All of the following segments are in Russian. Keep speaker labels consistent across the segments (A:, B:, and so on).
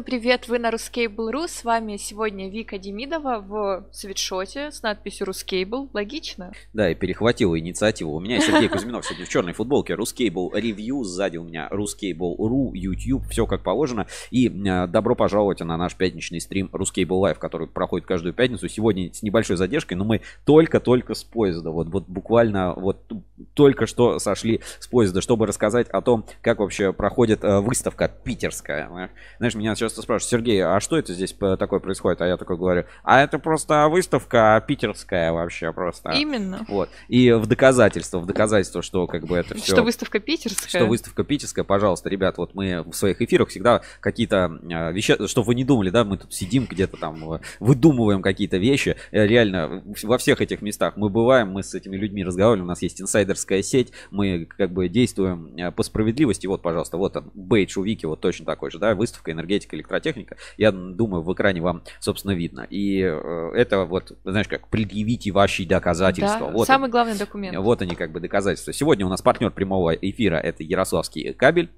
A: всем привет! Вы на RusCable.ru. С вами сегодня Вика Демидова в свитшоте с надписью RusCable. Логично?
B: Да, и перехватила инициативу. У меня Сергей Кузьминов сегодня в черной футболке. RusCable Review. Сзади у меня RusCable.ru, YouTube. Все как положено. И э, добро пожаловать на наш пятничный стрим RusCable Live, который проходит каждую пятницу. Сегодня с небольшой задержкой, но мы только-только с поезда. Вот, вот буквально вот только что сошли с поезда, чтобы рассказать о том, как вообще проходит э, выставка питерская. Знаешь, меня часто спрашивают, Сергей, а что это здесь такое происходит? А я такой говорю, а это просто выставка питерская вообще просто.
A: Именно.
B: Вот. И в доказательство, в доказательство, что как бы это все...
A: Что выставка питерская.
B: Что выставка питерская, пожалуйста, ребят, вот мы в своих эфирах всегда какие-то э, вещи, чтобы вы не думали, да, мы тут сидим где-то там, э, выдумываем какие-то вещи. Э, реально, во всех этих местах мы бываем, мы с этими людьми разговариваем, у нас есть инсайдерская сеть, мы как бы действуем по справедливости. Вот, пожалуйста, вот он, бейдж у Вики, вот точно такой же, да, выставка энергетика, электротехника. Я думаю, в экране вам, собственно, видно. И э, это вот, знаешь, как предъявите ваши доказательства.
A: Да,
B: вот
A: самый
B: они,
A: главный документ.
B: Вот они как бы доказательства. Сегодня у нас партнер прямого эфира это Ярославский кабель.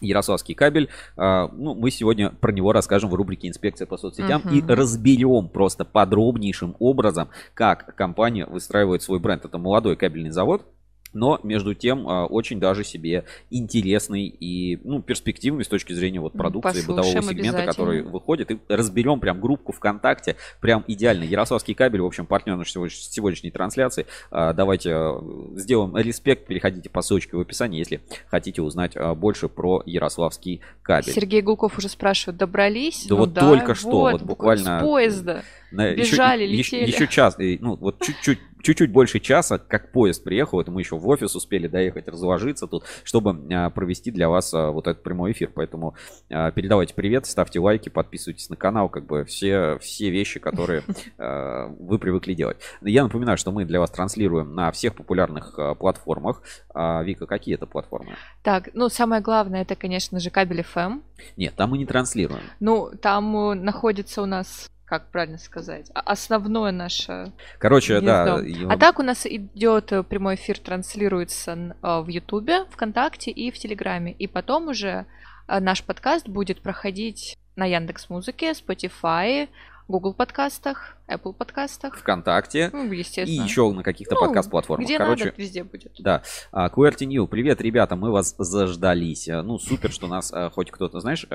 B: Ярославский кабель. А, ну, мы сегодня про него расскажем в рубрике «Инспекция по соцсетям» uh-huh. и разберем просто подробнейшим образом, как компания выстраивает свой бренд. Это молодой кабельный завод, но между тем а, очень даже себе интересный и ну, перспективный с точки зрения вот продукции Послушаем бытового сегмента, который выходит. И разберем прям группку ВКонтакте, прям идеально. Ярославский кабель, в общем, партнер нашей сегодняшней трансляции. А, давайте а, сделаем респект, переходите по ссылочке в описании, если хотите узнать больше про Ярославский кабель.
A: Сергей Гулков уже спрашивает, добрались?
B: Да ну, вот да, только что, вот, вот буквально...
A: С поезда. Бежали,
B: еще,
A: летели.
B: Еще, еще час, ну вот чуть-чуть чуть-чуть больше часа, как поезд приехал, это мы еще в офис успели доехать, разложиться тут, чтобы а, провести для вас а, вот этот прямой эфир. Поэтому а, передавайте привет, ставьте лайки, подписывайтесь на канал, как бы все, все вещи, которые вы привыкли делать. Я напоминаю, что мы для вас транслируем на всех популярных платформах. Вика, какие это платформы?
A: Так, ну самое главное, это, конечно же, кабель FM.
B: Нет, там мы не транслируем.
A: Ну, там э, находится у нас как правильно сказать, основное наше.
B: Короче,
A: гнездо.
B: да.
A: Его... А так у нас идет э, прямой эфир, транслируется э, в Ютубе, ВКонтакте и в Телеграме. И потом уже э, наш подкаст будет проходить на Яндекс Музыке, Spotify, Google подкастах, Apple подкастах.
B: ВКонтакте.
A: Ну, естественно.
B: И еще на каких-то ну, подкаст-платформах.
A: Где Короче, надо, везде будет.
B: Да. QWERTY New, привет, ребята, мы вас заждались. Ну, супер, что нас хоть кто-то, знаешь,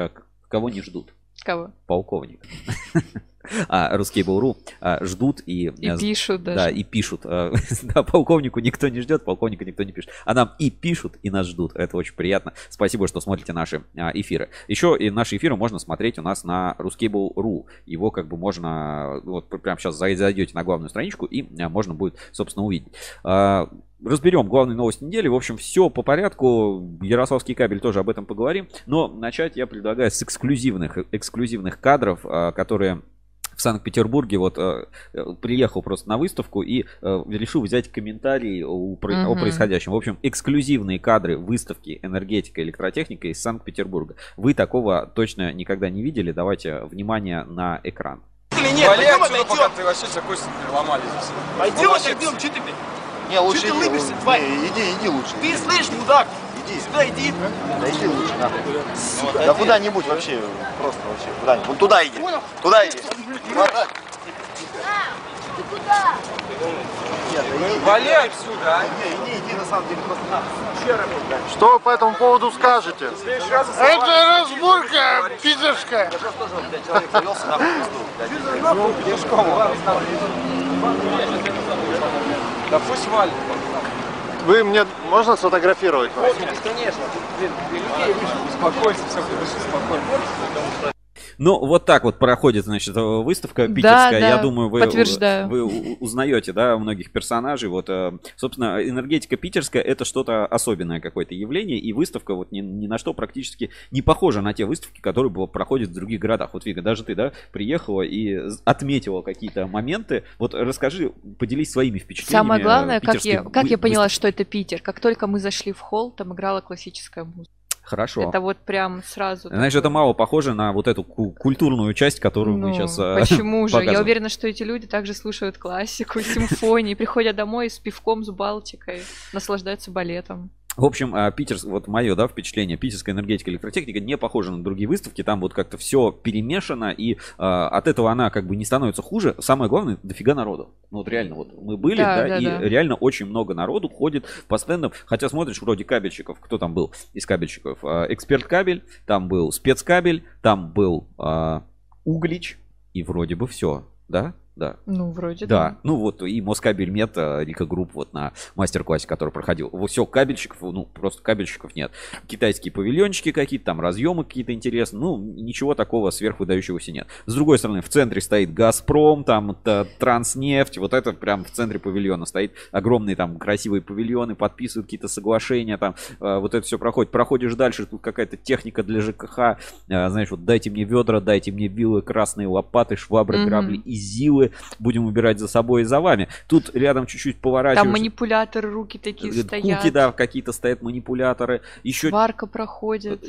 B: кого не ждут.
A: Кого?
B: Полковник. а русский Буру а, ждут и...
A: И а, пишут даже.
B: Да, и пишут. А, да, полковнику никто не ждет, полковника никто не пишет. А нам и пишут, и нас ждут. Это очень приятно. Спасибо, что смотрите наши а, эфиры. Еще и наши эфиры можно смотреть у нас на ruskable.ru. Его как бы можно... Вот прямо сейчас зайдете на главную страничку, и а, можно будет, собственно, увидеть. Разберем главные новости недели. В общем, все по порядку. Ярославский кабель тоже об этом поговорим. Но начать я предлагаю с эксклюзивных, эксклюзивных кадров, а, которые в Санкт-Петербурге вот э, приехал просто на выставку и э, решил взять комментарии о, про, mm-hmm. о происходящем. В общем, эксклюзивные кадры выставки энергетика и электротехника из Санкт-Петербурга. Вы такого точно никогда не видели. Давайте внимание на экран.
C: Или нет, Вали, пойдем отойдем. Пока ты вообще все кости ломали здесь.
D: Пойдем отойдем, что ты, блядь?
C: Не, лучше
D: Че ты лыбишься, тварь?
C: Не, иди, иди лучше.
D: Ты слышишь, мудак?
C: Иди.
D: Сюда иди.
C: Да иди лучше, нахуй. Да куда-нибудь вообще, просто вообще, куда-нибудь. Вон туда иди. Туда иди.
D: Ты куда?
C: Нет, да иди.
D: Валяй отсюда, а?
C: Не, иди, иди, на самом деле, просто нахуй.
E: Что вы по этому поводу скажете? Это разборка питерская.
C: Я просто тоже, блядь, человек завелся, нахуй, пизду, блядь.
D: Пешком. Да пусть валит.
E: Вы мне можно сфотографировать?
D: Конечно. Блин, людей, успокойся, все, спокойно.
B: Ну, вот так вот проходит, значит, выставка питерская.
A: Да, да,
B: Я думаю, вы,
A: подтверждаю.
B: вы узнаете, да, многих персонажей. Вот, э, собственно, энергетика питерская это что-то особенное какое-то явление, и выставка вот ни, ни на что практически не похожа на те выставки, которые проходят в других городах. Вот, Вика, даже ты, да, приехала и отметила какие-то моменты. Вот расскажи, поделись своими впечатлениями.
A: Самое главное, как я, как я поняла, что это Питер. Как только мы зашли в холл, там играла классическая музыка.
B: Хорошо.
A: Это вот прям сразу.
B: Знаешь, такое... это мало похоже на вот эту культурную часть, которую ну, мы сейчас
A: Почему же? Я уверена, что эти люди также слушают классику, симфонии, приходят домой с пивком, с Балтикой, наслаждаются балетом.
B: В общем, а, Питер, вот мое, да, впечатление, питерская энергетика, электротехника не похожа на другие выставки, там вот как-то все перемешано, и э, от этого она как бы не становится хуже. Самое главное, дофига народу. Ну вот реально, вот мы были,
A: Да,
B: да,
A: да,
B: и
A: да.
B: реально очень много народу ходит по стендам, хотя смотришь вроде кабельщиков, кто там был из кабельщиков? А, Эксперт кабель, там был спецкабель, там был а, Углич, и вроде бы все, да? Да.
A: Ну, вроде
B: Да, ну вот и Москабельмет, э, Рика Групп вот на мастер-классе, который проходил. Все, кабельщиков, ну просто кабельщиков нет. Китайские павильончики какие-то, там разъемы какие-то интересные, ну ничего такого сверхвыдающегося нет. С другой стороны, в центре стоит Газпром, там Транснефть, вот это прям в центре павильона стоит огромные там красивые павильоны, подписывают какие-то соглашения, там э, вот это все проходит. Проходишь дальше, тут какая-то техника для ЖКХ, э, знаешь, вот дайте мне ведра, дайте мне вилы, красные лопаты, швабры, грабли и зилы, будем убирать за собой и за вами. Тут рядом чуть-чуть
A: Там
B: поворачиваешь.
A: манипуляторы, руки такие
B: э,
A: стоят.
B: Куки, да, какие-то стоят манипуляторы. Еще
A: Варка проходит.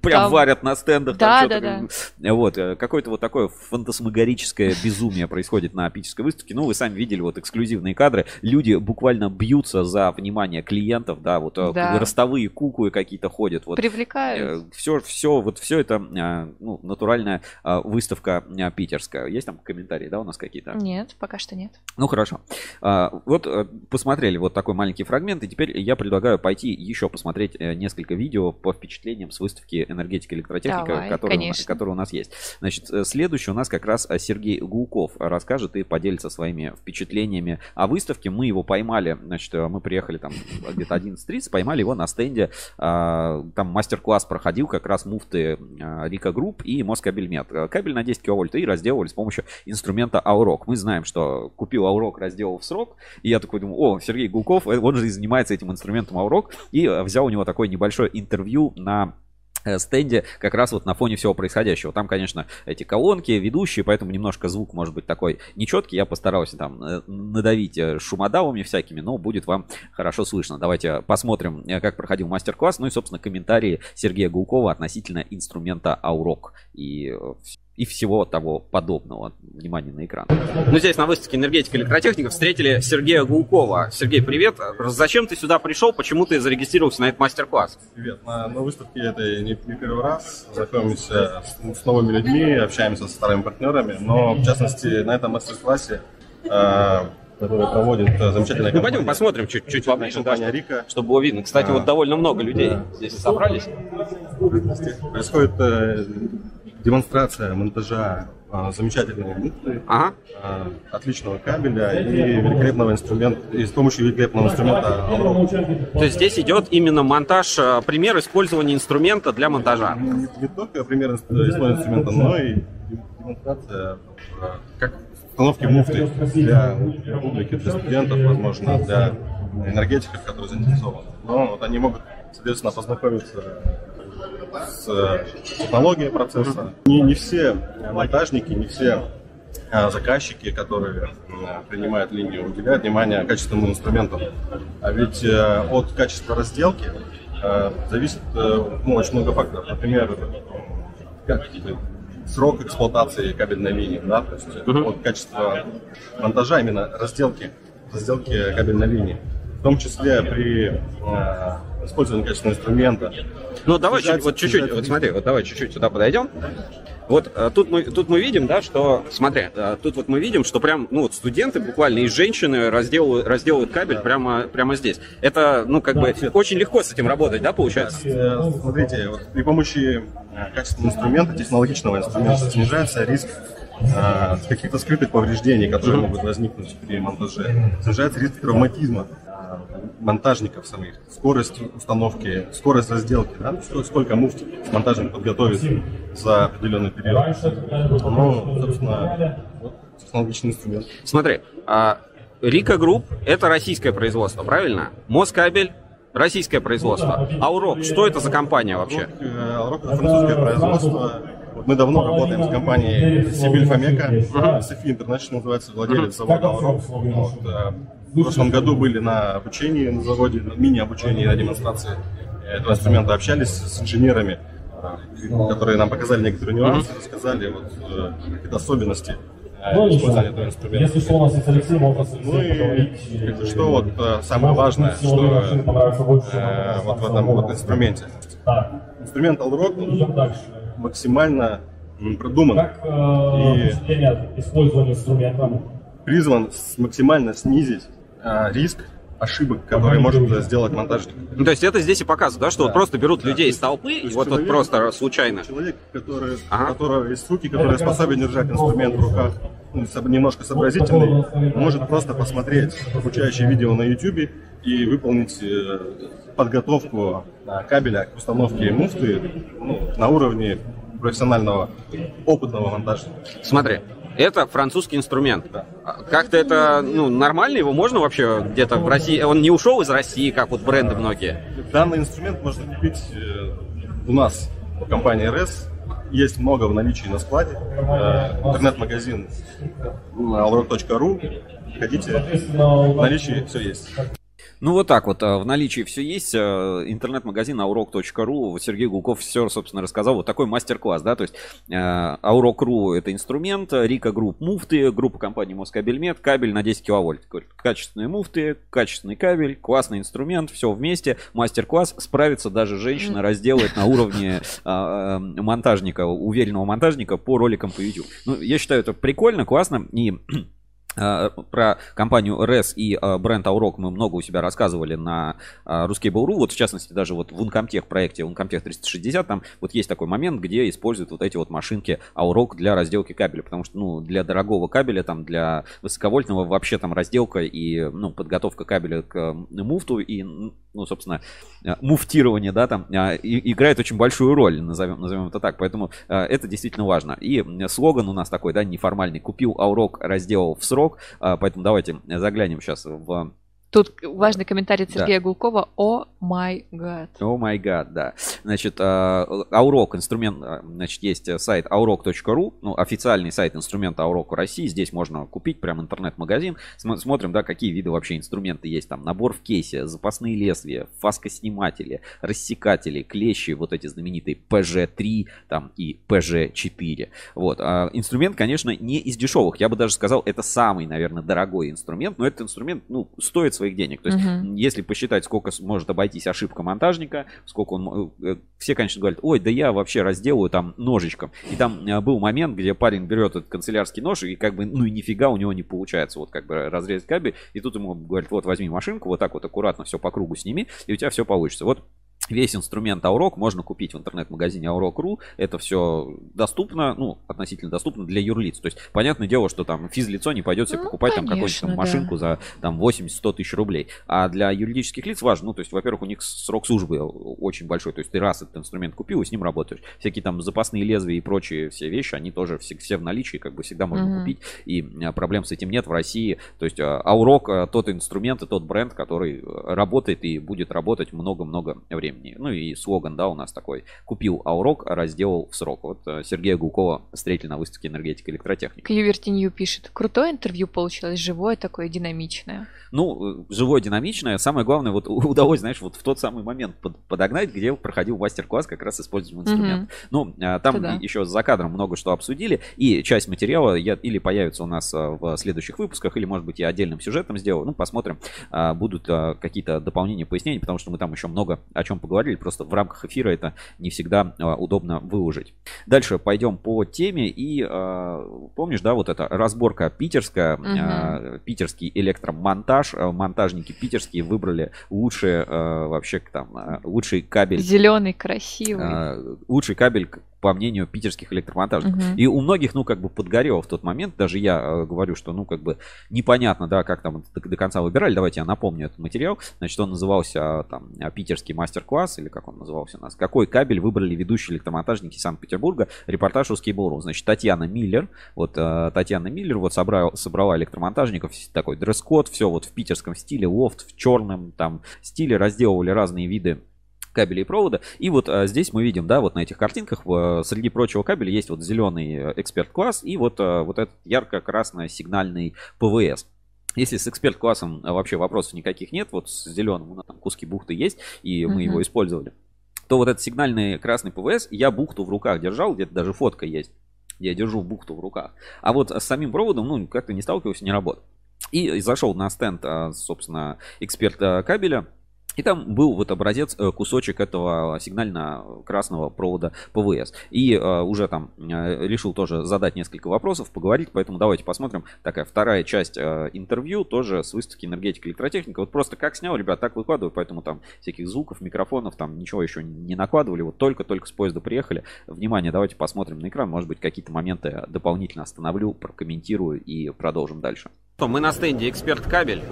B: Прям
A: Там-
B: варят на стендах.
A: Да, да,
B: что-то. Вот, э, какое-то вот такое фантасмагорическое безумие происходит на питерской выставке. Ну, вы сами видели вот эксклюзивные кадры. Люди буквально бьются за внимание клиентов, да, вот э,
A: Да.
B: ростовые кукуи какие-то ходят. Вот
A: Привлекают.
B: все, все, вот все это, ну, натуральная выставка питерская. Есть там комментарии, да, у нас какие-то?
A: Нет, пока что нет.
B: Ну хорошо. Вот э, посмотрели вот такой маленький фрагмент, и теперь я предлагаю пойти еще посмотреть э, несколько видео по впечатлениям с выставки энергетика и электротехника, которая, у нас-
A: конечно.
B: которая у нас есть. Значит, э, следующий у нас как раз э, Сергей Гулков расскажет и поделится своими впечатлениями о выставке. Мы его поймали, значит, э, мы приехали там где-то 11.30, поймали его на стенде. а, Там мастер-класс проходил как раз муфты Рика Групп и Москабельмет. Кабель на 10 киловольт и разделывали с помощью инструмента Alroc. Мы знаем, что купил Alroc, разделал в срок. И я такой думаю, о, Сергей Гулков, он же занимается этим инструментом Alroc. И взял у него такое небольшое интервью на стенде как раз вот на фоне всего происходящего. Там, конечно, эти колонки, ведущие, поэтому немножко звук может быть такой нечеткий. Я постарался там э, надавить э, шумодавами всякими, но будет вам хорошо слышно. Давайте посмотрим, э, как проходил мастер-класс. Ну и, собственно, комментарии Сергея Гулкова относительно инструмента Alroc и, э, вс- и всего того подобного. Внимание на экран.
F: Ну, здесь на выставке «Энергетика электротехника» встретили Сергея Гулкова. Сергей, привет. Зачем ты сюда пришел? Почему ты зарегистрировался на этот мастер-класс?
G: Привет. На, на выставке это не, не первый раз. Знакомимся с, с новыми людьми, общаемся со старыми партнерами. Но, в частности, на этом мастер-классе, э, который проводит э, замечательная
F: Ну,
G: компания,
F: пойдем посмотрим чуть, чуть поближе, да,
G: компания
F: чтобы,
G: Рика.
F: чтобы было видно. Кстати,
G: А.
F: вот довольно много людей здесь собрались.
G: Происходит э, демонстрация монтажа э, замечательной муфты,
F: Ага.
G: э, отличного кабеля и великолепного инструмента, и с помощью великолепного инструмента.
F: То есть здесь идет именно монтаж, э, пример использования инструмента для монтажа.
G: не, не только пример использования инструмента, но и демонстрация, э, как установки муфты для публики, для студентов, возможно, для энергетиков, которые заинтересованы. Но вот они могут, соответственно, познакомиться с э, технологией процесса. Не, не все монтажники, не все э, заказчики, которые принимают линию, уделяют внимание качественным инструментам. А ведь э, от качества разделки э, зависит ну, очень много факторов. Например, как срок эксплуатации кабельной линии, да, то есть от качества монтажа именно разделки, разделки кабельной линии. В том числе при использовании качественного инструмента.
F: Ну, давай чуть, вот чуть-чуть, вот смотри, вот давай чуть-чуть сюда подойдем. Вот э, тут мы, тут мы видим, да, что, смотри, э, тут вот мы видим, что прям, ну, вот студенты буквально и женщины разделывают, разделывают кабель прямо, прямо здесь. Это, ну, как бы, очень легко с этим работать, да, получается?
G: Э, Смотрите, вот при помощи э, качественного инструмента, технологичного инструмента, снижается риск каких-то скрытых повреждений, которые могут возникнуть при монтаже. Снижается риск травматизма монтажников самих, скорость установки, скорость разделки, да, ск- сколько муфт монтажник подготовит за определенный период. Ну, собственно, вот технологичный инструмент.
F: Смотри, а, Рика Групп – это российское производство, правильно? Москабель – российское производство. Аурок – что это за компания вообще?
G: Э, Alroc это французское производство. Вот мы давно работаем с компанией Сибиль Фомека. Софи Интернешнл называется владелец завода. Вот, э, в прошлом году были на обучении на заводе, на мини-обучении, на демонстрации этого инструмента. Общались с инженерами, э, которые нам показали некоторые нюансы, рассказали вот, э, какие-то особенности э,
E: Ну,
G: использования этого инструмента.
E: Если что, у нас есть Алексей, можно с
G: Ну и
E: поговорить.
G: как бы, что вот самое важное, что э, вот в этом вот инструменте. Инструмент Allrock
E: дальше.
G: максимально продуман,
E: Как э,
G: И- призван максимально снизить риск ошибок, которые может сделать монтажник.
F: Ну, то есть это здесь и показывает, да, что вот просто берут
G: Да,
F: людей
G: то
F: из толпы,
G: то
F: и
G: есть
F: вот, вот
G: человек-
F: просто случайно.
G: Человек, который,
F: Ага.
G: у которого есть руки, который способен держать инструмент в руках, ну, немножко сообразительный, может просто посмотреть обучающее видео на YouTube и выполнить э, подготовку кабеля к установке муфты ну, на уровне профессионального, опытного монтажника.
F: Смотри, это французский инструмент. Как-то это, ну, нормально его можно вообще где-то в России? Он не ушел из России, как вот бренды многие.
G: Данный инструмент можно купить э, у нас в компании RS. Есть много в наличии на складе. Э, Интернет-магазин alroc.ru. Ходите, в наличии все есть.
B: Ну вот так вот, э, в наличии все есть. э, Интернет-магазин alroc.ru. Сергей Гулков все, собственно, рассказал. Вот такой мастер-класс, да, то есть э, Alroc.ru это инструмент, Рика Групп муфты, группа компании Москабельмет, кабель на 10 киловольт. Качественные муфты, качественный кабель, классный инструмент, все вместе. Мастер-класс, справится даже женщина, разделает на уровне э, э, монтажника, уверенного монтажника по роликам по YouTube. Ну, я считаю, это прикольно, классно. И Э, Про компанию RS и э, бренд Aurok мы много у себя рассказывали на э, Ruskable.ru. Вот в частности даже вот в Uncomtech проекте Uncomtech 360 там вот есть такой момент, где используют вот эти вот машинки Aurok для разделки кабеля. Потому что ну для дорогого кабеля там для высоковольтного вообще там разделка и ну подготовка кабеля к муфту и ну собственно э, муфтирование да там э, и- играет очень большую роль назовем назовем это так. Поэтому э, это действительно важно. И слоган у нас такой да неформальный. Купил Aurok, разделал в срок. Поэтому давайте заглянем сейчас в
A: Тут важный комментарий от
B: Да.
A: Сергея Гулкова. О май гад.
B: О май гад, да. Значит, а, Aurok инструмент, а, значит, есть э, сайт aurok.ru, ну, официальный сайт инструмента в России. Здесь можно купить прям интернет-магазин. См- Смотрим, да, какие виды вообще инструменты есть. Там набор в кейсе, запасные лезвия, фаскосниматели, рассекатели, клещи, вот эти знаменитые PG3 там и PG4. Вот. А инструмент, конечно, не из дешевых. Я бы даже сказал, это самый, наверное, дорогой инструмент. Но этот инструмент, ну, стоит своих денег. То есть,
A: Мгм.
B: если посчитать, сколько может обойтись ошибка монтажника, сколько он... мо- э, Все, конечно, говорят, ой, да я вообще разделаю там ножичком. И там э, был момент, где парень берет этот канцелярский нож, и как бы, ну и нифига у него не получается вот как бы разрезать кабель. И тут ему говорят, вот возьми машинку, вот так вот аккуратно все по кругу сними, и у тебя все получится. Вот Весь инструмент Aurok можно купить в интернет-магазине Aurok.ru. Это все доступно, ну, относительно доступно для юрлиц. То есть, понятное дело, что там физлицо не пойдет себе
A: Ну,
B: покупать там какую-нибудь
A: конечно,
B: там
A: да.
B: машинку за там 80-100 тысяч рублей. А для юридических лиц важно, ну, то есть, во-первых, у них срок службы очень большой. То есть, ты раз этот инструмент купил и с ним работаешь. Всякие там запасные лезвия и прочие все вещи, они тоже все, все в наличии, как бы всегда можно
A: Мгм.
B: купить. И а, проблем с этим нет в России. То есть, а, Aurok а, тот инструмент и тот бренд, который э, работает и будет работать много-много времени. Ну и слоган, да, у нас такой. Купил Aurok, разделал в срок. Вот э, Сергея Гулкова встретили на выставке энергетика и электротехника.
A: Кьюверти Нью пишет. Крутое интервью получилось, живое такое, динамичное.
B: Ну, э, живое, динамичное. Самое главное, вот удалось, знаешь, вот в тот самый момент под- подогнать, где проходил мастер-класс как раз использованием инструмента. Ну, а, там
A: да.
B: еще за кадром много что обсудили, и часть материала я, или появится у нас а, в следующих выпусках, или, может быть, я отдельным сюжетом сделаю. Ну, посмотрим, а, будут какие-то дополнения, пояснения, потому что мы там еще много о чем поговорили, просто в рамках эфира это не всегда а, удобно выложить. Дальше пойдем по теме, и а, помнишь, да, вот эта разборка питерская, а, питерский электромонтаж, монтажники питерские выбрали лучшие вообще там лучший кабель
A: Зеленый, красивый.
B: лучший кабель, по мнению питерских электромонтажников.
A: Мгм.
B: И у многих, ну, как бы подгорело в тот момент. Даже я э, говорю, что, ну, как бы непонятно, да, как там до, до конца выбирали. Давайте я напомню этот материал. Значит, он назывался там а, питерский мастер-класс, или как он назывался у нас. Какой кабель выбрали ведущие электромонтажники Санкт-Петербурга? Репортаж RusCable.ru. Значит, Татьяна Миллер. Вот э, Татьяна Миллер вот собрала, собрала электромонтажников. Такой дресс-код, все вот в питерском стиле, лофт в черном там стиле. Разделывали разные виды кабелей и провода. И вот а, здесь мы видим, да, вот на этих картинках в- среди прочего кабеля есть вот зеленый э, эксперт-класс и вот, а, вот этот ярко-красный сигнальный ПВС. Если с эксперт-классом а, вообще вопросов никаких нет, вот с зеленым у нас там куски бухты есть, и мы
A: Мгм.
B: его использовали, то вот этот сигнальный красный ПВС, я бухту в руках держал, где-то даже фотка есть. Я держу бухту в руках. А вот с самим проводом, ну, как-то не сталкивался, не работает. И зашел на стенд, а, собственно, эксперта кабеля. И там был вот образец, э, кусочек этого сигнально-красного провода ПВС. И э, уже там э, решил тоже задать несколько вопросов, поговорить, поэтому давайте посмотрим. Такая вторая часть э, интервью, тоже с выставки энергетика и электротехника. Вот просто как снял, ребят, так выкладываю, поэтому там всяких звуков, микрофонов, там ничего еще не накладывали. Вот только-только с поезда приехали. Внимание, давайте посмотрим на экран, может быть, какие-то моменты дополнительно остановлю, прокомментирую и продолжим дальше.
F: Мы на стенде «Эксперт кабель»,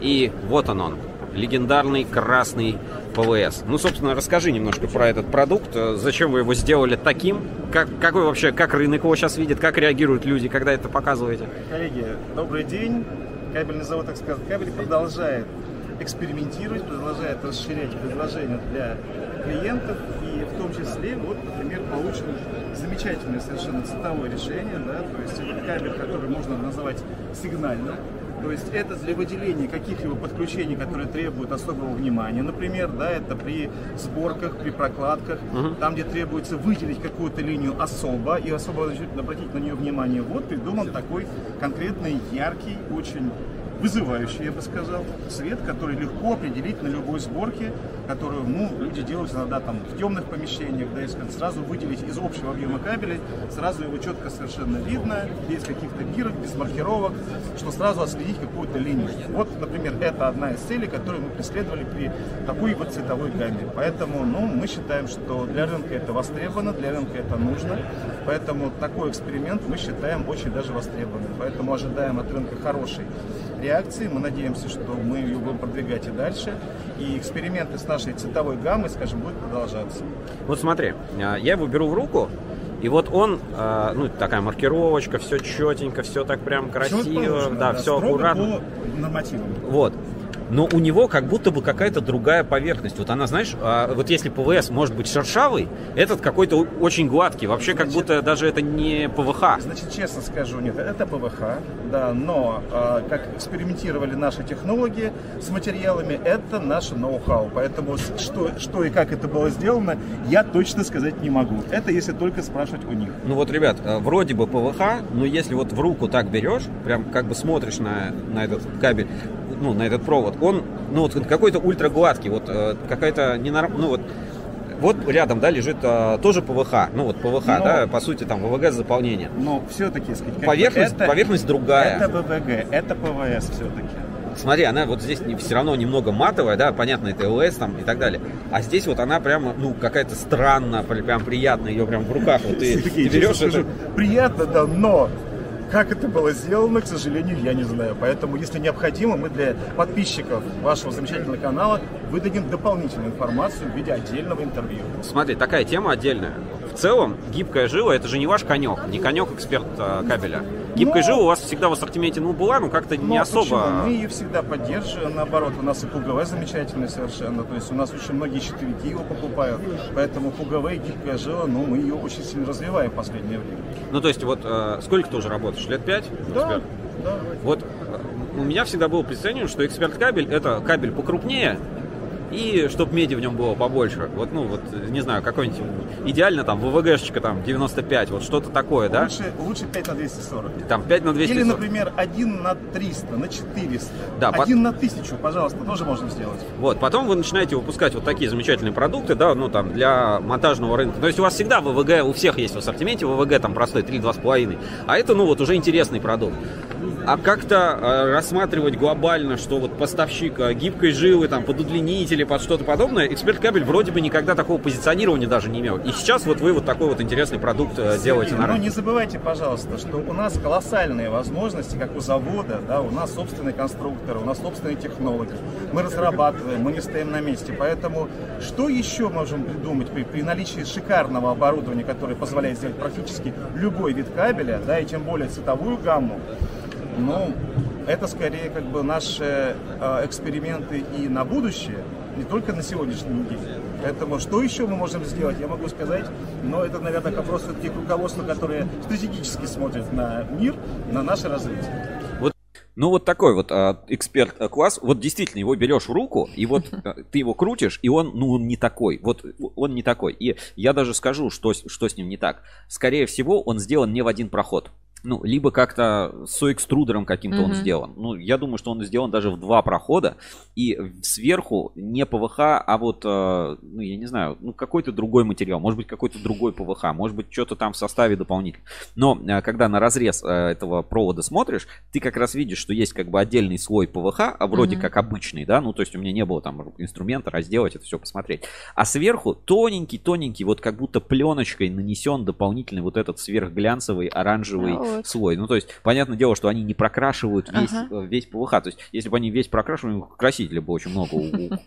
F: и вот он он, легендарный красный ПВС. Ну, собственно, расскажи немножко про этот продукт. Зачем вы его сделали таким? Как, какой вообще, как рынок его сейчас видит? Как реагируют люди, когда это показываете?
H: Коллеги, добрый день. Кабельный завод «Эксперт Кабель» продолжает экспериментировать, продолжает расширять предложения для клиентов. И в том числе, вот, например, получен замечательное совершенно цветовое решение. Да, то есть это кабель, который можно называть сигнальным. То есть это для выделения каких-либо подключений, которые требуют особого внимания. Например, да, это при сборках, при прокладках, там, где требуется выделить какую-то линию особо и особо обратить на нее внимание. Вот придуман такой конкретный, яркий, очень вызывающий, я бы сказал, цвет, который легко определить на любой сборке, которую ну, люди делают иногда там в темных помещениях, да, если сразу выделить из общего объема кабеля, сразу его четко совершенно видно, без каких-то бирок, без маркировок, что сразу отследить какую-то линию. Вот, например, это одна из целей, которую мы преследовали при такой вот цветовой гамме. Поэтому, ну, мы считаем, что для рынка это востребовано, для рынка это нужно, поэтому такой эксперимент мы считаем очень даже востребованным. Поэтому ожидаем от рынка хорошей реакции. Мы надеемся, что мы ее будем продвигать и дальше. И эксперименты с нашей цветовой гаммой, скажем, будут продолжаться.
F: Вот смотри, а, я его беру в руку, и вот он, а, ну, такая маркировочка, все четенько, все так прям красиво,
H: Всё положено,
F: да, все аккуратно.
H: по нормативам.
F: Вот. Но у него как будто бы какая-то другая поверхность. Вот она, знаешь, а, вот если ПВС может быть шершавый, этот какой-то очень гладкий. Вообще как будто даже это не ПВХ.
H: Значит, честно скажу, нет, это ПВХ, да, но а, как экспериментировали наши технологи с материалами, это наше ноу-хау. Поэтому что, что и как это было сделано, я точно сказать не могу. Это если только спрашивать у них.
F: Ну вот, ребят, э, вроде бы ПВХ, но если вот в руку так берешь, прям как бы смотришь на, на этот кабель, ну, на этот провод, он, ну, вот какой-то ультра гладкий, вот э, какая-то ненорм... ну, вот вот рядом, да, лежит э, тоже ПВХ, ну вот ПВХ,
H: Но-
F: да, по сути там ВВГ заполнение.
H: Но все-таки, сказать,
F: Поверхность,
H: это-
F: поверхность другая.
H: Это ВВГ, это ПВС все-таки.
F: Смотри, она вот здесь не, все равно немного матовая, да, понятно, это ЛС там и так далее. А здесь вот она прямо, ну, какая-то странная, прям приятная, ее прям в руках. Вот ты, ты
H: Сергей,
F: берешь
H: честно
F: это.
H: приятно, да, но как это было сделано, к сожалению, я не знаю. Поэтому, если необходимо, мы для подписчиков вашего замечательного канала выдадим дополнительную информацию в виде отдельного интервью.
F: Смотри, такая тема отдельная. В целом, гибкая жила это же не ваш конек, не конек эксперт э, кабеля. Гибкая
H: Ну-
F: жила у вас всегда в ассортименте, ну, была, но как-то не
H: Но
F: особо.
H: почему? Мы ее всегда поддерживаем, наоборот, у нас и ПУГВ замечательный совершенно, то есть у нас очень многие щитовики его покупают, поэтому ПУГВ и гибкая жила, ну, мы ее очень сильно развиваем в последнее время.
F: Ну, то есть, вот э, сколько ты уже работаешь? Лет пять?
H: Да, да.
F: Вот э, у меня всегда было представление, что эксперт кабель это кабель покрупнее, и чтобы меди в нем было побольше. Вот, ну, вот, не знаю, какой-нибудь идеально там ВВГшечка там 95, вот что-то такое, да?
H: Лучше, лучше 5 на 240.
F: Там 5 на 200.
H: Или, например, 1 на 300, на 400.
F: Да,
H: 1 на 1000, пожалуйста, тоже можно сделать.
F: Вот, потом вы начинаете выпускать вот такие замечательные продукты, да, ну там для монтажного рынка. То есть у вас всегда ВВГ, у всех есть в ассортименте ВВГ там простой 3-2,5. А это, ну вот уже интересный продукт. А как-то э, рассматривать глобально, что вот поставщик э, гибкой жилы, там, под удлинители, под что-то подобное, эксперт кабель вроде бы никогда такого позиционирования даже не имел. И сейчас вот вы вот такой вот интересный продукт э, делаете на
H: Но
F: рынке.
H: не забывайте, пожалуйста, что у нас колоссальные возможности, как у завода, да, у нас собственные конструкторы, у нас собственные технологии. Мы разрабатываем, мы не стоим на месте. Поэтому что еще можем придумать при, при наличии шикарного оборудования, которое позволяет сделать практически любой вид кабеля, да, и тем более цветовую гамму? Ну, это скорее как бы наши э, эксперименты и на будущее, не только на сегодняшний день. Поэтому что еще мы можем сделать, я могу сказать, но это, наверное, вопрос все-таки к руководству, которое стратегически смотрит на мир, на наше развитие.
F: Вот
B: Ну, вот такой вот а, эксперт-класс. Вот действительно, его берешь в руку, и вот а, ты его крутишь, и он, ну, он не такой. Вот он не такой. И я даже скажу, что, что с ним не так. Скорее всего, он сделан не в один проход. Ну, либо как-то с экструдером каким-то он
A: Мгм.
B: сделан. Ну, я думаю, что он сделан даже в два прохода. И сверху не ПВХ, а вот, э, ну, я не знаю, ну, какой-то другой материал. Может быть, какой-то другой ПВХ. Может быть, что-то там в составе дополнительно. Но э, когда на разрез э, этого провода смотришь, ты как раз видишь, что есть как бы отдельный слой ПВХ, а вроде
A: Мгм.
B: как обычный, да, ну, то есть у меня не было там инструмента разделать это все посмотреть. А сверху тоненький-тоненький, вот как будто пленочкой нанесен дополнительный вот этот сверхглянцевый оранжевый
A: А вот.
B: слой. Ну, то есть, понятное дело, что они не прокрашивают весь,
A: Ага.
B: э, весь ПВХ. То есть, если бы они весь прокрашивали, красителя бы очень много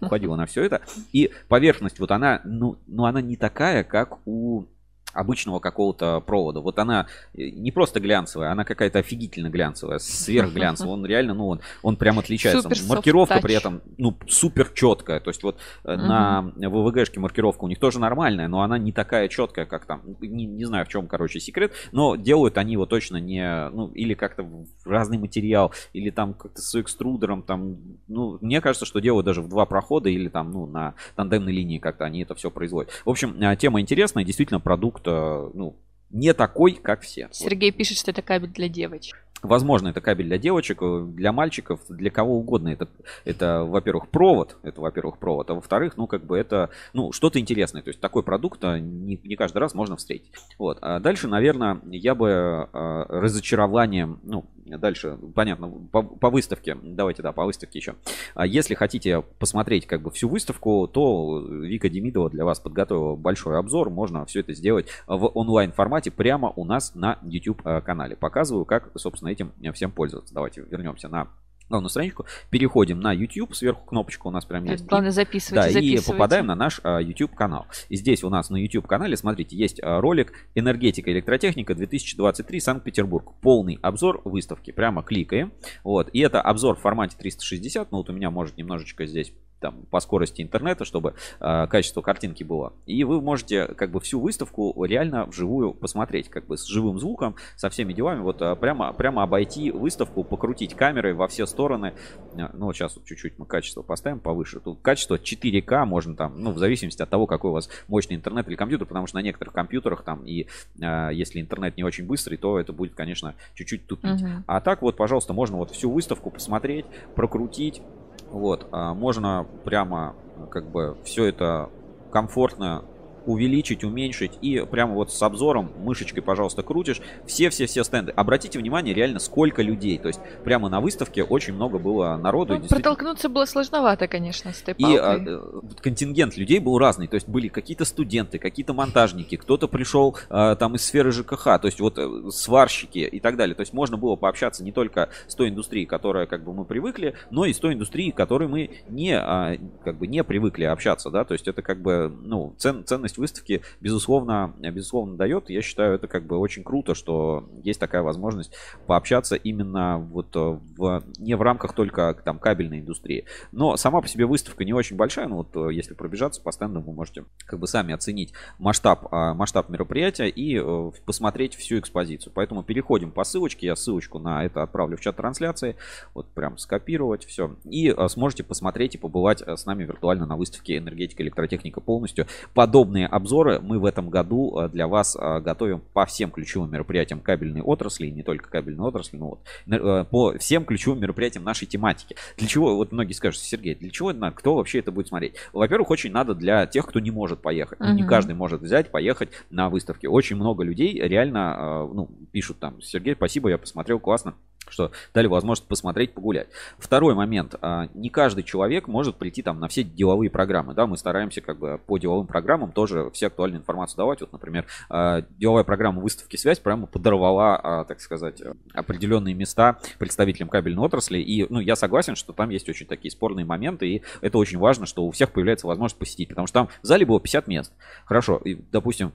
B: уходило на все это. И поверхность, вот она, ну, ну, она не такая, как у обычного какого-то провода. Вот она э, не просто глянцевая, она какая-то офигительно глянцевая, сверхглянцевая. Он реально, ну, он, он прям отличается.
A: Супер
B: Маркировка при этом, ну, супер четкая. То есть вот э, на ВВГшке маркировка у них тоже нормальная, но она не такая четкая, как там. Не, не знаю, в чем, короче, секрет, но делают они его точно не, ну, или как-то в разный материал, или там как-то с экструдером, там, ну, мне кажется, что делают даже в два прохода, или там, ну, на тандемной линии как-то они это все производят. В общем, э, тема интересная, действительно, продукт, ну, не такой, как все. Вот.
A: Сергей пишет, что это кабель для девочек.
B: Возможно, это кабель для девочек, э, для мальчиков, для кого угодно. Это, это во-первых, провод. Это, во-первых, провод. А во-вторых, ну, как бы это, ну, что-то интересное. То есть такой продукт а, не, не каждый раз можно встретить. Вот. А дальше, наверное, я бы э, разочарованием, ну, дальше, понятно, по, по выставке, давайте, да, по выставке еще. А Если хотите посмотреть как бы всю выставку, то Вика Демидова для вас подготовила большой обзор. Можно все это сделать в онлайн формате прямо у нас на YouTube э, канале. Показываю, как, собственно, этим всем пользоваться. Давайте вернемся на главную страничку. Переходим на YouTube. Сверху кнопочка у нас прям есть.
A: Главное,
B: Да,
A: записывайте,
B: и
A: записывайте.
B: попадаем на наш а, YouTube канал. И здесь у нас на YouTube канале, смотрите, есть а, ролик «Энергетика электротехника 2023 Санкт-Петербург». Полный обзор выставки. Прямо кликаем. Вот. И это обзор в формате 360. Ну вот у меня может немножечко здесь там, по скорости интернета, чтобы э, качество картинки было. И вы можете как бы всю выставку реально вживую посмотреть, как бы с живым звуком, со всеми делами, вот э, прямо, прямо обойти выставку, покрутить камерой во все стороны. Э, Ну, сейчас вот чуть-чуть мы качество поставим повыше. Тут качество 4К можно там, ну, в зависимости от того, какой у вас мощный интернет или компьютер, потому что на некоторых компьютерах там и э, если интернет не очень быстрый, то это будет, конечно, чуть-чуть тупить.
A: Мгм.
B: А так вот, пожалуйста, можно вот всю выставку посмотреть, прокрутить. Вот, а можно прямо как бы все это комфортно увеличить, уменьшить и прямо вот с обзором мышечкой, пожалуйста, крутишь все-все-все стенды. Обратите внимание реально сколько людей, то есть прямо на выставке очень много было народу.
A: Ну,
B: действительно-
A: протолкнуться было сложновато, конечно, с этой
B: и а, э, контингент людей был разный. То есть были какие-то студенты, какие-то монтажники, кто-то пришел а, там из сферы ЖКХ, то есть вот э, сварщики и так далее. То есть можно было пообщаться не только с той индустрией, которая как бы мы привыкли, но и с той индустрией, которой мы не а, как бы не привыкли общаться, да. То есть это как бы ну цен- ценность выставки безусловно безусловно дает. Я считаю это как бы очень круто, что есть такая возможность пообщаться именно вот э, в не в рамках только там кабельной индустрии. Но сама по себе выставка не очень большая, но вот э, если пробежаться по стендам, вы можете как бы сами оценить масштаб, а, масштаб мероприятия и э, посмотреть всю экспозицию. Поэтому переходим по ссылочке, я ссылочку на это отправлю в чат трансляции, вот прям скопировать все. И сможете посмотреть и побывать с нами виртуально на выставке «Энергетика электротехника» полностью. Подобные обзоры мы в этом году э, для вас э, готовим по всем ключевым мероприятиям кабельной отрасли, и не только кабельной отрасли, но вот э, по всем ключевым мероприятиям нашей тематики. Для чего, вот многие скажут, Сергей, для чего это надо, кто вообще это будет смотреть? Во-первых, очень надо для тех, кто не может поехать. Ну, Не каждый может взять, поехать на выставке. Очень много людей реально ну, пишут там, Сергей, спасибо, я посмотрел, классно что дали возможность посмотреть, погулять. Второй момент. а, Не каждый человек может прийти там на все деловые программы. Да, мы стараемся как бы по деловым программам тоже все актуальную информацию давать. Вот, например, а, деловая программа выставки «Связь» прямо подорвала, а, так сказать, определенные места представителям кабельной отрасли. И, ну, я согласен, что там есть очень такие спорные моменты, и это очень важно, что у всех появляется возможность посетить, потому что там в зале было 50 мест. Хорошо, и, допустим,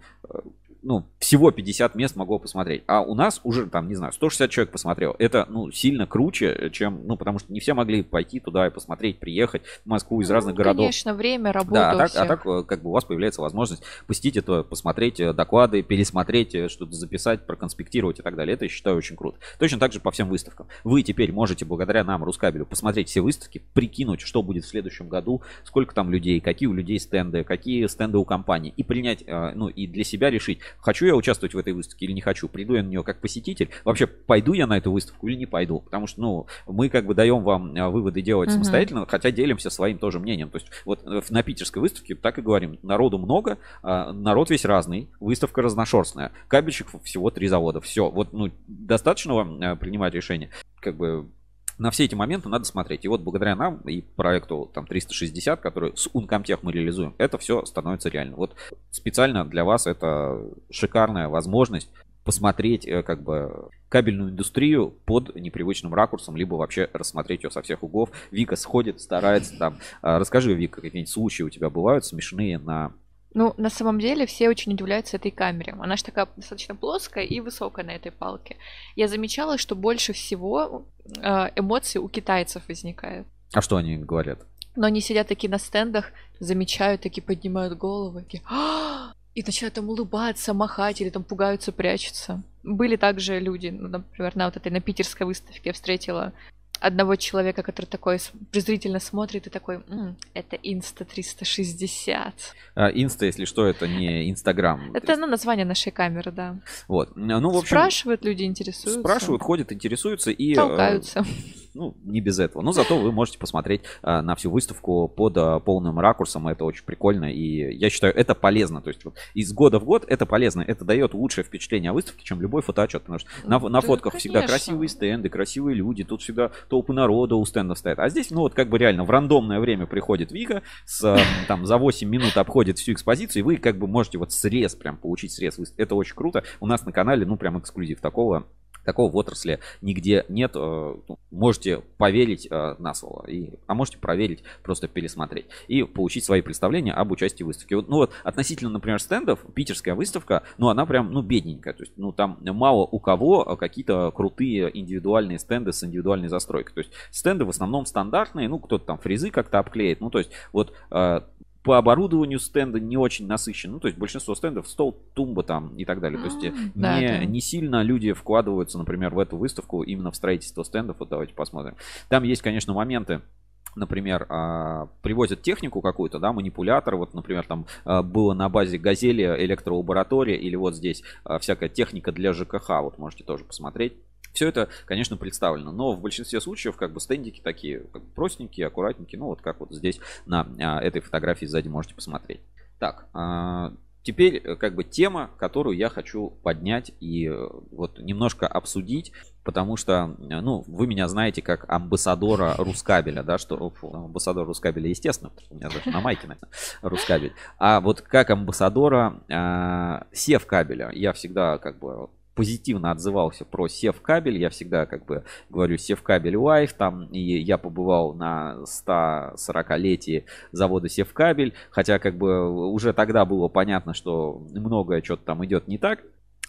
B: ну, всего 50 мест могло посмотреть. А у нас уже, там, не знаю, 160 человек посмотрел. Это, ну, сильно круче, чем, ну, потому что не все могли пойти туда и посмотреть, приехать в Москву из разных
A: Ну,
B: городов.
A: Конечно, время, работа
B: Да, а так, а так, э, как бы у вас появляется возможность посетить это, посмотреть э, доклады, пересмотреть, э, что-то записать, проконспектировать и так далее. Это, я считаю, очень круто. Точно так же по всем выставкам. Вы теперь можете, благодаря нам, Рускабелю, посмотреть все выставки, прикинуть, что будет в следующем году, сколько там людей, какие у людей стенды, какие стенды у компании, и принять, э, ну, и для себя решить, хочу я участвовать в этой выставке или не хочу, приду я на нее как посетитель, вообще пойду я на эту выставку или не пойду, потому что, ну, мы как бы даем вам э, выводы делать
A: Мгм.
B: самостоятельно, хотя делимся своим тоже мнением. То есть вот э, на питерской выставке так и говорим, народу много, а, народ весь разный, выставка разношерстная, кабельщиков всего три завода, все, вот ну достаточно вам э, принимать решение, как бы на все эти моменты надо смотреть. И вот благодаря нам и проекту там 360, который с Uncomtech мы реализуем, это все становится реально. Вот специально для вас это шикарная возможность посмотреть э, как бы кабельную индустрию под непривычным ракурсом, либо вообще рассмотреть ее со всех углов. Вика сходит, старается там. А, Расскажи, Вика, какие-нибудь случаи у тебя бывают смешные на...
A: Ну, на самом деле, все очень удивляются этой камере. Она же такая достаточно плоская и высокая на этой палке. Я замечала, что больше всего э, эмоций у китайцев возникает.
B: А что они говорят?
A: Но они сидят такие на стендах, замечают, такие поднимают головы, такие «А!» и начинают там улыбаться, махать или там пугаются, прячутся. Были также люди, ну, например, на вот этой на питерской выставке я встретила одного человека, который такой презрительно смотрит и такой, «М, это Insta 360.
B: А, Insta, если что, это не Инстаграм.
A: Это ну, название нашей камеры, да.
B: Вот. Ну, в общем,
A: Спрашивают люди, интересуются.
B: спрашивают, ходят, интересуются и... э,
A: Толкаются.
B: Ну, не без этого. Но зато вы можете посмотреть а, на всю выставку под а, полным ракурсом. Это очень прикольно. И я считаю, это полезно. То есть вот из года в год это полезно. Это дает лучшее впечатление о выставке, чем любой фотоотчет. Потому что на, на
A: Да,
B: фотках всегда
A: конечно.
B: красивые стенды, красивые люди. Тут всегда толпы народа у стендов стоят. А здесь, ну вот как бы реально в рандомное время приходит Вика, с, а, там за 8 минут обходит всю экспозицию, и вы как бы можете вот срез прям получить срез. Это очень круто. У нас на канале, ну прям эксклюзив такого Такого в отрасли нигде нет. э, ну, Можете поверить э, на слово, и, а можете проверить, просто пересмотреть и получить свои представления об участии в выставке. Вот, Ну вот относительно, например, стендов, питерская выставка, ну она прям, ну бедненькая. То есть, ну там мало у кого какие-то крутые индивидуальные стенды с индивидуальной застройкой. То есть стенды в основном стандартные, ну кто-то там фрезы как-то обклеит. Ну то есть вот э, по оборудованию стенда не очень насыщен. Ну, то есть большинство стендов стол, тумба там и так далее. То есть э,
A: да,
B: не,
A: да.
B: не сильно люди вкладываются, например, в эту выставку именно в строительство стендов. Вот давайте посмотрим. Там есть, конечно, моменты, например, а, привозят технику какую-то, да, манипулятор, вот, например, там а, было на базе Газели электролаборатория, или вот здесь а, всякая техника для ЖКХ, вот можете тоже посмотреть. Все это, конечно, представлено, но в большинстве случаев как бы стендики такие как бы простенькие, аккуратненькие, ну вот как вот здесь на а, этой фотографии сзади можете посмотреть. Так, а, теперь э, как бы тема, которую я хочу поднять и э, вот немножко обсудить, потому что, э, ну, вы меня знаете как амбассадора Рускабеля, да, что, фу, амбассадор Рускабеля, естественно, у меня даже на майке написано RusCable, а вот как амбассадора а, Севкабеля я всегда как бы позитивно отзывался про Севкабель. Я всегда как бы говорю Севкабель Live. Там и я побывал на 140-летии завода Севкабель. Хотя как бы уже тогда было понятно, что многое что-то там идет не так.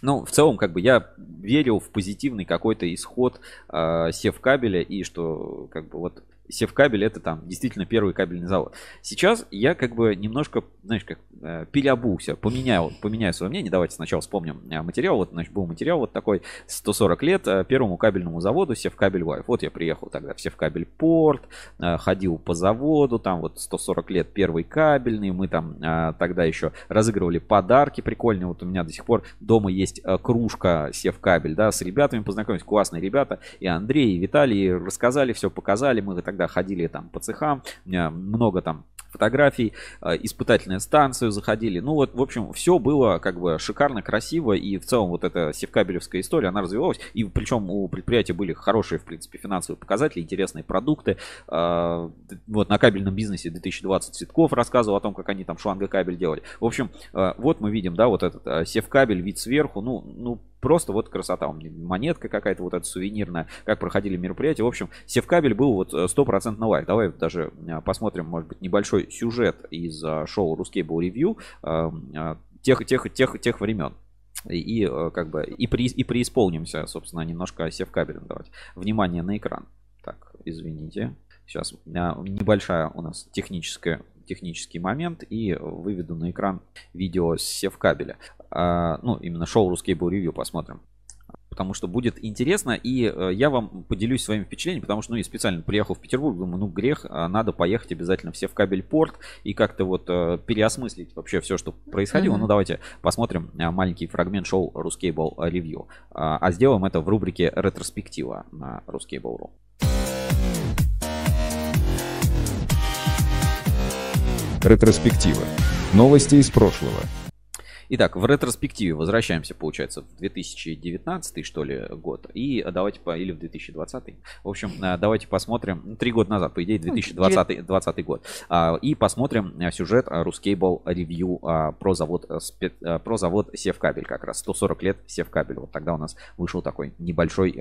B: Ну, в целом, как бы я верил в позитивный какой-то исход э, Севкабеля и что как бы вот Севкабель это там действительно первый кабельный завод. Сейчас я как бы немножко, знаешь, как э, переобулся, поменяю, поменяю свое мнение. Давайте сначала вспомним э, материал. Вот, значит, был материал вот такой 140 лет э, первому кабельному заводу Севкабель Live. Вот я приехал тогда в Севкабель порт, э, ходил по заводу, там вот 140 лет первый кабельный. Мы там э, тогда еще разыгрывали подарки прикольные. Вот у меня до сих пор дома есть э, кружка Севкабель, да, с ребятами познакомились, классные ребята. И Андрей, и Виталий рассказали все, показали. Мы тогда ходили там по цехам, у меня много там фотографий, э, испытательная станцию заходили. Ну вот, в общем, все было как бы шикарно, красиво, и в целом вот эта севкабелевская история, она развивалась, и причем у предприятия были хорошие, в принципе, финансовые показатели, интересные продукты. Э, Вот на кабельном бизнесе 2020 Цветков рассказывал о том, как они там шлангокабель делали. В общем, э, вот мы видим, да, вот этот севкабель, вид сверху, ну, ну, просто вот красота. У меня монетка какая-то вот эта сувенирная, как проходили мероприятия. В общем, Севкабель был вот э, стопроцентно лайк. Давай даже э, посмотрим, может быть, небольшой сюжет из э, шоу Русский был ревью тех, тех, тех, тех времен. И, как бы и, при, и преисполнимся, собственно, немножко сев-кабелем давать. Внимание на экран. Так, извините. Сейчас небольшая у нас техническая технический момент и выведу на экран видео с сев-кабеля. А, ну, именно шоу Русский был ревью посмотрим потому что будет интересно, и э, я вам поделюсь своими впечатлениями, потому что, ну, я специально приехал в Петербург, думаю, ну, грех, а надо поехать обязательно все в кабель порт и как-то вот э, переосмыслить вообще все, что происходило. Mm-hmm. Ну, давайте посмотрим э, маленький фрагмент шоу Ruscable Review, а, а сделаем это в рубрике ретроспектива на Ruscable.ru.
I: Ретроспектива. Новости из прошлого.
B: Итак, в ретроспективе возвращаемся, получается, в 2019 что ли год. И давайте по... или в 2020. В общем, э, давайте посмотрим. Ну, три года назад, по идее, 2020 ну, 20 год. А, и посмотрим э, сюжет Ruscable ревью а, про завод, э, про завод Севкабель как раз. 140 лет Севкабель. Вот тогда у нас вышел такой небольшой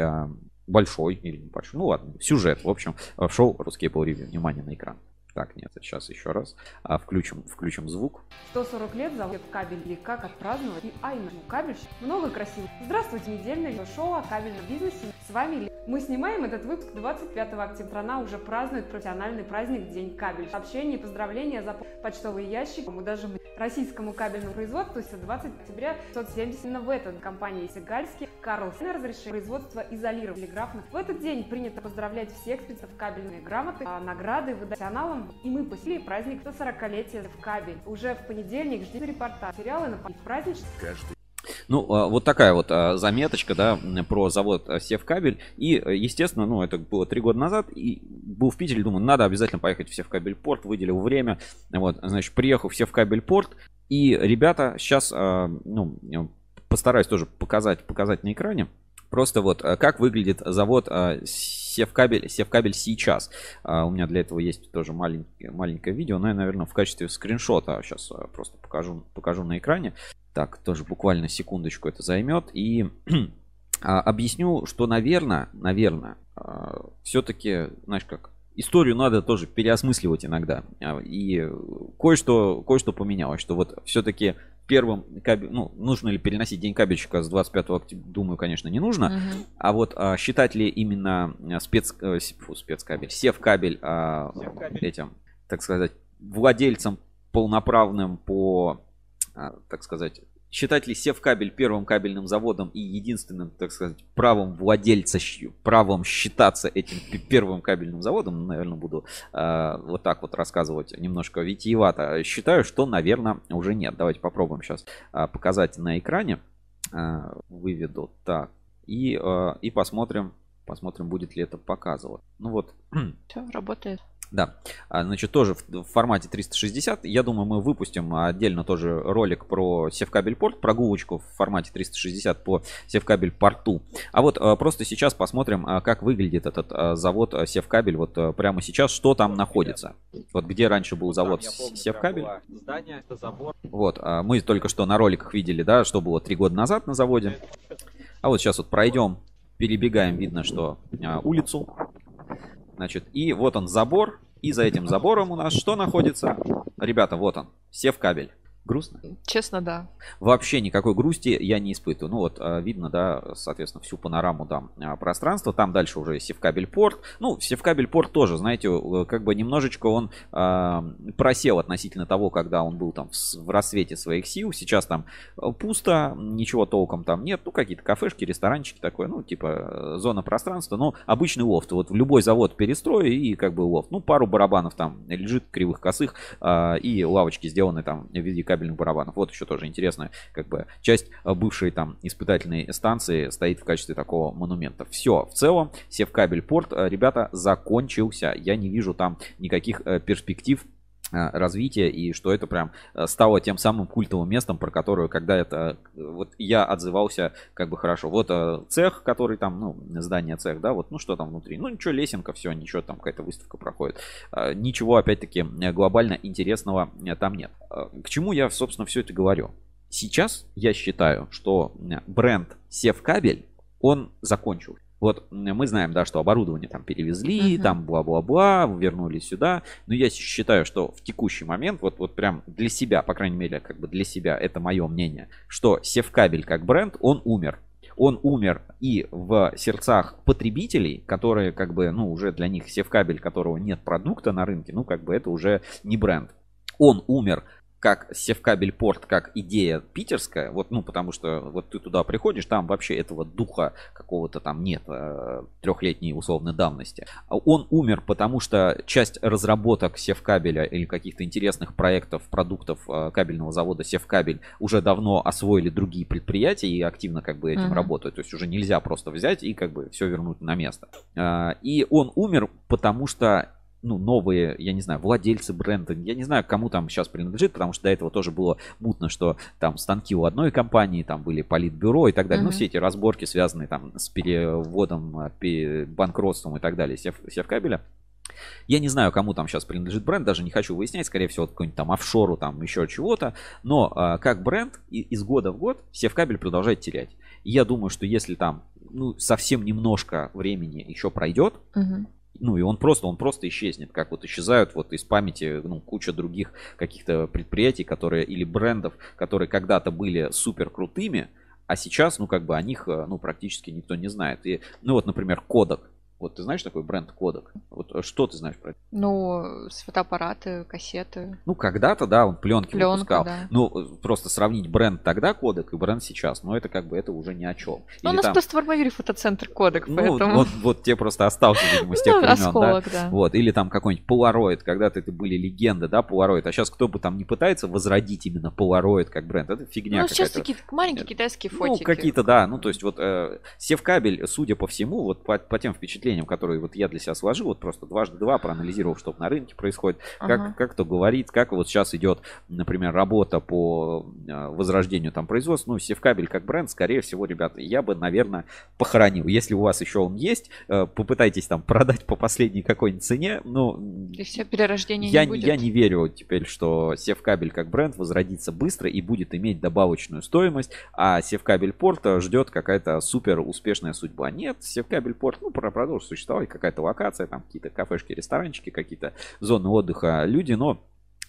B: большой или небольшой, ну ладно, сюжет, в общем, в шоу Ruscable ревью. Внимание на экран. Так, нет, сейчас еще раз. А, включим, включим звук.
J: 140 лет завод кабель и как отпраздновать. И Айна, ну кабель, много красивых. Здравствуйте, недельное шоу о кабельном бизнесе. С вами Мы снимаем этот выпуск 25 октября. Страна уже празднует профессиональный праздник День кабель. Сообщения и поздравления за почтовый ящик. Мы даже российскому кабельному производству с 20 октября 1970 именно в этот компании Сигальский Карл Сен разрешил производство изолированных телеграфных. В этот день принято поздравлять всех специалистов кабельные грамоты, а награды выдать и мы посетили праздник 140-летия в Кабель. Уже в понедельник ждите репортаж. Сериалы на праздничный.
B: Каждый ну, а, вот такая вот а, заметочка, да, про завод а, Севкабель. И, естественно, ну, это было три года назад, и был в Питере, думаю, надо обязательно поехать в Севкабель порт, выделил время. Вот, значит, приехал в Севкабель порт, и ребята сейчас, ну, постараюсь тоже показать, показать на экране. Просто вот как выглядит завод Севкабель, Севкабель сейчас. А, у меня для этого есть тоже маленькое, маленькое видео, но я, наверное, в качестве скриншота сейчас просто покажу, покажу на экране. Так, тоже буквально секундочку это займет. И а, объясню, что, наверное, наверное, все-таки, знаешь как, историю надо тоже переосмысливать иногда. И кое-что кое поменялось, что вот все-таки первым кабель, ну, нужно ли переносить день кабельщика с 25 октября, думаю, конечно, не нужно. Угу. А вот а, считать ли именно а, спец, э, фу, спецкабель, севкабель, а, севкабель этим, так сказать, владельцем полноправным по, а, так сказать, Считать ли Севкабель первым кабельным заводом и единственным, так сказать, правом владельца, правом считаться этим первым кабельным заводом, наверное, буду э, вот так вот рассказывать немножко витиевато. Считаю, что, наверное, уже нет. Давайте попробуем сейчас э, показать на экране. Э, выведу так. И, э, и посмотрим, посмотрим, будет ли это показывать. Ну вот.
A: Все, работает.
B: Да, а, значит, тоже в формате 360. Я думаю, мы выпустим отдельно тоже ролик про Севкабель порт, прогулочку в формате 360 по Севкабель порту. А вот а, просто сейчас посмотрим, а, как выглядит этот завод Севкабель вот прямо сейчас, что там находится. Вот где раньше был завод Севкабель. Здание, это забор. Вот, мы только что на роликах видели, да, что было три года назад на заводе. А вот сейчас вот пройдем, перебегаем, видно, что улицу Значит, и вот он забор. И за этим забором у нас что находится? Ребята, вот он. Сев кабель. Грустно?
A: Честно, да.
B: Вообще никакой грусти я не испытываю. Ну вот, а, видно, да, соответственно, всю панораму там а, пространства. Там дальше уже Севкабель порт. Ну, Севкабель порт тоже, знаете, как бы немножечко он э, просел относительно того, когда он был там в, в рассвете своих сил. Сейчас там пусто, ничего толком там нет. Ну, какие-то кафешки, ресторанчики такое, ну, типа зона пространства. Но обычный лофт. Вот в любой завод перестрой и как бы лофт. Ну, пару барабанов там лежит кривых косых э, и лавочки сделаны там в виде кабельных барабанов. Вот еще тоже интересная, как бы, часть э, бывшей там испытательной станции стоит в качестве такого монумента. Все, в целом, Севкабель порт, э, ребята, закончился. Я не вижу там никаких э, перспектив развития и что это прям стало тем самым культовым местом, про которое когда это вот я отзывался как бы хорошо. Вот цех, который там, ну, здание цех, да, вот, ну что там внутри, ну ничего, лесенка, все, ничего, там какая-то выставка проходит. Ничего, опять-таки, глобально интересного там нет. К чему я, собственно, все это говорю? Сейчас я считаю, что бренд Севкабель, он закончил. Вот мы знаем, да, что оборудование там перевезли,
A: Мгм.
B: там бла-бла-бла, вернули сюда. Но я считаю, что в текущий момент, вот, вот прям для себя, по крайней мере, как бы для себя, это мое мнение, что Севкабель как бренд, он умер. Он умер и в сердцах потребителей, которые как бы, ну, уже для них Севкабель, которого нет продукта на рынке, ну, как бы это уже не бренд. Он умер как Севкабель порт, как идея питерская, вот, ну, потому что вот ты туда приходишь, там вообще этого духа какого-то там нет э, трехлетней условной давности. А Он умер, потому что часть разработок Севкабеля или каких-то интересных проектов, продуктов э, кабельного завода Севкабель уже давно освоили другие предприятия и активно как бы этим
A: Мгм.
B: работают. То есть уже нельзя просто взять и как бы все вернуть на место. А, И он умер, потому что ну, новые, я не знаю, владельцы бренда, я не знаю, кому там сейчас принадлежит, потому что до этого тоже было мутно, что там станки у одной компании, там были политбюро и так далее. Ну,
A: Мгм.
B: все эти разборки, связанные там с переводом, пе- банкротством и так далее сев, севкабеля. Я не знаю, кому там сейчас принадлежит бренд, даже не хочу выяснять, скорее всего, какой-нибудь там офшору, там еще чего-то. Но а, как бренд и- из года в год Севкабель продолжает терять. И я думаю, что если там ну, совсем немножко времени еще пройдет,
A: Мгм.
B: Ну и он просто, он просто исчезнет, как вот исчезают вот из памяти ну, куча других каких-то предприятий, которые или брендов, которые когда-то были супер крутыми, а сейчас, ну как бы о них, э, ну практически никто не знает. И, ну вот, например, Kodak. Вот ты знаешь такой бренд Kodak? Вот э, что ты знаешь про это?
A: Ну, фотоаппараты, кассеты.
B: Ну, когда-то, да, он пленки
A: Пленка,
B: выпускал.
A: да.
B: Ну, э, просто сравнить бренд тогда Kodak и бренд сейчас, ну, это как бы, это уже ни о чем.
A: Ну, у нас просто в Армавире фотоцентр кодек,
B: Ну,
A: поэтому...
B: вот, вот тебе просто остался, видимо, с тех
A: Ну,
B: времен,
A: осколок,
B: да?
A: да.
B: Вот, или там какой-нибудь Polaroid, когда-то это были легенды, да, Polaroid, а сейчас кто бы там не пытается возродить именно Polaroid как бренд, это фигня
A: Ну, сейчас такие маленькие китайские
B: Ну,
A: фотики.
B: какие-то, да. Ну, то есть, вот э, Севкабель, судя по всему, вот по, по тем впечатлениям, которые вот я для себя сложил, вот просто дважды два проанализировал, что на рынке происходит, как,
A: Ага.
B: как кто говорит, как вот сейчас идет, например, работа по э, возрождению там производства. Ну, Севкабель как бренд, скорее всего, ребята, я бы, наверное, похоронил. Если у вас еще он есть, э, попытайтесь там продать по последней какой-нибудь цене, ну,
A: И все, перерождения
B: я,
A: не будет.
B: я не верю теперь, что Севкабель как бренд возродится быстро и будет иметь добавочную стоимость, а Севкабель Порт ждет какая-то супер успешная судьба. Нет, Севкабель Порт, ну, про- продолжит существовать, какая-то локация, там какие-то кафешки, ресторанчики, какие-то зоны отдыха, люди, но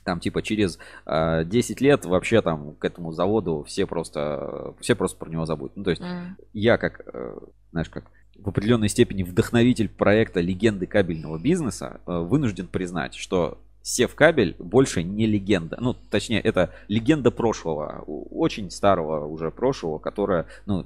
B: там типа через э, 10 лет вообще там к этому заводу все просто все просто про него забудут. Ну то есть
A: М.
B: я как э, знаешь как в определенной степени вдохновитель проекта легенды кабельного бизнеса э, вынужден признать, что Севкабель больше не легенда. Ну, точнее, это легенда прошлого, очень старого уже прошлого, которая, ну,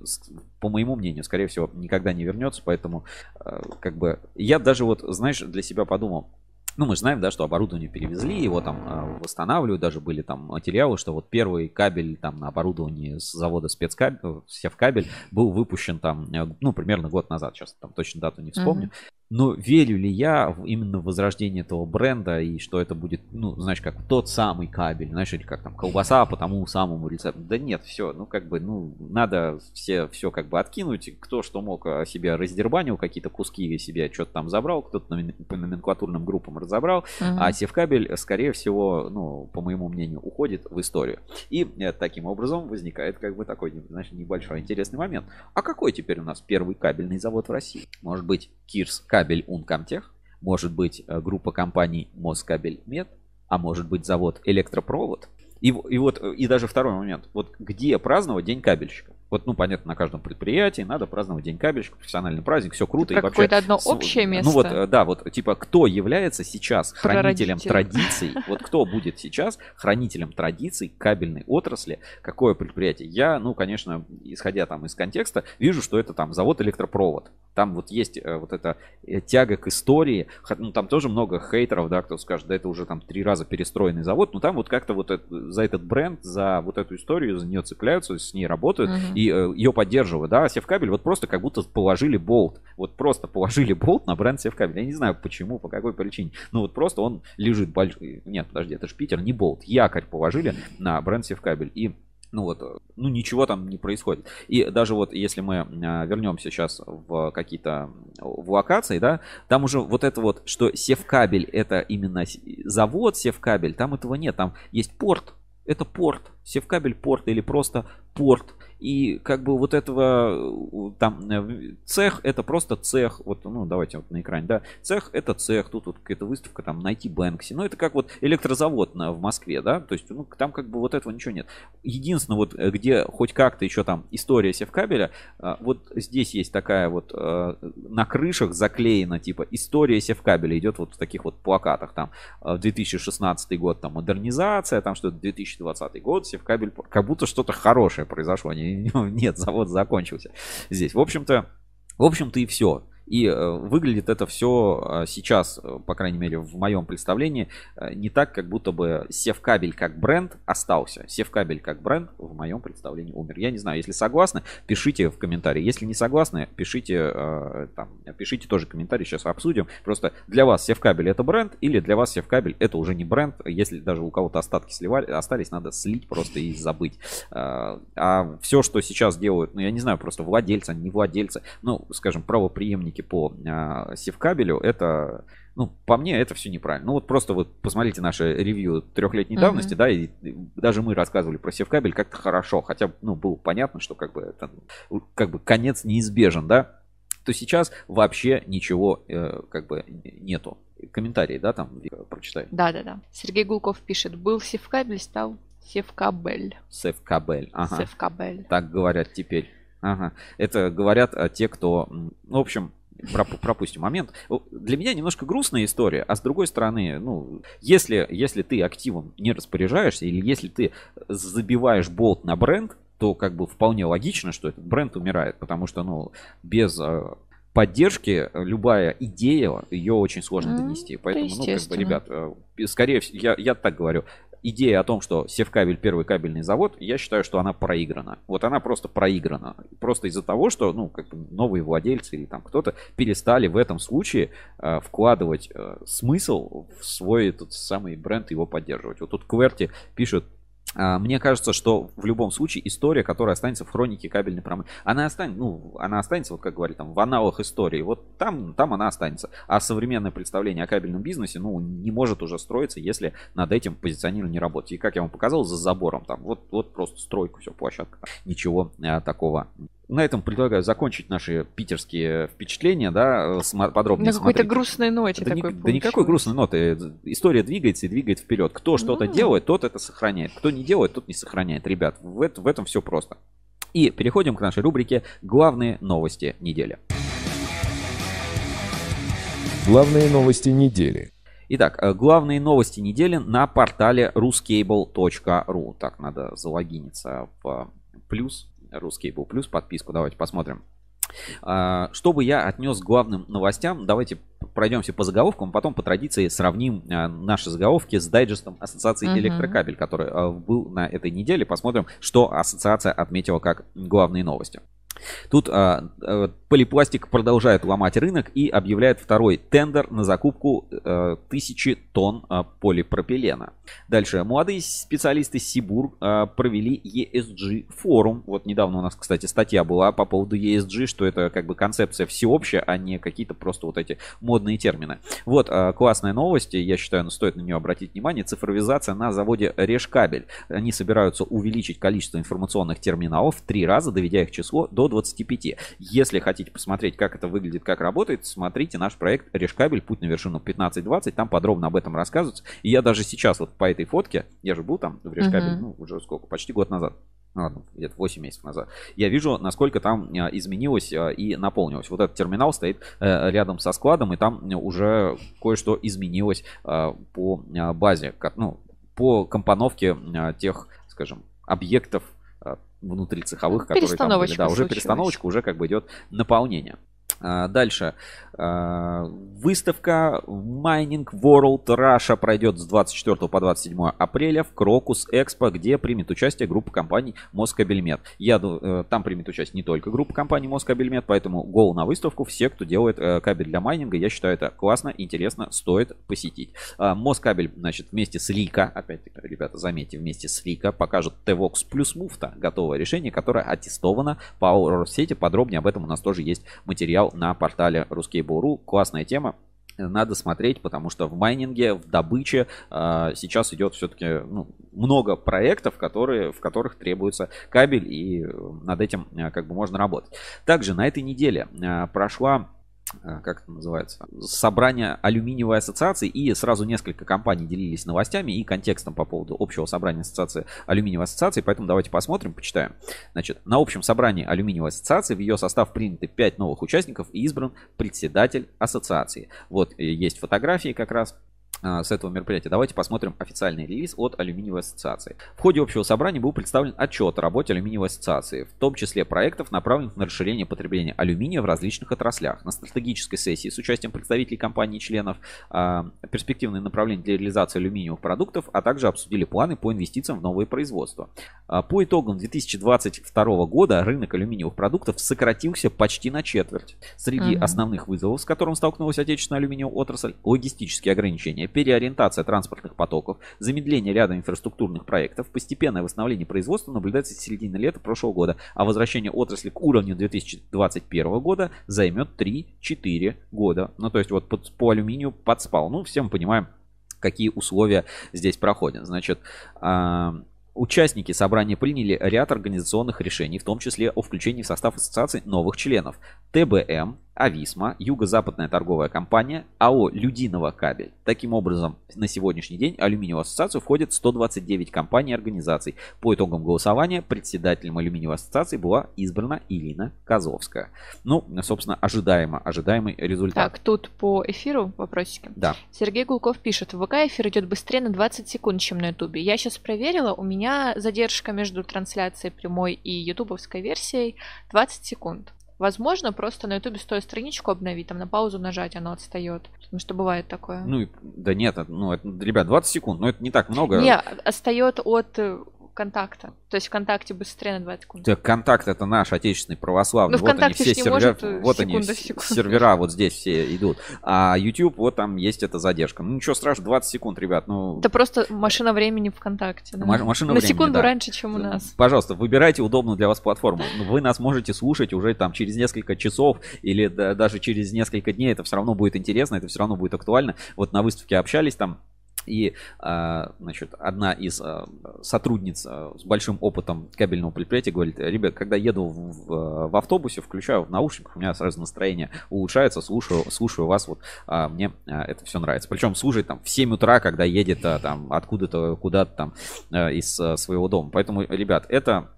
B: по моему мнению, скорее всего, никогда не вернется. Поэтому, э, как бы, я даже вот, знаешь, для себя подумал, ну, мы же знаем, да, что оборудование перевезли, его там э, восстанавливают, даже были там материалы, что вот первый кабель там на оборудовании с завода спецкабель, э, Севкабель был выпущен там, э, ну, примерно год назад, сейчас там точно дату не вспомню.
A: Мгм.
B: Но верю ли я в- именно в возрождение этого бренда и что это будет, ну, знаешь, как тот самый кабель, знаешь, или как там колбаса по тому самому рецепту. Да нет, все, ну, как бы, ну, надо все, все как бы откинуть. Кто что мог э, себе раздербанил, какие-то куски себе что-то там забрал, кто-то по номенклатурным группам разобрал,
A: Мгм.
B: а Севкабель, скорее всего, ну, по моему мнению, уходит в историю. И э, таким образом возникает как бы такой, знаешь, небольшой интересный момент. А какой теперь у нас первый кабельный завод в России? Может быть, Кирс Кабель Ункомтех? Может быть, э, группа компаний Москабель Мед? А может быть, завод Электропровод? И, и вот, э, и даже второй момент. Вот где праздновать День кабельщика? Вот, ну, понятно, на каждом предприятии надо праздновать День кабельщика, профессиональный праздник, все круто.
A: Про
B: и вообще,
A: какое-то одно общее место.
B: Ну вот, э, да, вот, типа, кто является сейчас хранителем традиций? Вот кто будет сейчас хранителем традиций кабельной отрасли? Какое предприятие? Я, ну, конечно, исходя там из контекста, вижу, что это там завод электропровод. Там вот есть э, вот эта э, тяга к истории. Ну, там тоже много хейтеров, да, кто скажет, да это уже там три раза перестроенный завод. Но там вот как-то вот это- за этот бренд, за вот эту историю, за нее цепляются, с ней работают
A: Мгм.
B: и ее поддерживают. Да, Севкабель вот просто как будто положили болт. Вот просто положили болт на бренд Севкабель. Я не знаю почему, по какой причине. Ну вот просто он лежит большой. Нет, подожди, это же Питер, не болт. Якорь положили на бренд Севкабель. И ну вот, э, ну ничего там не происходит. И даже вот если мы а, вернемся сейчас в какие-то в локации, да, там уже вот это вот, что Севкабель это именно завод Севкабель, там этого нет, там есть порт, это порт. Севкабель порт или просто порт. И как бы вот этого э, там э, цех это просто цех. Вот, ну, давайте вот на экране, да. Цех это цех. Тут вот какая-то выставка, там, найти Бэнкси. Ну, это как вот электрозавод на, в Москве, да. То есть, ну, там как бы вот этого ничего нет. Единственное, вот э, где хоть как-то еще там история Севкабеля, вот здесь есть такая вот на крышах заклеена, типа, история Севкабеля. Идет вот в таких вот плакатах. Там 2016 год, там, модернизация, там что-то 2020 год, Севкабель. Как будто что-то хорошее произошло. нет, завод закончился здесь. В общем-то, в общем-то и все. И э, выглядит это все э, сейчас, э, по крайней мере, в моем представлении, не так, как будто бы Севкабель как бренд остался. Севкабель как бренд в моем представлении умер. Я не знаю, если согласны, пишите в комментарии. Если не согласны, пишите, там, пишите тоже комментарии, сейчас обсудим. Просто для вас Севкабель это бренд или для вас Севкабель это уже не бренд. Если даже у кого-то остатки сливали, остались, надо слить просто и забыть. А все, что сейчас делают, ну я не знаю, просто владельцы, не владельцы, ну, скажем, правоприемники рынке по а, севкабелю, это, ну, по мне, это все неправильно. Ну, вот просто вот посмотрите наше ревью трехлетней uh-huh. давности, да, и даже мы рассказывали про севкабель как-то хорошо, хотя, ну, было понятно, что как бы это, как бы конец неизбежен, да, то сейчас вообще ничего э, как бы нету. Комментарии, да, там прочитай.
A: Да, да, да. Сергей Гулков пишет, был Севкабель, стал Севкабель.
B: Севкабель, ага.
A: Севкабель.
B: Так говорят теперь. Ага. Это говорят а, те, кто, ну, в общем, пропустим момент. Для меня немножко грустная история, а с другой стороны, ну, если, если ты активом не распоряжаешься, или если ты забиваешь болт на бренд, то как бы вполне логично, что этот бренд умирает, потому что, ну, без а, поддержки любая идея, ее очень сложно mm, донести. Поэтому, ну, как бы, ребят, э, скорее всего, я, я так говорю, идея о том, что Севкабель первый кабельный завод, я считаю, что она проиграна. Вот она просто проиграна. Просто из-за того, что ну, как бы новые владельцы или там кто-то перестали в этом случае э, вкладывать э, смысл в свой этот самый бренд его поддерживать. Вот тут Кверти пишет, мне кажется, что в любом случае история, которая останется в хронике кабельной промышленности, она останется, ну, она останется, вот как говорили, там, в аналах истории. Вот там, там она останется. А современное представление о кабельном бизнесе, ну, не может уже строиться, если над этим позиционированием не работать. И как я вам показал, за забором там, вот, вот просто стройку, все, площадка. Ничего а, такого на этом предлагаю закончить наши питерские впечатления, да, подробнее
A: На какой-то грустной ноте
B: да,
A: такой
B: ни, да никакой грустной ноты. История двигается и двигает вперед. Кто что-то делает, тот это сохраняет. Кто не делает, тот не сохраняет. Ребят, в, это, в этом все просто. И переходим к нашей рубрике «Главные новости недели».
I: Главные новости недели.
B: Итак, э, главные новости недели на портале ruscable.ru. Так, надо залогиниться в плюс Русский был плюс подписку. Давайте посмотрим. А, чтобы я отнес к главным новостям, давайте пройдемся по заголовкам, потом по традиции сравним а, наши заголовки с дайджестом Ассоциации uh-huh. Электрокабель, который а, был на этой неделе. Посмотрим, что ассоциация отметила как главные новости. Тут а, а, Полипластик продолжает ломать рынок и объявляет второй тендер на закупку а, тысячи тонн а, полипропилена. Дальше. Молодые специалисты Сибур а, провели ESG форум. Вот недавно у нас, кстати, статья была по поводу ESG, что это как бы концепция всеобщая, а не какие-то просто вот эти модные термины. Вот а, классная новость, я считаю, ну, стоит на нее обратить внимание. Цифровизация на заводе Решкабель. Они собираются увеличить количество информационных терминалов в три раза, доведя их число до 25. Если хотите посмотреть, как это выглядит, как работает, смотрите наш проект Решкабель, путь на вершину 15-20, там подробно об этом рассказывается. И я даже сейчас вот по этой фотке, я же был там в Решкабель, uh-huh. ну, уже сколько, почти год назад. Ну, ладно, где-то 8 месяцев назад. Я вижу, насколько там а, изменилось а, и наполнилось. Вот этот терминал стоит э, рядом со складом, и там уже кое-что изменилось по базе, ну, по компоновке тех, скажем, объектов внутри цеховых, которые там были. Да, уже перестановочка, уже как бы идет наполнение. А, дальше. А, выставка Mining World Russia пройдет с 24 по 27 апреля в Крокус Экспо, где примет участие группа компаний Москабельмет. Я, э, там примет участие не только группа компаний Москабельмет, поэтому гол на выставку все, кто делает э, кабель для майнинга. Я считаю это классно, интересно, стоит посетить. А, Москабель, значит, вместе с Лика, опять-таки, ребята, заметьте, вместе с Лика покажут TVOX плюс муфта. Готовое решение, которое аттестовано по сети. Подробнее об этом у нас тоже есть материал на портале Ruskable.ru. Классная тема. надо смотреть, потому что в майнинге, в добыче а, сейчас идет все-таки ну, много проектов, которые, в которых требуется кабель, и э, над этим а, как бы можно работать. Также на этой неделе а, прошла как это называется, собрание алюминиевой ассоциации, и сразу несколько компаний делились новостями и контекстом по поводу общего собрания ассоциации алюминиевой ассоциации, поэтому давайте посмотрим, почитаем. Значит, на общем собрании алюминиевой ассоциации в ее состав приняты 5 новых участников и избран председатель ассоциации. Вот э, есть фотографии как раз с этого мероприятия. Давайте посмотрим официальный релиз от Алюминиевой ассоциации. В ходе общего собрания был представлен отчет о работе Алюминиевой ассоциации, в том числе проектов, направленных на расширение потребления алюминия в различных отраслях. На стратегической сессии с участием представителей компаний членов а, перспективные направления для реализации алюминиевых продуктов, а также обсудили планы по инвестициям в новые производства. А, по итогам 2022 года рынок алюминиевых продуктов сократился почти на четверть. Среди
A: Мгм.
B: основных вызовов, с которым столкнулась отечественная алюминиевая отрасль, логистические ограничения, переориентация транспортных потоков, замедление ряда инфраструктурных проектов, постепенное восстановление производства наблюдается с середины лета прошлого года, а возвращение отрасли к уровню 2021 года займет 3-4 года. Ну, то есть вот под- по алюминию подспал. Ну, все мы понимаем, какие условия здесь проходят. Значит, а, Участники собрания приняли ряд организационных решений, в том числе о включении в состав ассоциации новых членов. ТБМ, Ависма, Юго-Западная торговая компания, АО «Людиново кабель». Таким образом, на сегодняшний день алюминиевую ассоциацию входит 129 компаний и организаций. По итогам голосования председателем алюминиевой ассоциации была избрана Ирина Козовская. Ну, собственно, ожидаемо, ожидаемый результат.
A: Так, тут по эфиру вопросики.
B: Да.
A: Сергей Гулков пишет, в ВК эфир идет быстрее на 20 секунд, чем на Ютубе. Я сейчас проверила, у меня задержка между трансляцией прямой и ютубовской версией 20 секунд. Возможно, просто на Ютубе стоит страничку обновить, там на паузу нажать, оно отстает. Потому что бывает такое.
B: Ну, да нет, ну, это, ребят, 20 секунд, но это не так много.
A: Не, отстает от э, контакта. То есть ВКонтакте быстрее на 20 секунд.
B: Так, контакт это наш отечественный православный.
A: Ну,
B: вот они все сервера,
A: может, э,
B: вот они сервера вот здесь все идут. А YouTube вот там есть эта задержка. Ну ничего страшного, 20 секунд, ребят. Ну
A: Это просто машина времени ВКонтакте. да?
B: Маш- машина
A: на
B: времени,
A: секунду
B: да.
A: раньше, чем у нас.
B: Пожалуйста, выбирайте удобную для вас платформу. Ну, Вы нас можете слушать уже там через несколько часов или да- даже через несколько дней. Это все равно будет интересно, это все равно будет актуально. Вот на выставке общались там. И, а, значит, одна из а, сотрудниц а, с большим опытом кабельного предприятия говорит, ребят, когда еду в, в- автобусе, включаю в наушниках, у меня сразу настроение улучшается, слушаю, слушаю вас, вот мне это все нравится. Причем слушать там в 7 утра, когда едет там откуда-то, куда-то там из своего дома. Поэтому, ребят, это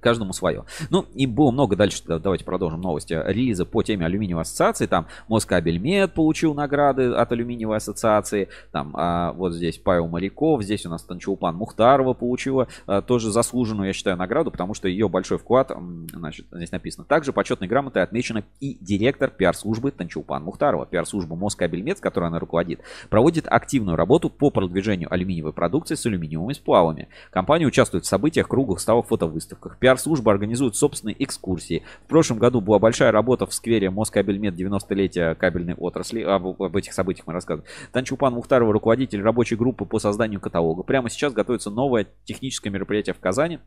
B: каждому свое. Ну, и было много дальше, да, давайте продолжим новости. Релизы по теме алюминиевой ассоциации. Там Москабельмет получил награды от алюминиевой ассоциации. Там а, вот здесь Павел Моряков. Здесь у нас Танчулпан Мухтарова получила а, тоже заслуженную, я считаю, награду, потому что ее большой вклад, значит, здесь написано. Также почетной грамотой отмечена и директор пиар-службы Танчулпан Мухтарова. Пиар-служба Москабельмет, которой она руководит, проводит активную работу по продвижению алюминиевой продукции с алюминиевыми сплавами. Компания участвует в событиях, круглых столах, фотовыставках. Пиар-служба организует собственные экскурсии. В прошлом году была большая работа в сквере Москабельмет 90-летия кабельной отрасли. Об, об этих событиях мы рассказываем. Танчупан Мухтарова, руководитель рабочей группы по созданию каталога. Прямо сейчас готовится новое техническое мероприятие в Казани.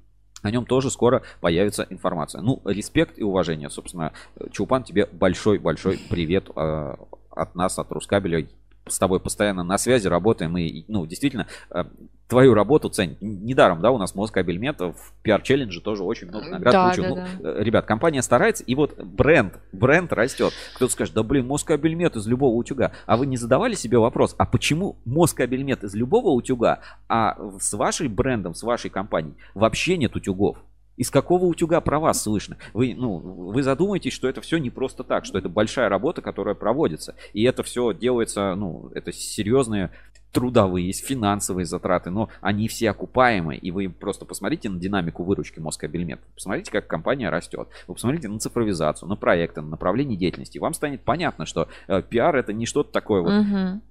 B: О нем тоже скоро появится информация. Ну, респект и уважение. Собственно, Чулпан, тебе большой-большой привет э, от нас, от Рускабеля. С тобой постоянно на связи работаем и, ну, действительно, э, твою работу ценят. Недаром, да, у нас Москабельмет в пиар-челлендже тоже очень много наград
A: Да,
B: получил.
A: да,
B: Ну, э, Ребят, компания старается, и вот бренд, бренд растет. Кто-то скажет, да блин, Москабельмет из любого утюга. А вы не задавали себе вопрос, а почему Москабельмет из любого утюга, а с вашим брендом, с вашей компанией вообще нет утюгов? Из какого утюга про вас слышно? Вы, ну, вы задумаетесь, что это все не просто так, что это большая работа, которая проводится. И это все делается, ну, это серьезные трудовые, есть финансовые затраты, но они все окупаемые. И вы просто посмотрите на динамику выручки Москабельмет. Посмотрите, как компания растет. Вы посмотрите на цифровизацию, на проекты, на направление деятельности. Вам станет понятно, что э, пиар это не что-то такое вот.
A: Мгм.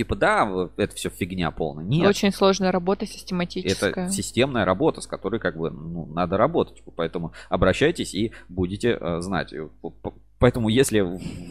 B: Типа, да, это все фигня полная. Нет.
A: Очень сложная работа, систематическая.
B: Это системная работа, с которой как бы ну, надо работать. Поэтому обращайтесь и будете э, знать. Поэтому, если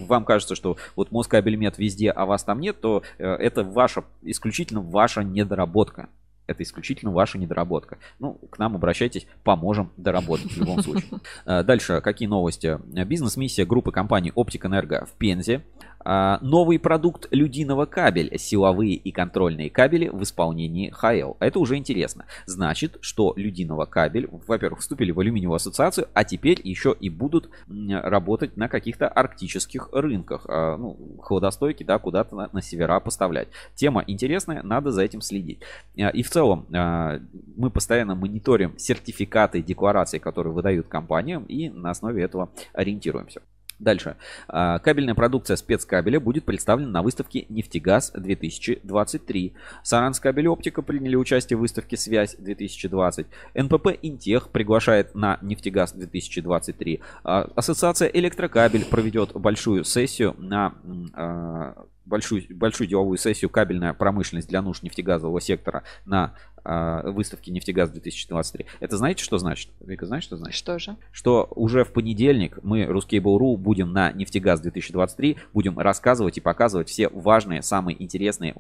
B: вам кажется, что вот Москабельмет везде, а вас там нет, то э, это ваша, исключительно ваша недоработка. Это исключительно ваша недоработка. Ну, к нам обращайтесь, поможем доработать в любом случае. Э, Дальше, какие новости? Бизнес-миссия группы компаний Оптик Энерго в Пензе. А, Новый продукт людиного кабель. Силовые и контрольные кабели в исполнении ХЛ. Это уже интересно. Значит, что людиного кабель, во-первых, вступили в алюминиевую ассоциацию, а теперь еще и будут работать на каких-то арктических рынках. А, Ну, холодостойки, да, куда-то на, на севера поставлять. Тема интересная, надо за этим следить. А, И в целом мы постоянно мониторим сертификаты, декларации, которые выдают компаниям, и на основе этого ориентируемся. Дальше. А, Кабельная продукция спецкабеля будет представлена на выставке «Нефтегаз 2023». Саранскабель Оптика приняли участие в выставке «Связь 2020». НПП «Интех» приглашает на «Нефтегаз 2023». А, Ассоциация «Электрокабель» проведет большую сессию на а, большую, большую деловую сессию «Кабельная промышленность для нужд нефтегазового сектора» на а, выставке «Нефтегаз 2023». Это знаете, что значит? Вика, знаешь, что значит?
A: Что же?
B: что уже в понедельник мы, Ruskable.ru, будем на нефтегаз 2023, будем рассказывать и показывать все важные, самые интересные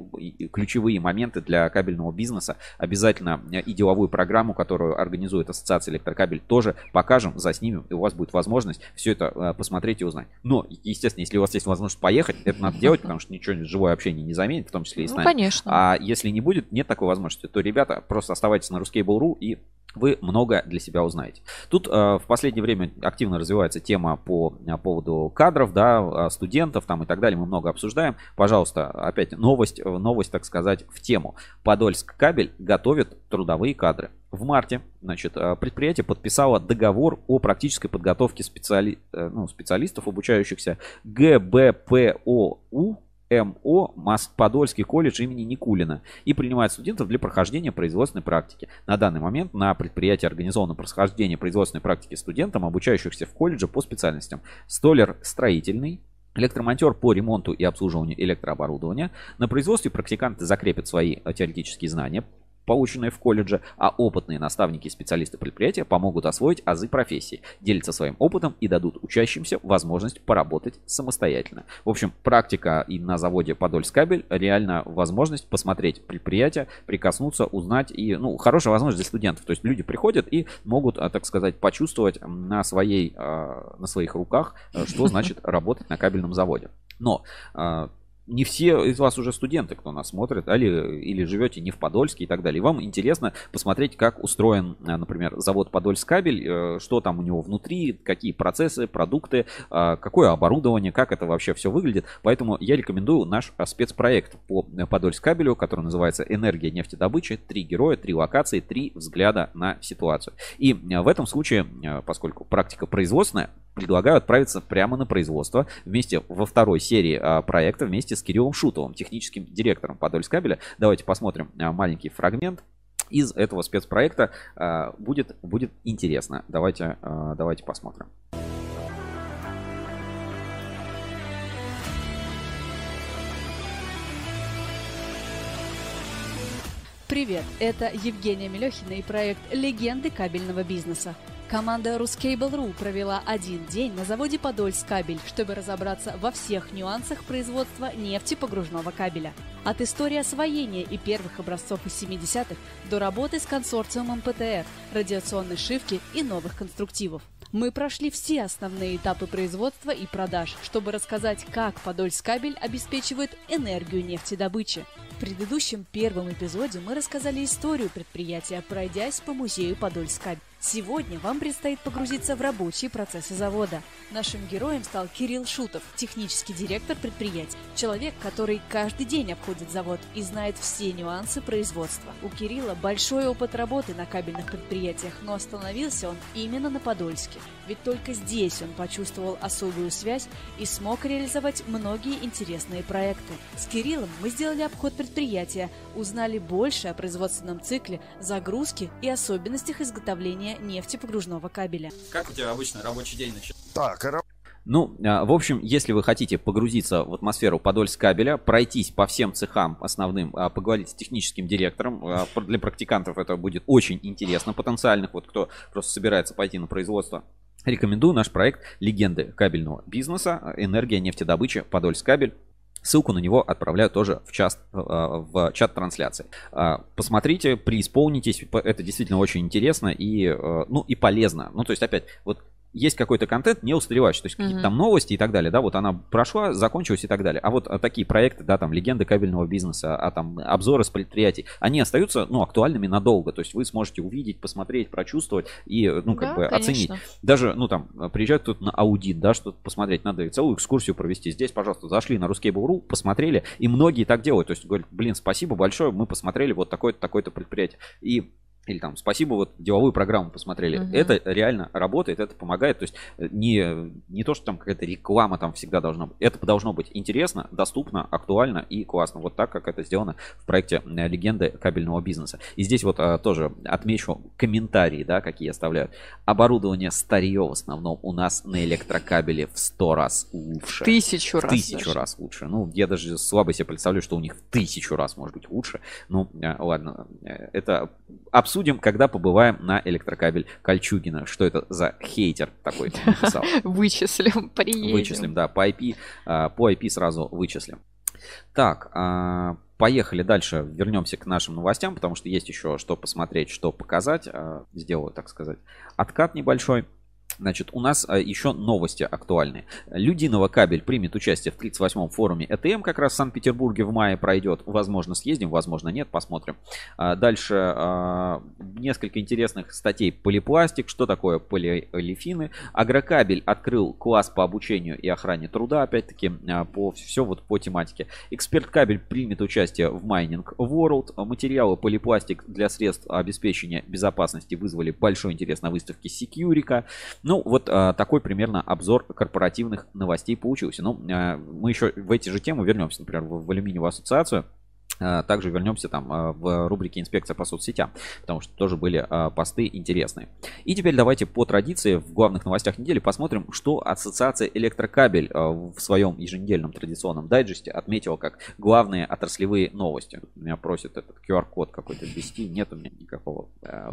B: ключевые моменты для кабельного бизнеса. Обязательно и деловую программу, которую организует Ассоциация Электрокабель, тоже покажем, заснимем, и у вас будет возможность все это э, посмотреть и узнать. Но, естественно, если у вас есть возможность поехать, это надо делать, потому что ничего живое общение не заменит, в том числе и с
A: Ну,
B: нами.
A: конечно.
B: А если не будет, нет такой возможности, то, ребята, просто оставайтесь на Ruskable.ru и вы много для себя узнаете. Тут э, в последнее время активно развивается тема по э, поводу кадров, да, э, студентов там и так далее. Мы много обсуждаем. Пожалуйста, опять новость, э, новость, так сказать, в тему. Подольск кабель готовит трудовые кадры. В марте, значит, предприятие подписало договор о практической подготовке специали... ну, специалистов, обучающихся ГБПОУ МО Подольский колледж имени Никулина и принимает студентов для прохождения производственной практики. На данный момент на предприятии организовано прохождение производственной практики студентам, обучающихся в колледже по специальностям столяр строительный, Электромонтер по ремонту и обслуживанию электрооборудования. На производстве практиканты закрепят свои теоретические знания, полученные в колледже, а опытные наставники и специалисты предприятия помогут освоить азы профессии, делятся своим опытом и дадут учащимся возможность поработать самостоятельно. В общем, практика и на заводе Подольскабель реально возможность посмотреть предприятие, прикоснуться, узнать и, ну, хорошая возможность для студентов. То есть люди приходят и могут, а, так сказать, почувствовать на своей, а, на своих руках, а, что значит работать на кабельном заводе. Но а, не все из вас уже студенты, кто нас смотрит, или, или живете не в Подольске и так далее. Вам интересно посмотреть, как устроен, э, например, завод Подольскабель, э, что там у него внутри, какие процессы, продукты, э, какое оборудование, как это вообще все выглядит. Поэтому я рекомендую наш спецпроект по Подольскабелю, который называется «Энергия нефтедобычи». Три героя, три локации, три взгляда на ситуацию. И в этом случае, поскольку практика производственная, предлагаю отправиться прямо на производство вместе во второй серии а, проекта вместе с Кириллом Шутовым, техническим директором Подольскабеля. Давайте посмотрим а, маленький фрагмент из этого спецпроекта. А, будет, будет интересно. Давайте, давайте посмотрим.
K: Привет, это Евгения Мелехина и проект «Легенды кабельного бизнеса». Команда Ruscable.ru провела один день на заводе Подольск кабель, чтобы разобраться во всех нюансах производства нефтепогружного кабеля. От истории освоения и первых образцов из 70-х до работы с консорциумом ПТР, радиационной шивки и новых конструктивов. Мы прошли все основные этапы производства и продаж, чтобы рассказать, как Подольскабель обеспечивает энергию нефтедобычи. В предыдущем первом эпизоде мы рассказали историю предприятия, пройдясь по музею Подольскабель. Сегодня вам предстоит погрузиться в рабочие процессы завода. Нашим героем стал Кирилл Шутов, технический директор предприятия. Человек, который каждый день обходит завод и знает все нюансы производства. У Кирилла большой опыт работы на кабельных предприятиях, но остановился он именно на Подольске. Ведь только здесь он почувствовал особую связь и смог реализовать многие интересные проекты. С Кириллом мы сделали обход предприятия, узнали больше о производственном цикле, загрузке и особенностях изготовления нефтепогружного кабеля.
B: Как у тебя обычно рабочий день начинается?
E: Так,
B: Ну, а, в общем, если вы хотите погрузиться в атмосферу Подольскабеля, пройтись по всем цехам основным, а, поговорить с техническим директором, а, для практикантов это будет очень интересно, потенциальных, вот кто просто собирается пойти на производство. Рекомендую наш проект «Легенды кабельного бизнеса. Энергия нефтедобычи. Подольскабель». Ссылку на него отправляю тоже в чат, э, в чат трансляции. А, Посмотрите, преисполнитесь, это действительно очень интересно и, э, ну, и полезно. Ну, то есть, опять, вот есть какой-то контент не устаревающий, то есть какие-то там новости и так далее, да, вот она прошла, закончилась и так далее. А вот а, такие проекты, да, там легенды кабельного бизнеса, а там обзоры с предприятий, они остаются, ну, актуальными надолго, то есть вы сможете увидеть, посмотреть, прочувствовать и, ну, как
A: Да,
B: бы оценить.
A: конечно.
B: Даже, ну, там, приезжает кто-то на аудит, да, что-то посмотреть, надо и целую экскурсию провести. Здесь, пожалуйста, зашли на Ruskable.ru, посмотрели, и многие так делают, то есть говорят, блин, спасибо большое, мы посмотрели вот такое-то, такое-то предприятие. И или там, спасибо, вот деловую программу посмотрели.
A: Мгм.
B: Это реально работает, это помогает. То есть э, не, не то, что там какая-то реклама там всегда должна быть. Это должно быть интересно, доступно, актуально и классно. Вот так, как это сделано в проекте э, «Легенды кабельного бизнеса». И здесь вот а, тоже отмечу комментарии, да, какие оставляют. Оборудование старье в основном у нас на электрокабеле в 100 раз лучше.
A: Тысячу
B: В
A: раз
B: Тысячу
A: даже.
B: раз лучше. Ну, я даже слабо себе представляю, что у них в тысячу раз может быть лучше. Ну, ладно. Это обсудим, когда побываем на электрокабель Кольчугина. Что это за хейтер такой написал?
A: Вычислим, приедем.
B: Вычислим, да, по IP, а, по IP сразу вычислим. Так, а, поехали дальше, вернемся к нашим новостям, потому что есть еще что посмотреть, что показать. А, Сделаю, так сказать, откат небольшой. Значит, у нас а, еще новости актуальные. Людиново кабель примет участие в 38-м форуме ЭТМ, как раз в Санкт-Петербурге в мае пройдет. Возможно, съездим, возможно, нет, посмотрим. А, Дальше а, несколько интересных статей. Полипластик, что такое полиолефины. Агрокабель открыл класс по обучению и охране труда, опять-таки, по, все вот по тематике. Эксперт кабель примет участие в Mining World. Материалы полипластик для средств обеспечения безопасности вызвали большой интерес на выставке Securica. Ну, вот а, такой примерно обзор корпоративных новостей получился. Ну, а, мы еще в эти же темы вернемся, например, в, в алюминиевую ассоциацию. А, Также вернемся там а, в рубрике «Инспекция по соцсетям», потому что тоже были а, посты интересные. И теперь давайте по традиции в главных новостях недели посмотрим, что Ассоциация Электрокабель в своем еженедельном традиционном дайджесте отметила как главные отраслевые новости. Меня просят этот QR-код какой-то ввести. Нет у меня никакого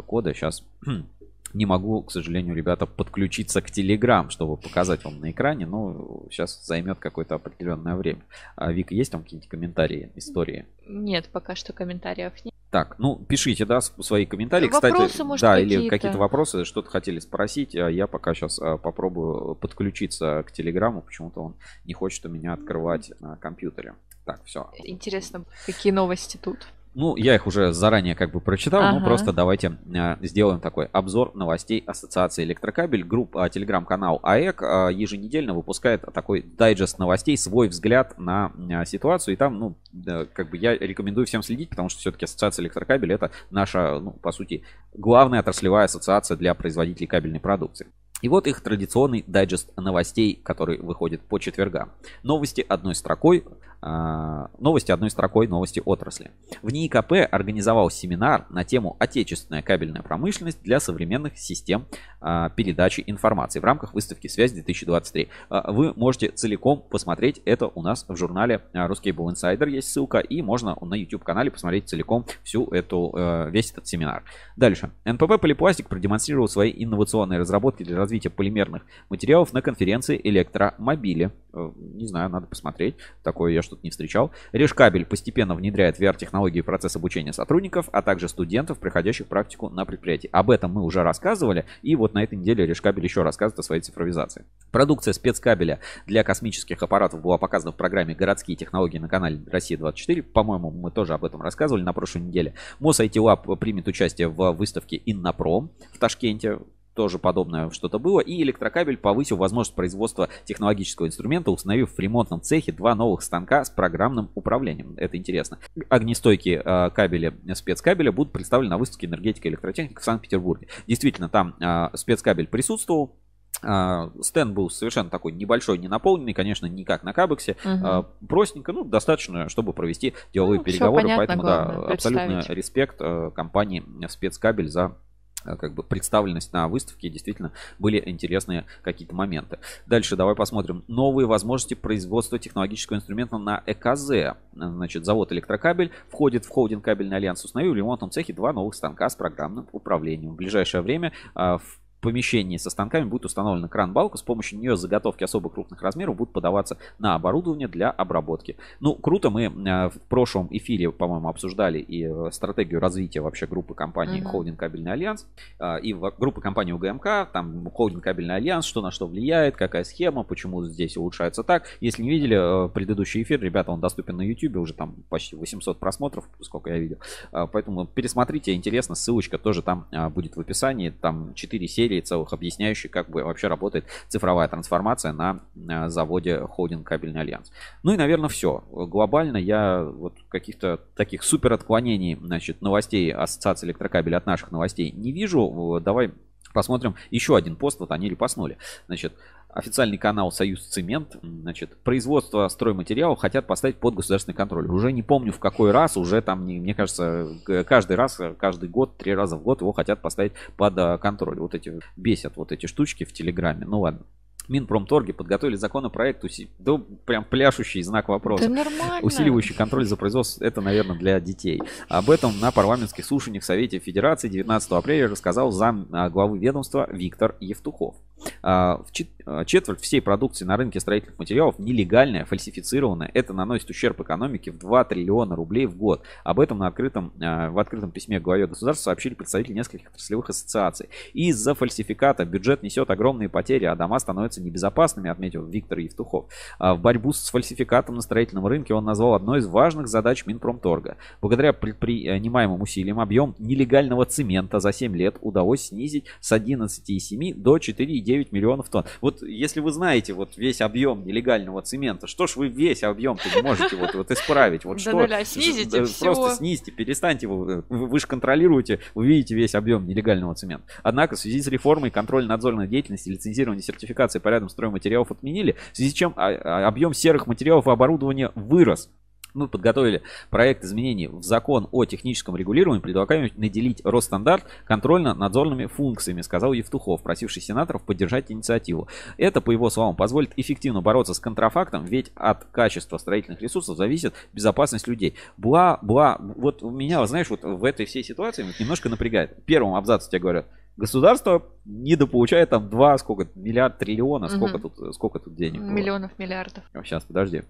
B: кода. Сейчас не могу, к сожалению, ребята, подключиться к Telegram, чтобы показать вам на экране. Но сейчас займет какое-то определенное время. А, Вика, есть там какие-нибудь комментарии, истории?
A: Нет, пока что комментариев нет.
B: Так, ну пишите, да, свои комментарии.
A: Вопросы,
B: Кстати,
A: может,
B: да, или
A: какие-то?
B: какие-то вопросы, что-то хотели спросить. а Я пока сейчас попробую подключиться к Телеграму. Почему-то он не хочет у меня открывать на компьютере. Так, все.
A: Интересно, какие новости тут?
B: Ну, я их уже заранее как бы прочитал, но
A: Ага.
B: просто давайте а, сделаем такой обзор новостей Ассоциации Электрокабель. Группа, а, телеграм-канал АЭК а, еженедельно выпускает такой дайджест новостей, свой взгляд на а, ситуацию. И там, ну, да, как бы я рекомендую всем следить, потому что все-таки Ассоциация Электрокабель это наша, ну, по сути, главная отраслевая ассоциация для производителей кабельной продукции. И вот их традиционный дайджест новостей, который выходит по четвергам. Новости одной строкой. А, новости одной строкой, новости отрасли. В НИИКП организовал семинар на тему «Отечественная кабельная промышленность для современных систем а, передачи информации» в рамках выставки «Связь-2023». А, Вы можете целиком посмотреть это у нас в журнале а, Ruscable Insider есть ссылка, и можно на YouTube-канале посмотреть целиком всю эту, э, весь этот семинар. Дальше. НПП Полипластик продемонстрировал свои инновационные разработки для развития полимерных материалов на конференции электромобили. Э, Не знаю, надо посмотреть. Такое я что-то не встречал. Решкабель постепенно внедряет VR-технологии в процесс обучения сотрудников, а также студентов, проходящих практику на предприятии. Об этом мы уже рассказывали, и вот на этой неделе Решкабель еще рассказывает о своей цифровизации. Продукция спецкабеля для космических аппаратов была показана в программе «Городские технологии» на канале «Россия-24». По-моему, мы тоже об этом рассказывали на прошлой неделе. МОС IT Lab примет участие в выставке «Иннопром» в Ташкенте тоже подобное что-то было. И электрокабель повысил возможность производства технологического инструмента, установив в ремонтном цехе два новых станка с программным управлением. Это интересно. Огнестойкие э, кабели спецкабеля будут представлены на выставке энергетика и электротехника в Санкт-Петербурге. Действительно, там э, спецкабель присутствовал. А, Стенд был совершенно такой небольшой, не наполненный, конечно, не как на Кабексе. А, Простенько, ну, достаточно, чтобы провести деловые
A: Ну,
B: переговоры.
A: понятно,
B: Поэтому, да, абсолютно респект компании спецкабель за как бы представленность на выставке действительно были интересные какие-то моменты. Дальше давай посмотрим новые возможности производства технологического инструмента на ЭКЗ. Значит, завод Электрокабель входит в холдинг кабельный альянс, установил в ремонтном цехе два новых станка с программным управлением. В ближайшее время а, в помещении со станками будет установлена кран-балка. С помощью нее заготовки особо крупных размеров будут подаваться на оборудование для обработки. Ну, круто. Мы э, в прошлом эфире, по-моему, обсуждали и э, стратегию развития вообще группы компаний
A: Мгм.
B: Холдинг Кабельный Альянс. э, И группы компаний УГМК, там Холдинг Кабельный Альянс, что на что влияет, какая схема, почему здесь улучшается так. Если не видели э, предыдущий эфир, ребята, он доступен на YouTube, уже там почти 800 просмотров, сколько я видел. А, Поэтому пересмотрите, интересно, ссылочка тоже там а, будет в описании. Там 4 серии целых, объясняющие, как бы вообще работает цифровая трансформация на а, заводе Холдинг Кабельный Альянс. Ну и, наверное, все. Глобально я вот каких-то таких супер отклонений, значит, новостей Ассоциации электрокабеля от наших новостей не вижу. Э, Давай посмотрим еще один пост, вот они репостнули. Значит, официальный канал Союз Цемент, значит, производство стройматериалов хотят поставить под государственный контроль. Уже не помню в какой раз, уже там, не- мне кажется, каждый раз, каждый год, три раза в год его хотят поставить под э, контроль. Вот эти бесят вот эти штучки в Телеграме. Ну ладно. Минпромторге подготовили законопроект, уси- да, прям пляшущий знак вопроса.
A: Да.
B: Усиливающий контроль за производством, это, наверное, для детей. Об этом на парламентских слушаниях в Совете Федерации 19 апреля рассказал зам а, главы ведомства Виктор Евтухов. А, в Четверть всей продукции на рынке строительных материалов нелегальная, фальсифицированная. Это наносит ущерб экономике в 2 триллиона рублей в год. Об этом на открытом, а, в открытом письме главе государства сообщили представители нескольких отраслевых ассоциаций. Из-за фальсификата бюджет несет огромные потери, а дома становятся небезопасными, отметил Виктор Евтухов. А В борьбу с фальсификатом на строительном рынке он назвал одной из важных задач Минпромторга. Благодаря предпринимаемым усилиям объем нелегального цемента за 7 лет удалось снизить с 11,7 до 4,9 миллионов тонн. Вот если вы знаете вот весь объем нелегального цемента, что ж вы весь объем не можете вот, вот исправить? Вот что?
A: нуля снизите.
B: Просто снизьте, перестаньте его. Вы, вы же контролируете, вы видите весь объем нелегального цемента. Однако в связи с реформой контрольно-надзорной деятельности, лицензирования, сертификации по рядам стройматериалов отменили, в связи с чем а, а, объем серых материалов и оборудования вырос. Мы подготовили проект изменений в закон о техническом регулировании, предлагаем наделить Росстандарт контрольно-надзорными функциями, сказал Евтухов, просивший сенаторов поддержать инициативу. Это, по его словам, позволит эффективно бороться с контрафактом, ведь от качества строительных ресурсов зависит безопасность людей. Бла-бла. Вот меня, знаешь, вот в этой всей ситуации немножко напрягает. В первом абзаце тебе говорят, государство недополучает там 2, сколько, миллиард, триллиона, сколько,
A: Мгм.
B: тут, сколько тут денег было?
A: Миллионов, миллиардов.
B: Сейчас, подожди.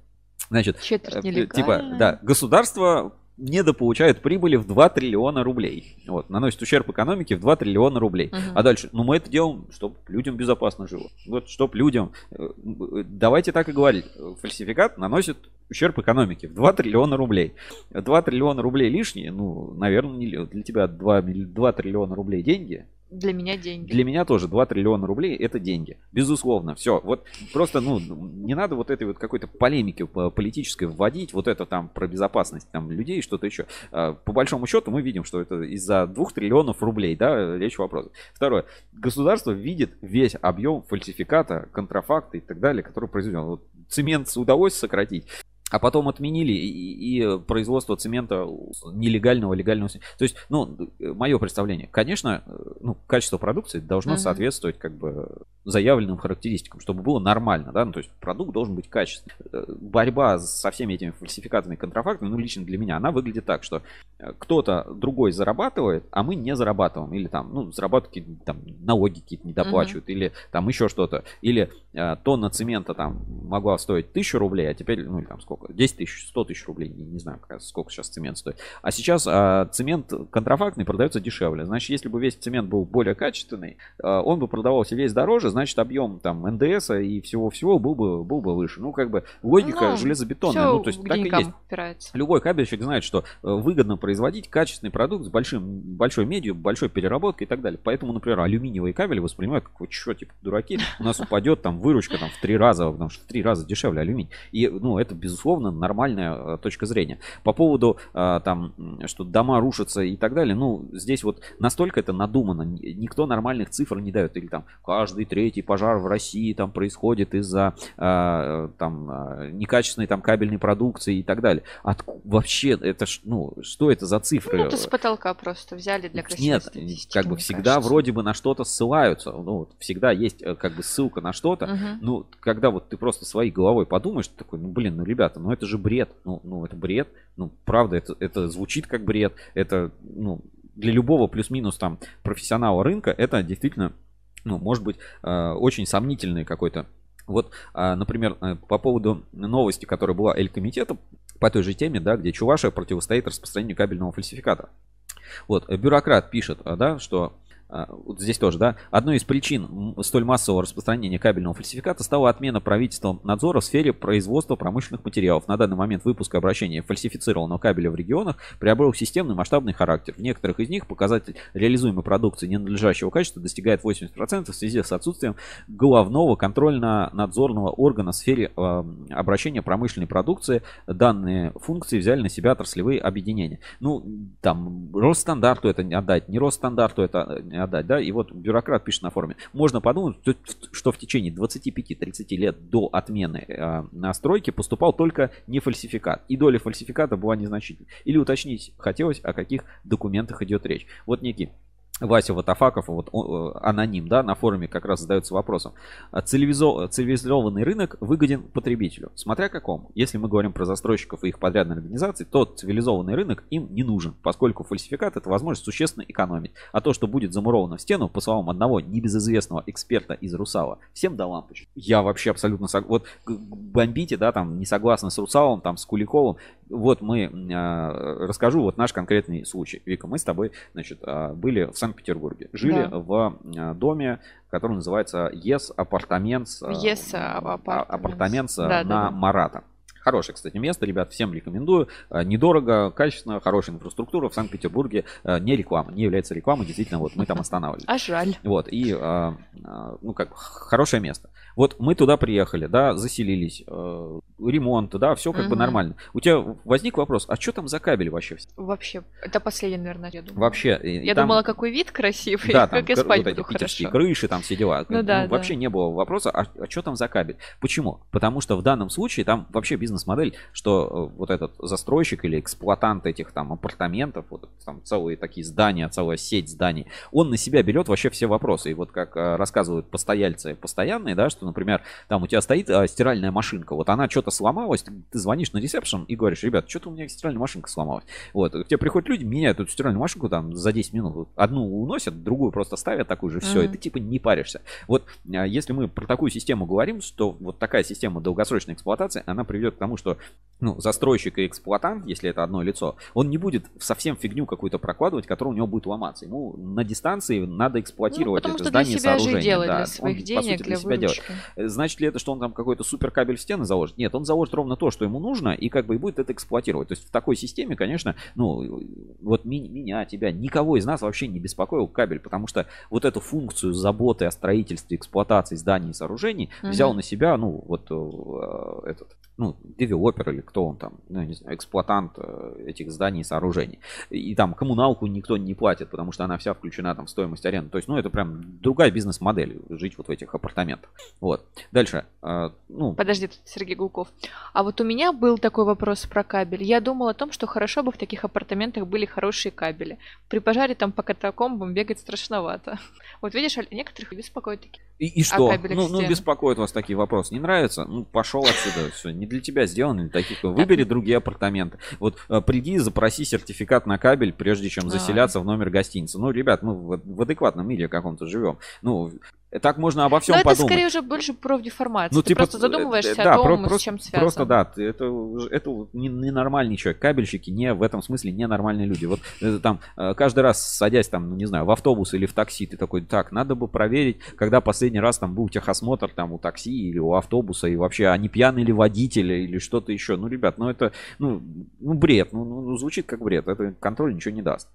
B: Значит, э,
A: нелегально.
B: типа, да, государство недополучает прибыли в 2 триллиона рублей. Вот, наносит ущерб экономике в 2 триллиона рублей.
A: Мгм.
B: А дальше, ну мы это делаем, чтобы людям безопасно жило. Вот, чтобы людям... э, э, Давайте так и говорить. Э, Фальсификат наносит ущерб экономике в 2 триллиона рублей. 2 триллиона рублей лишние, ну, наверное, для тебя 2, 2 триллиона рублей деньги,
A: Для меня деньги.
B: для меня тоже 2 триллиона рублей это деньги. Безусловно. Все. Вот просто, ну, не надо вот этой вот какой-то полемики по- политической вводить. Вот это там про безопасность там людей, что-то еще. А, По большому счету мы видим, что это из-за 2 триллионов рублей, да, речь вопрос. Второе. Государство видит весь объем фальсификата, контрафакта и так далее, который произведен. Вот цемент удалось сократить. А потом отменили и, и производство цемента нелегального, легального. То есть, ну, мое представление, конечно, э, ну, качество продукции должно
A: Мгм.
B: соответствовать как бы заявленным характеристикам, чтобы было нормально, да, ну, то есть продукт должен быть качественный. Э, Борьба со всеми этими фальсификатами и контрафактами, ну, лично для меня, она выглядит так, что э, кто-то другой зарабатывает, а мы не зарабатываем, или там, ну, зарабатывают какие-то там налоги какие-то не доплачивают, или там еще что-то, или э, тонна цемента там могла стоить тысячу рублей, а теперь, ну, или там сколько, 10 тысяч, 100 тысяч рублей, не, знаю, сколько сейчас цемент стоит. А сейчас а, цемент контрафактный продается дешевле. Значит, если бы весь цемент был более качественный, а, он бы продавался весь дороже, значит, объем там НДС и всего-всего был бы, был бы выше. Ну, как бы логика
A: Ну,
B: железобетонная. ну, то есть так и есть.
A: упирается.
B: Любой кабельщик знает, что э, выгодно производить качественный продукт с большим, большой медью, большой переработкой и так далее. Поэтому, например, алюминиевые кабели воспринимают как вот что, типа, дураки, у нас упадет там выручка там в три раза, потому что в три раза дешевле алюминий. И, ну, это, безусловно, нормальная э, точка зрения. По поводу э, там, что дома рушатся и так далее, ну, здесь вот настолько это надумано, никто нормальных цифр не дает. Или там каждый третий пожар в России там происходит из-за э, там некачественной там кабельной продукции и так далее. Отку- вообще, это ну, что это за цифры?
A: Ну, это с потолка просто взяли для красивой
B: Нет, как бы всегда
A: кажется.
B: вроде бы на что-то ссылаются. Ну, вот всегда есть как бы ссылка на что-то.
A: Мгм.
B: Ну, когда вот ты просто своей головой подумаешь, ты такой, ну, блин, ну, ребята, ну, это же бред. Ну, ну это бред. Ну, правда, это, это звучит как бред. Это, ну, для любого плюс-минус там профессионала рынка это действительно ну, может быть, э, очень сомнительный какой-то. Вот, а, например, э, по поводу новости, которая была Эль-комитета по той же теме, да, где Чувашия противостоит распространению кабельного фальсификата. Вот, э, бюрократ пишет, а, да, что вот здесь тоже, да, одной из причин столь массового распространения кабельного фальсификата стала отмена правительством надзора в сфере производства промышленных материалов. На данный момент выпуск обращения фальсифицированного кабеля в регионах приобрел системный масштабный характер. В некоторых из них показатель реализуемой продукции ненадлежащего качества достигает 80% в связи с отсутствием головного контрольно-надзорного органа в сфере э, обращения промышленной продукции. Данные функции взяли на себя отраслевые объединения. Ну, там, Росстандарту это не отдать, не Росстандарту это отдать, да, и вот бюрократ пишет на форуме, можно подумать, что в течение 25-30 лет до отмены э, настройки поступал только не фальсификат, и доля фальсификата была незначительной. Или уточнить хотелось, о каких документах идет речь. Вот некий Вася Ватафаков, вот он, э, аноним, да, на форуме как раз задается вопросом. А цивилизованный рынок выгоден потребителю. Смотря какому. Если мы говорим про застройщиков и их подрядные организации, то цивилизованный рынок им не нужен, поскольку фальсификат это возможность существенно экономить. А то, что будет замуровано в стену, по словам одного небезызвестного эксперта из Русала, всем до лампочки. Я вообще абсолютно согласен. Вот бомбите, да, там не согласны с Русалом, там с Куликовым. Вот мы, э, расскажу вот наш конкретный случай. Вика, мы с тобой, значит, э, были в Санкт-Петербурге. Жили да. в э, доме, который называется Yes Apartments.
A: Yes
B: Apartments да, на да, Марата. Хорошее, кстати, место, ребят, всем рекомендую. Недорого, качественно, хорошая инфраструктура. В Санкт-Петербурге не реклама, не является рекламой. Действительно, вот мы там останавливались.
A: А жаль.
B: Вот, и, ну, как, хорошее место. Вот мы туда приехали, да, заселились, э, ремонт, да, все как угу. бы нормально. У тебя возник вопрос, а что там за кабель вообще?
A: Вообще, это последний, наверное, я думаю.
B: Вообще.
A: Я там, думала, какой вид красивый, да, там, как я спать вот буду эти
B: хорошо. крыши, там все дела. Ну, да, ну, да. Вообще не было вопроса, а, а что там за кабель? Почему? Потому что в данном случае там вообще бизнес-модель, что э, вот этот застройщик или эксплуатант этих там апартаментов, вот там целые такие здания, целая сеть зданий, он на себя берет вообще все вопросы. И вот как э, рассказывают постояльцы постоянные, да, что например, там у тебя стоит а, стиральная машинка, вот она что-то сломалась, ты, ты звонишь на ресепшн и говоришь, ребят, что-то у меня стиральная машинка сломалась. Вот, к тебе приходят люди, меняют эту стиральную машинку там за 10 минут, одну уносят, другую просто ставят такую же, все, mm-hmm. и ты типа не паришься. Вот, а, если мы про такую систему говорим, что вот такая система долгосрочной эксплуатации, она приведет к тому, что, ну, застройщик и эксплуатант, если это одно лицо, он не будет совсем фигню какую-то прокладывать, которая у него будет ломаться. Ему на дистанции надо эксплуатировать ну, это здание, сооружение.
A: Делает да, для своих он, денег, сути, для, для себя делает.
B: Значит ли это, что он там какой-то супер кабель в стены заложит? Нет, он заложит ровно то, что ему нужно, и как бы и будет это эксплуатировать. То есть в такой системе, конечно, ну, вот ми- меня, тебя, никого из нас вообще не беспокоил кабель, потому что вот эту функцию заботы о строительстве, эксплуатации зданий и сооружений угу. взял на себя, ну, вот э, этот ну, девелопер или кто он там, ну, не знаю, эксплуатант э, этих зданий и сооружений. И там коммуналку никто не платит, потому что она вся включена там в стоимость аренды. То есть, ну, это прям другая бизнес-модель, жить вот в этих апартаментах. Вот. Дальше. Э, ну...
A: Подожди, Сергей Гулков. А вот у меня был такой вопрос про кабель. Я думала о том, что хорошо бы в таких апартаментах были хорошие кабели. При пожаре там по катакомбам бегать страшновато. Вот видишь, некоторых беспокоит такие.
B: И, и что? Ну, ну, беспокоит вас такие вопросы. Не нравится? Ну, пошел отсюда. Все, не для тебя сделаны, для таких. Выбери другие апартаменты. Вот э, приди, запроси сертификат на кабель, прежде чем заселяться в номер гостиницы. Ну, ребят, мы в, в адекватном мире каком-то живем. Ну, так можно обо всем
A: Но
B: подумать.
A: это скорее уже больше про деформацию. Ну, ты типа, просто задумываешься да, о том, про, с чем связано.
B: Просто да, это, это ненормальный не человек. Кабельщики не в этом смысле ненормальные люди. Вот э, там э, каждый раз садясь там, ну, не знаю, в автобус или в такси, ты такой, так, надо бы проверить, когда последний раз там был техосмотр там у такси или у автобуса, и вообще, а не пьяный ли водитель или что-то еще. Ну, ребят, ну это, ну, ну бред, ну, ну звучит как бред. Это контроль ничего не даст.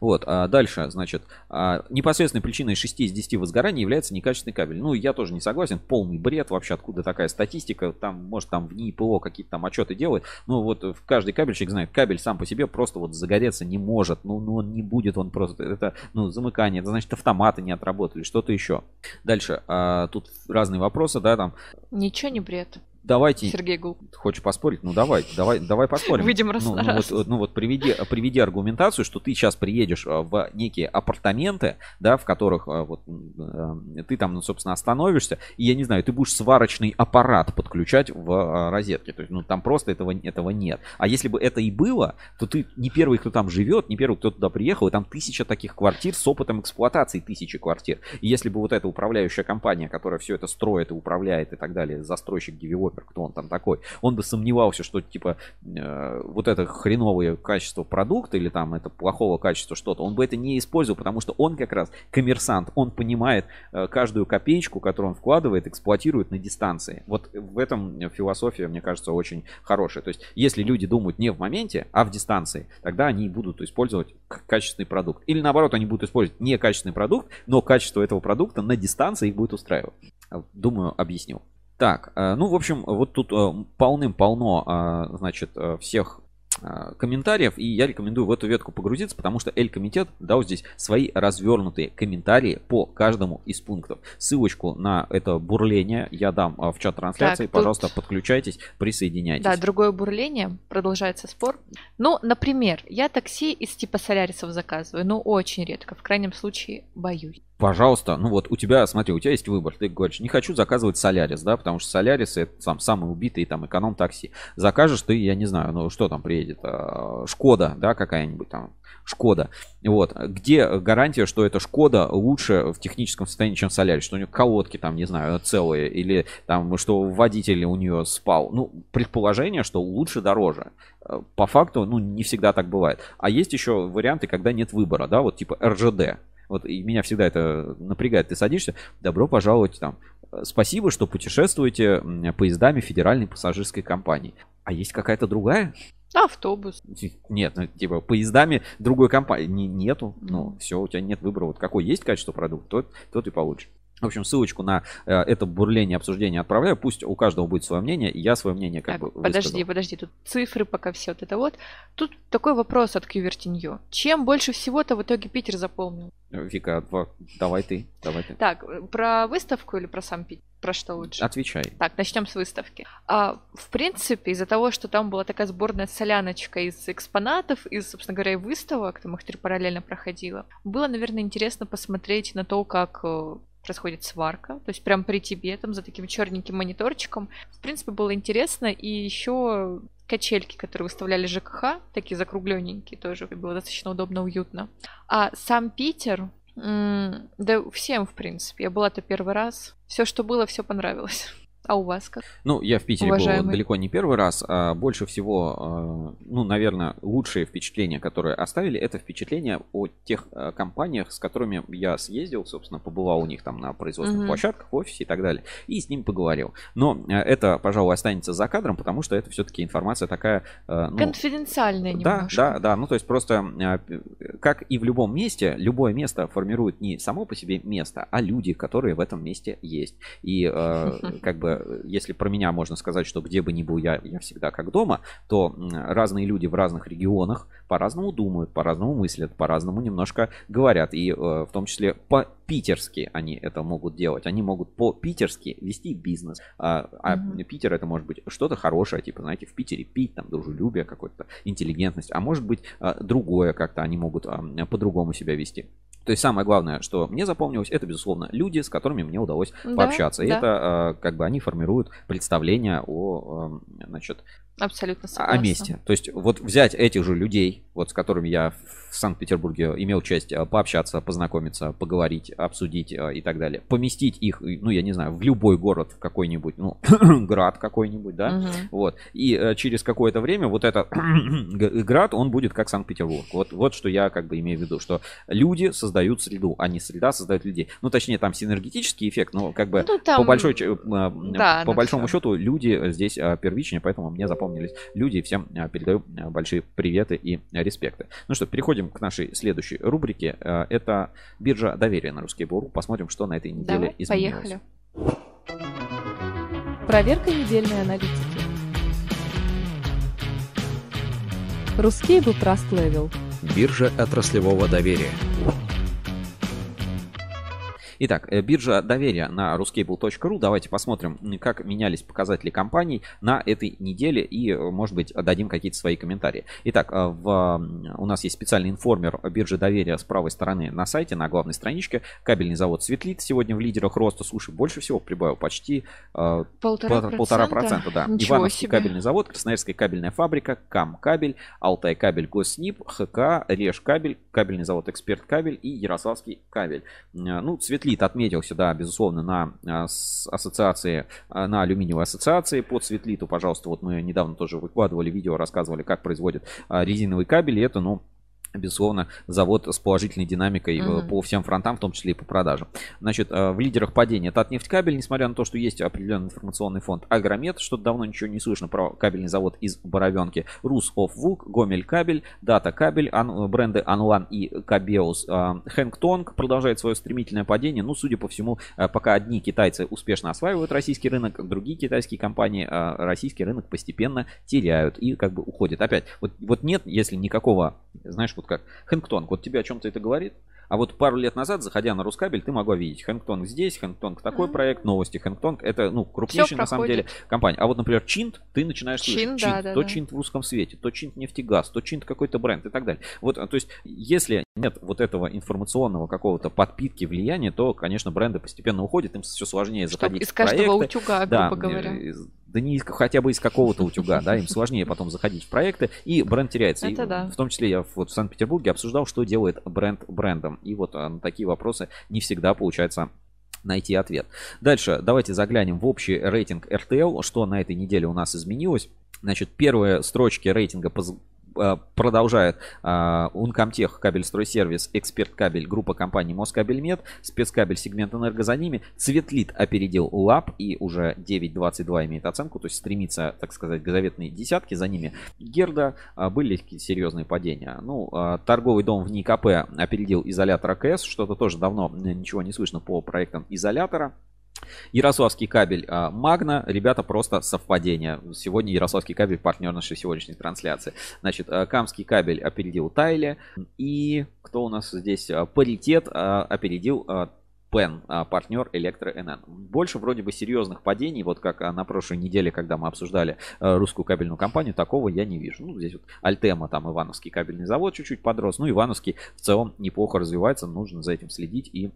B: Вот, а дальше, значит, а, непосредственной причиной 6 из 10 возгораний является некачественный кабель. Ну, я тоже не согласен, полный бред вообще, откуда такая статистика, там, может, там в НИИ ПО какие-то там отчеты делают, ну, вот каждый кабельщик знает, кабель сам по себе просто вот загореться не может, ну, ну он не будет, он просто, это, ну, замыкание, это значит, автоматы не отработали, что-то еще. Дальше, а, тут разные вопросы, да, там.
A: Ничего не бред.
B: Давайте...
A: Сергей Гул.
B: Хочешь поспорить? Ну давай, давай, давай поспорим.
A: Выйдем раз
B: ну,
A: на
B: ну
A: раз.
B: Вот, ну вот приведи, приведи аргументацию, что ты сейчас приедешь а, в некие апартаменты, да, в которых а, вот э, ты там, ну, собственно, остановишься, и я не знаю, ты будешь сварочный аппарат подключать в розетке. То есть, ну там просто этого, этого нет. А если бы это и было, то ты не первый, кто там живет, не первый, кто туда приехал, и там тысяча таких квартир с опытом эксплуатации тысячи квартир. И если бы вот эта управляющая компания, которая все это строит и управляет и так далее, застройщик, девелопер, кто он там такой, он бы сомневался, что типа э, вот это хреновое качество продукта или там это плохого качества что-то, он бы это не использовал, потому что он как раз коммерсант, он понимает э, каждую копеечку, которую он вкладывает, эксплуатирует на дистанции. Вот в этом философия, мне кажется, очень хорошая. То есть, если люди думают не в моменте, а в дистанции, тогда они будут использовать качественный продукт. Или наоборот, они будут использовать не качественный продукт, но качество этого продукта на дистанции их будет устраивать. Думаю, объяснил. Так, э, ну, в общем, вот тут э, полным-полно, э, значит, всех комментариев, и я рекомендую в эту ветку погрузиться, потому что L-комитет дал здесь свои развернутые комментарии по каждому из пунктов. Ссылочку на это бурление я дам в чат трансляции,
A: Так, тут-
B: пожалуйста, подключайтесь, присоединяйтесь.
A: Да, другое бурление, продолжается спор. Ну, например, я такси из типа солярисов заказываю, но очень редко, в крайнем случае боюсь.
B: Пожалуйста, ну вот у тебя, смотри, у тебя есть выбор. Ты говоришь, не хочу заказывать Солярис, да, потому что Солярис это сам самый убитый там эконом-такси. Закажешь ты, я не знаю, ну что там приедет, а, Шкода, да, какая-нибудь там, Шкода. Вот, где гарантия, что эта Шкода лучше в техническом состоянии, чем Солярис, что у нее колодки там, не знаю, целые, или там, что водитель у нее спал. Ну, предположение, что лучше дороже. Э, По факту, ну, не всегда так бывает. А есть еще варианты, когда нет выбора, да, вот типа РЖД. Вот и меня всегда это напрягает. Ты садишься, добро пожаловать там. Спасибо, что путешествуете поездами федеральной пассажирской компании. А есть какая-то другая?
A: Автобус.
B: Нет, ну, типа поездами другой компании Не- нету. Ну, все, у тебя нет выбора. Вот какой есть качество продукта, тот, тот и получишь. В общем, ссылочку на э, это бурление обсуждения отправляю. Пусть у каждого будет свое мнение, и я свое мнение как
A: Так,
B: бы
A: подожди,
B: высказал.
A: подожди, тут цифры пока все вот это вот. Тут такой вопрос от Кьювертинью. Чем больше всего-то в итоге Питер заполнил?
B: Вика, давай ты, давай ты.
A: Так, про выставку или про сам Питер? Про что лучше?
B: Отвечай.
A: Так, начнем с выставки. А, в принципе, из-за того, что там была такая сборная соляночка из экспонатов, из, собственно говоря, и выставок, там их три параллельно проходило, было, наверное, интересно посмотреть на то, как э, происходит сварка, то есть прям при тебе, там, за таким черненьким мониторчиком. В принципе, было интересно, и еще качельки, которые выставляли ЖКХ, такие закругленненькие, тоже было достаточно удобно, уютно. А сам Питер, да всем, в принципе, я была-то первый раз, все, что было, все понравилось. А у вас как?
B: Ну, я в Питере был
A: Уважаемый.
B: далеко не первый раз. А больше всего, э, ну, наверное, лучшие впечатления, которые оставили, это впечатления о тех э, компаниях, с которыми я съездил, собственно, побывал у них там на производственных
A: Мгм.
B: площадках, в офисе и так далее, и с ними поговорил. Но э, это, пожалуй, останется за кадром, потому что это все-таки информация такая, ну,
A: Конфиденциальная
B: да,
A: немножко.
B: да, да. Ну, то есть просто, как и в любом месте, любое место формирует не само по себе место, а люди, которые в этом месте есть. И как бы, если про меня можно сказать, что где бы ни был я, я всегда как дома, то разные люди в разных регионах по-разному думают, по-разному мыслят, по-разному немножко говорят. И э, в том числе по-питерски они это могут делать. Они могут по-питерски вести бизнес. А, а
A: Мгм.
B: Питер это может быть что-то хорошее, типа, знаете, в Питере пить, там, дружелюбие какое-то, интеллигентность. А может быть а, другое как-то они могут а, по-другому себя вести. То есть самое главное, что мне запомнилось, это, безусловно, люди, с которыми мне удалось
A: Да,
B: пообщаться. И
A: да.
B: это а, как бы они формируют представление о, а, значит,
A: Абсолютно
B: о
A: согласна.
B: месте. То есть вот взять этих же людей, вот с которыми я в Санкт-Петербурге имел честь а, пообщаться, познакомиться, поговорить, обсудить а, и так далее, поместить их, ну я не знаю, в любой город, какой-нибудь, ну град какой-нибудь, да,
A: Мгм.
B: вот. И э, через какое-то время вот этот град, он будет как Санкт-Петербург. Вот, вот что я как бы имею в виду, что люди создают среду, а не среда создает людей. Ну, точнее, там синергетический эффект, но как бы
A: Ну, там-
B: по большой, э,
A: Да,
B: по
A: ну,
B: большому
A: всё.
B: счету люди здесь э, первичнее, поэтому мне запомнились люди. и Всем э, передаю э, большие приветы и респекты. Ну что, переходим к нашей следующей рубрике. Э, Это биржа доверия на русский Буру. Посмотрим, что на этой неделе
A: Давай,
B: изменилось.
A: поехали.
K: Проверка недельной аналитики. Ruscable Trust Level.
L: Биржа отраслевого доверия.
B: Итак, э, биржа доверия на ruscable.ru. Давайте посмотрим, как менялись показатели компаний на этой неделе и, э, может быть, дадим какие-то свои комментарии. Итак, э, в, у нас есть специальный информер биржи доверия с правой стороны на сайте, на главной страничке. Кабельный завод Светлит сегодня в лидерах роста. Слушай, больше всего прибавил почти
A: Полтора
B: пол- полтора процента. Да.
A: Ничего
B: Ивановский
A: себе.
B: кабельный завод, Красноярская кабельная фабрика, КАМ кабель, Алтай кабель Госнип, ХК, Реж кабель, кабельный завод Эксперт кабель и Ярославский кабель. Ну, Светлит отметился, да, безусловно, на с- ассоциации, э, на алюминиевой ассоциации под Светлиту, пожалуйста, вот мы недавно тоже выкладывали видео, рассказывали, как производят э, резиновый кабель, и это, ну, безусловно, завод с положительной динамикой э,
A: Мгм.
B: по всем фронтам, в том числе и по продажам. Значит, э, в лидерах падения Татнефтькабель, несмотря на то, что есть определенный информационный фонд. Агромет, что давно ничего не слышно про кабельный завод из Боровенки. Русофвук, Гомель кабель, Дата кабель, ан- бренды Анлан и Кабеус. Хэнгтонг продолжает свое стремительное падение. Ну, судя по всему, э, пока одни китайцы успешно осваивают российский рынок, другие китайские компании э, российский рынок постепенно теряют и как бы уходят. Опять, вот, вот нет, если никакого, знаешь, вот как Хэнгтонг, вот тебе о чем-то это говорит? А вот пару лет назад, заходя на Рускабель, ты могла видеть Хэнгтонг здесь, Хэнгтонг такой проект, новости Хэнгтонг. Это, ну, крупнейшая на самом деле компания. А вот, например, Чинт, ты начинаешь слышать.
A: Чинт,
B: Чинт,
A: да, да,
B: то
A: да.
B: Чинт в русском свете, то Чинт нефтегаз, то Чинт какой-то бренд и так далее. Вот, то есть, если нет вот этого информационного какого-то подпитки, влияния, то, конечно, бренды постепенно уходят, им все сложнее
A: Чтоб
B: заходить
A: из каждого
B: проекты.
A: утюга,
B: Да,
A: грубо говоря.
B: э, из- да не хотя бы из какого-то утюга, да, им сложнее потом заходить в проекты, и бренд теряется. И
A: Это да.
B: В том числе я вот в Санкт-Петербурге обсуждал, что делает бренд брендом. И вот а, на такие вопросы не всегда получается найти ответ. Дальше давайте заглянем в общий рейтинг RTL, что на этой неделе у нас изменилось. Значит, первые строчки рейтинга продолжает а, Uncomtech кабель-стройсервис, Эксперт кабель, группа компаний Москабельмет, спецкабель сегмент энерго за ними. Цветлит опередил ЛАП и уже 9.22 имеет оценку, то есть стремится, так сказать, к заветной десятке. За ними Герда а, были серьезные падения. Ну, а, торговый дом в НИКП опередил изолятор АКС, что-то тоже давно ничего не слышно по проектам изолятора. Ярославский кабель а, Магна. Ребята, просто совпадение. Сегодня Ярославский кабель партнер нашей сегодняшней трансляции. Значит, а, Камский кабель опередил Тайли. И кто у нас здесь? А, Паритет опередил Пен, партнер Электро-НН. Больше вроде бы серьезных падений, вот как на прошлой неделе, когда мы обсуждали русскую кабельную компанию, такого я не вижу. Ну, здесь вот Альтема, там Ивановский кабельный завод чуть-чуть подрос. Ну, Ивановский в целом неплохо развивается, нужно за этим следить и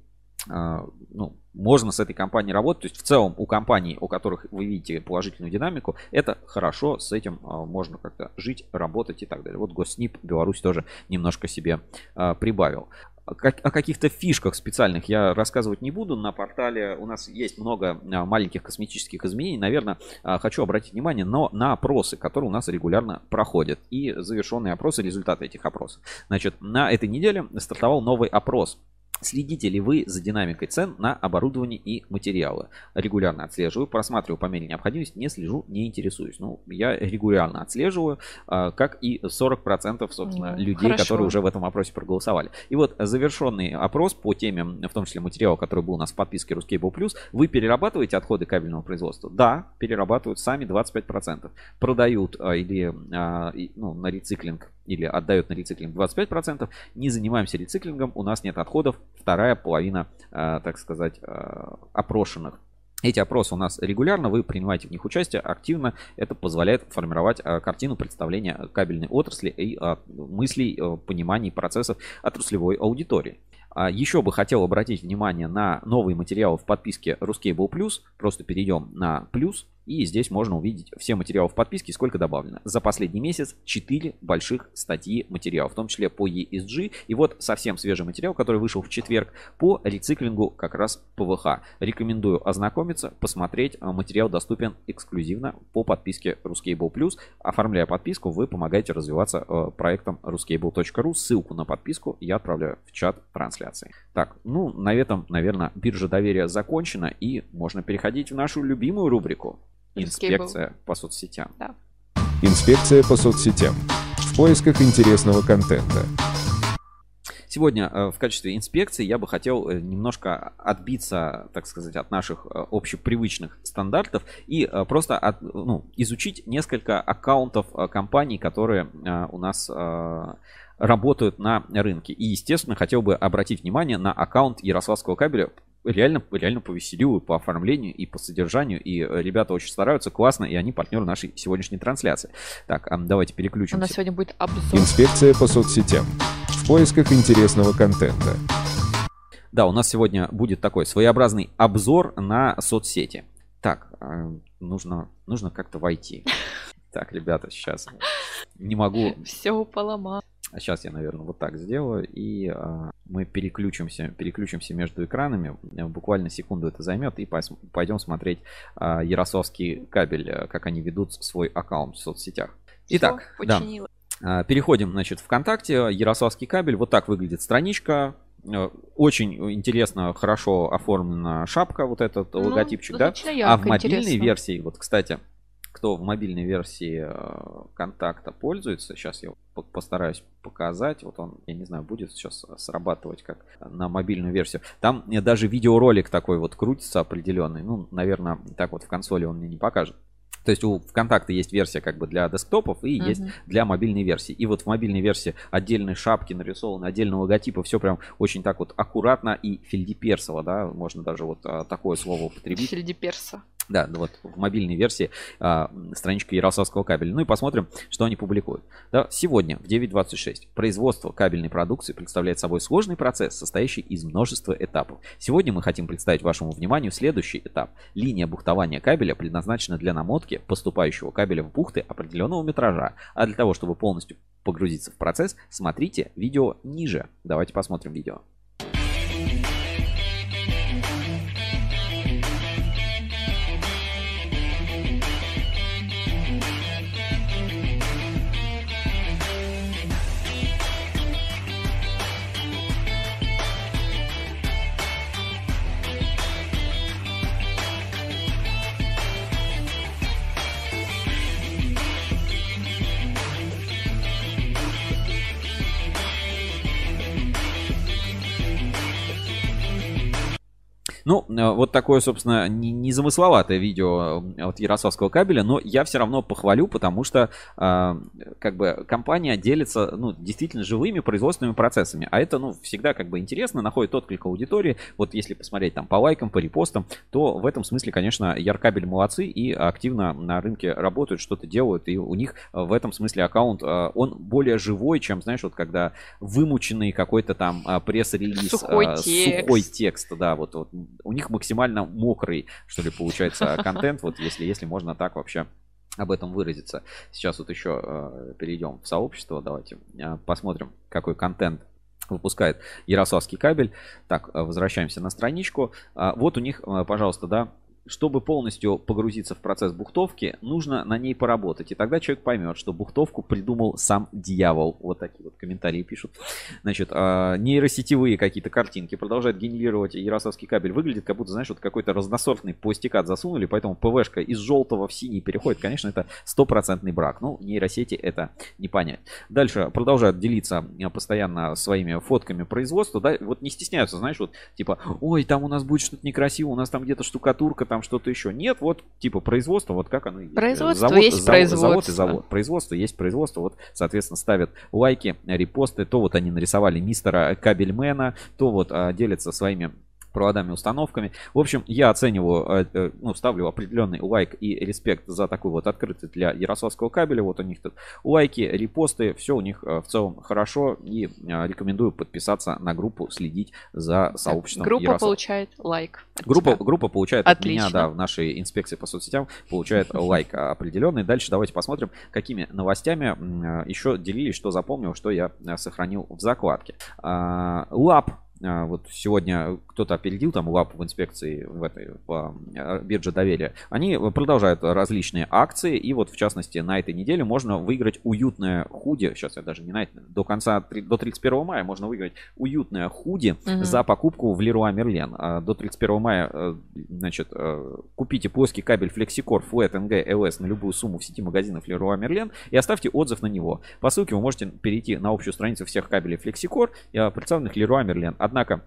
B: ну, можно с этой компанией работать. То есть в целом у компаний, у которых вы видите положительную динамику, это хорошо, с этим а, можно как-то жить, работать и так далее. Вот Госнип Беларусь тоже немножко себе а, прибавил. О как- о каких-то фишках специальных я рассказывать не буду. На портале у нас есть много а, маленьких косметических изменений. Наверное, а, хочу обратить внимание но на опросы, которые у нас регулярно проходят. И завершенные опросы, результаты этих опросов. Значит, на этой неделе стартовал новый опрос. Следите ли вы за динамикой цен на оборудование и материалы? Регулярно отслеживаю, просматриваю по мере необходимости, не слежу, не интересуюсь. Ну, я регулярно отслеживаю, а, как и 40% собственно
A: Ну,
B: людей,
A: хорошо.
B: которые уже в этом опросе проголосовали. И вот завершенный опрос по теме, в том числе материала, который был у нас в подписке Ruscable Plus, вы перерабатываете отходы кабельного производства? Да, перерабатывают сами 25%. Продают а, или а, ну, на рециклинг или отдают на рециклинг 25%. Не занимаемся рециклингом, у нас нет отходов. Вторая половина, а, так сказать, а, опрошенных. Эти опросы у нас регулярно, вы принимаете в них участие активно. Это позволяет формировать а, картину представления кабельной отрасли и мыслей, пониманий процессов отраслевой аудитории. А, Еще бы хотел обратить внимание на новые материалы в подписке Ruscable Plus. Просто перейдем на плюс. И здесь можно увидеть все материалы в подписке, сколько добавлено. За последний месяц 4 больших статьи материалов, в том числе по ESG. И вот совсем свежий материал, который вышел в четверг по рециклингу как раз ПВХ. Рекомендую ознакомиться, посмотреть. А, Материал доступен эксклюзивно по подписке Ruscable. Оформляя подписку, вы помогаете развиваться э, проектом ruscable.ru. Ссылку на подписку я отправляю в чат трансляции. Так, ну, на этом, наверное, биржа доверия закончена. И можно переходить в нашу любимую рубрику. Инспекция по соцсетям.
A: Да.
I: Инспекция по соцсетям. В поисках интересного контента.
B: Сегодня э, в качестве инспекции я бы хотел э, немножко отбиться, так сказать, от наших э, общепривычных стандартов и просто от- ну, изучить несколько аккаунтов компаний, которые у нас работают на рынке. И, естественно, хотел бы обратить внимание на аккаунт Ярославского кабеля. Реально, реально повеселил и по оформлению, и по содержанию. И э, ребята очень стараются, классно, и они партнеры нашей сегодняшней трансляции. Так, а, давайте
A: У
B: переключимся.
A: нас сегодня будет обзор.
I: Инспекция по соцсетям. В поисках интересного контента.
B: Да, у нас сегодня будет такой своеобразный обзор на соцсети. Так, э, нужно, нужно как-то войти. Так, ребята, сейчас не могу.
A: Все поломал.
B: Сейчас я, наверное, вот так сделаю, и а, мы переключимся, переключимся между экранами. Буквально секунду это займет, и пос- пойдем смотреть а, Ярославский кабель, э, как они ведут свой аккаунт в соцсетях. Итак,
A: Всё,
B: да.
A: починила.
B: А, Переходим, значит, ВКонтакте. Ярославский кабель. Вот так выглядит страничка. Э, Очень интересно, хорошо оформлена шапка, вот этот
A: Ну,
B: логотипчик, да? А в мобильной
A: интересно.
B: версии, вот, кстати, кто в мобильной версии э, контакта пользуется, сейчас я по- постараюсь показать. Вот он, я не знаю, будет сейчас срабатывать как на мобильную версию. Там э, даже видеоролик такой вот крутится определенный. Ну, наверное, так вот в консоли он мне не покажет. То есть у ВКонтакта есть версия как бы для десктопов и
A: Мгм.
B: есть для мобильной версии. И вот в мобильной версии отдельные шапки нарисованы, отдельные логотипы, все прям очень так вот аккуратно и фельдеперсово, да, можно даже вот а, такое слово употребить.
A: Фельдеперса.
B: Да, ну вот в мобильной версии а, страничка Ярославского кабеля. Ну и посмотрим, что они публикуют. Да, сегодня в 9.26 производство кабельной продукции представляет собой сложный процесс, состоящий из множества этапов. Сегодня мы хотим представить вашему вниманию следующий этап. Линия бухтования кабеля предназначена для намотки поступающего кабеля в бухты определенного метража. А для того, чтобы полностью погрузиться в процесс, смотрите видео ниже. Давайте посмотрим видео. Ну, э, вот такое, собственно, не- незамысловатое видео э, от Ярославского кабеля, но я все равно похвалю, потому что э, как бы компания делится, ну, действительно живыми производственными процессами, а это, ну, всегда как бы интересно, находит отклик аудитории. Вот если посмотреть там по лайкам, по репостам, то в этом смысле, конечно, Яркабель молодцы и активно на рынке работают, что-то делают, и у них в этом смысле аккаунт, он более живой, чем, знаешь, вот когда вымученный какой-то там пресс-релиз,
A: Сухой
B: э,
A: текст.
B: сухой текст, да, вот, вот у них максимально мокрый, что ли, получается контент, вот если, если можно так вообще об этом выразиться. Сейчас вот еще э, перейдем в сообщество, давайте э, посмотрим, какой контент выпускает Ярославский кабель. Так, э, возвращаемся на страничку. А, Вот у них, э, пожалуйста, да, чтобы полностью погрузиться в процесс бухтовки, нужно на ней поработать. И тогда человек поймет, что бухтовку придумал сам дьявол. Вот такие вот комментарии пишут. Значит, а, нейросетевые какие-то картинки продолжает генерировать Ярославский кабель. Выглядит, как будто, знаешь, вот какой-то разносортный пластикат засунули, поэтому ПВшка из желтого в синий переходит. Конечно, это стопроцентный брак. Ну, нейросети это не понять. Дальше продолжают делиться а, постоянно своими фотками производства. Да, вот не стесняются, знаешь, вот типа, ой, там у нас будет что-то некрасиво, у нас там где-то штукатурка, там что-то еще. Нет, вот типа производство, вот как оно есть.
A: Производство
B: Завод-
A: есть
B: завод- Завод и
A: производство.
B: завод. Производство есть производство. Вот, соответственно, ставят лайки, репосты. То вот они нарисовали мистера Кабельмена, то вот а, делятся своими проводами, установками. В общем, я оцениваю, э, э, ну, ставлю определенный лайк и респект за такую вот открытость для Ярославского кабеля. Вот у них тут лайки, репосты, все у них э, в целом хорошо. И рекомендую подписаться на группу, следить за сообществом
A: Группа
B: Ярослав-
A: получает лайк.
B: Группа,
A: тебя.
B: группа получает от меня,
A: Отлично.
B: да, в нашей инспекции по соцсетям, получает лайк определенный. Дальше давайте посмотрим, какими новостями еще делились, что запомнил, что я сохранил в закладке. А, Лап. А, Вот сегодня кто-то опередил там лап в инспекции в этой в, э, бирже доверия. Они продолжают различные акции. И вот в частности на этой неделе можно выиграть уютное худи. Сейчас я даже не на это. До конца, до 31 мая можно выиграть уютное худи
A: Мгм.
B: за покупку в Leroy Merlin. А, До 31 мая, э, значит, э, купите плоский кабель FlexiCore Flat NG LS на любую сумму в сети магазинов Leroy Merlin и оставьте отзыв на него. По ссылке вы можете перейти на общую страницу всех кабелей FlexiCore, э, представленных Leroy Merlin. Однако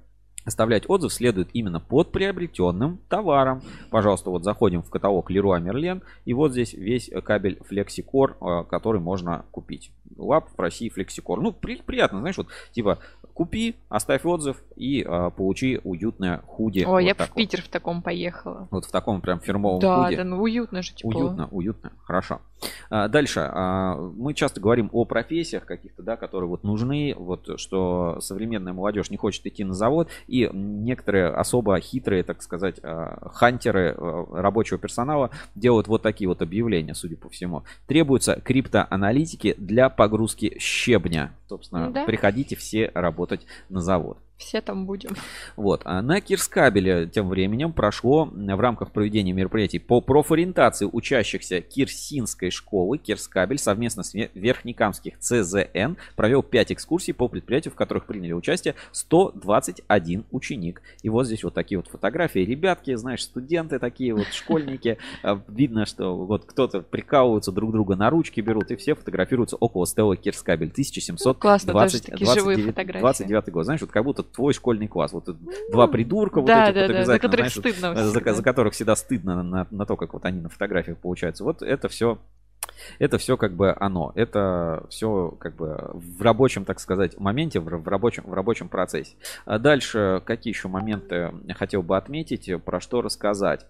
B: Оставлять отзыв следует именно под приобретенным товаром. Пожалуйста, вот заходим в каталог Leroy Merlin, и вот здесь весь кабель FlexiCore, э, который можно купить. Лап в России FlexiCore. Ну, при- приятно, знаешь, вот типа Купи, оставь отзыв и а, получи уютное худи.
A: Ой,
B: вот
A: я в Питер в таком поехала.
B: Вот. вот в таком прям фирмовом
A: Да,
B: худи.
A: да, ну уютно же, тепло.
B: Уютно, уютно, хорошо. А, Дальше. а, Мы часто говорим о профессиях каких-то, да, которые вот нужны, вот что современная молодежь не хочет идти на завод, и некоторые особо хитрые, так сказать, а, хантеры рабочего персонала делают вот такие вот объявления, судя по всему. Требуются криптоаналитики для погрузки щебня. Собственно,
A: Да.
B: приходите все работать на завод.
A: Все там будем.
B: Вот. А на Кирскабеле тем временем прошло в рамках проведения мероприятий по профориентации учащихся Кирсинской школы Кирскабель совместно с Ве- Верхнекамских ЦЗН провел 5 экскурсий по предприятию, в которых приняли участие 121 ученик. И вот здесь вот такие вот фотографии. Ребятки, знаешь, студенты такие вот, школьники. А, Видно, что вот кто-то прикалываются друг друга на ручки берут, и все фотографируются около стелы Кирскабель. 1700
A: Ну, классно, тоже
B: 20,
A: такие живые
B: 29
A: фотографии.
B: 29 год. Знаешь, вот как будто твой школьный класс. Вот два придурка, вот
A: да,
B: эти
A: да,
B: вот
A: да, за которых
B: знаешь, вот,
A: стыдно
B: за, за которых всегда стыдно на, на то, как вот они на фотографиях получаются. Вот это все это все как бы оно. Это все как бы в рабочем, так сказать, моменте, в, рабочем, в рабочем процессе. А дальше какие еще моменты хотел бы отметить, про что рассказать.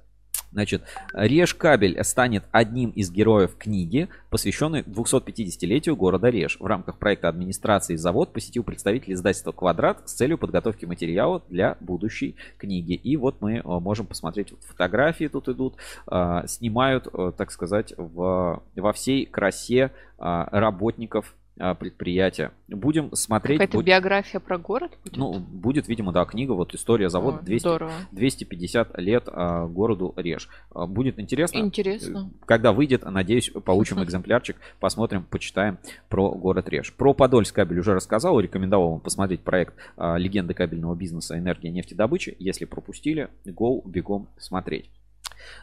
B: Значит, Реж Кабель станет одним из героев книги, посвященной 250-летию города Реж. В рамках проекта администрации завод посетил представитель издательства «Квадрат» с целью подготовки материала для будущей книги. И вот мы э, можем посмотреть, фотографии тут идут, э, снимают, э, так сказать, в, во всей красе работников предприятия. Будем смотреть...
A: Какая-то
B: будь-
A: биография про город будет?
B: ну, будет, видимо, да, книга, вот история завода
A: О,
B: 200,
A: здорово.
B: 250 лет а, городу Реж. А, будет интересно.
A: Интересно.
B: Э, Когда выйдет, надеюсь, получим экземплярчик, посмотрим, почитаем про город Реж. Про Подольск кабель уже рассказал, рекомендовал вам посмотреть проект а, «Легенды кабельного бизнеса. Энергия нефтедобычи». Если пропустили, go, бегом смотреть.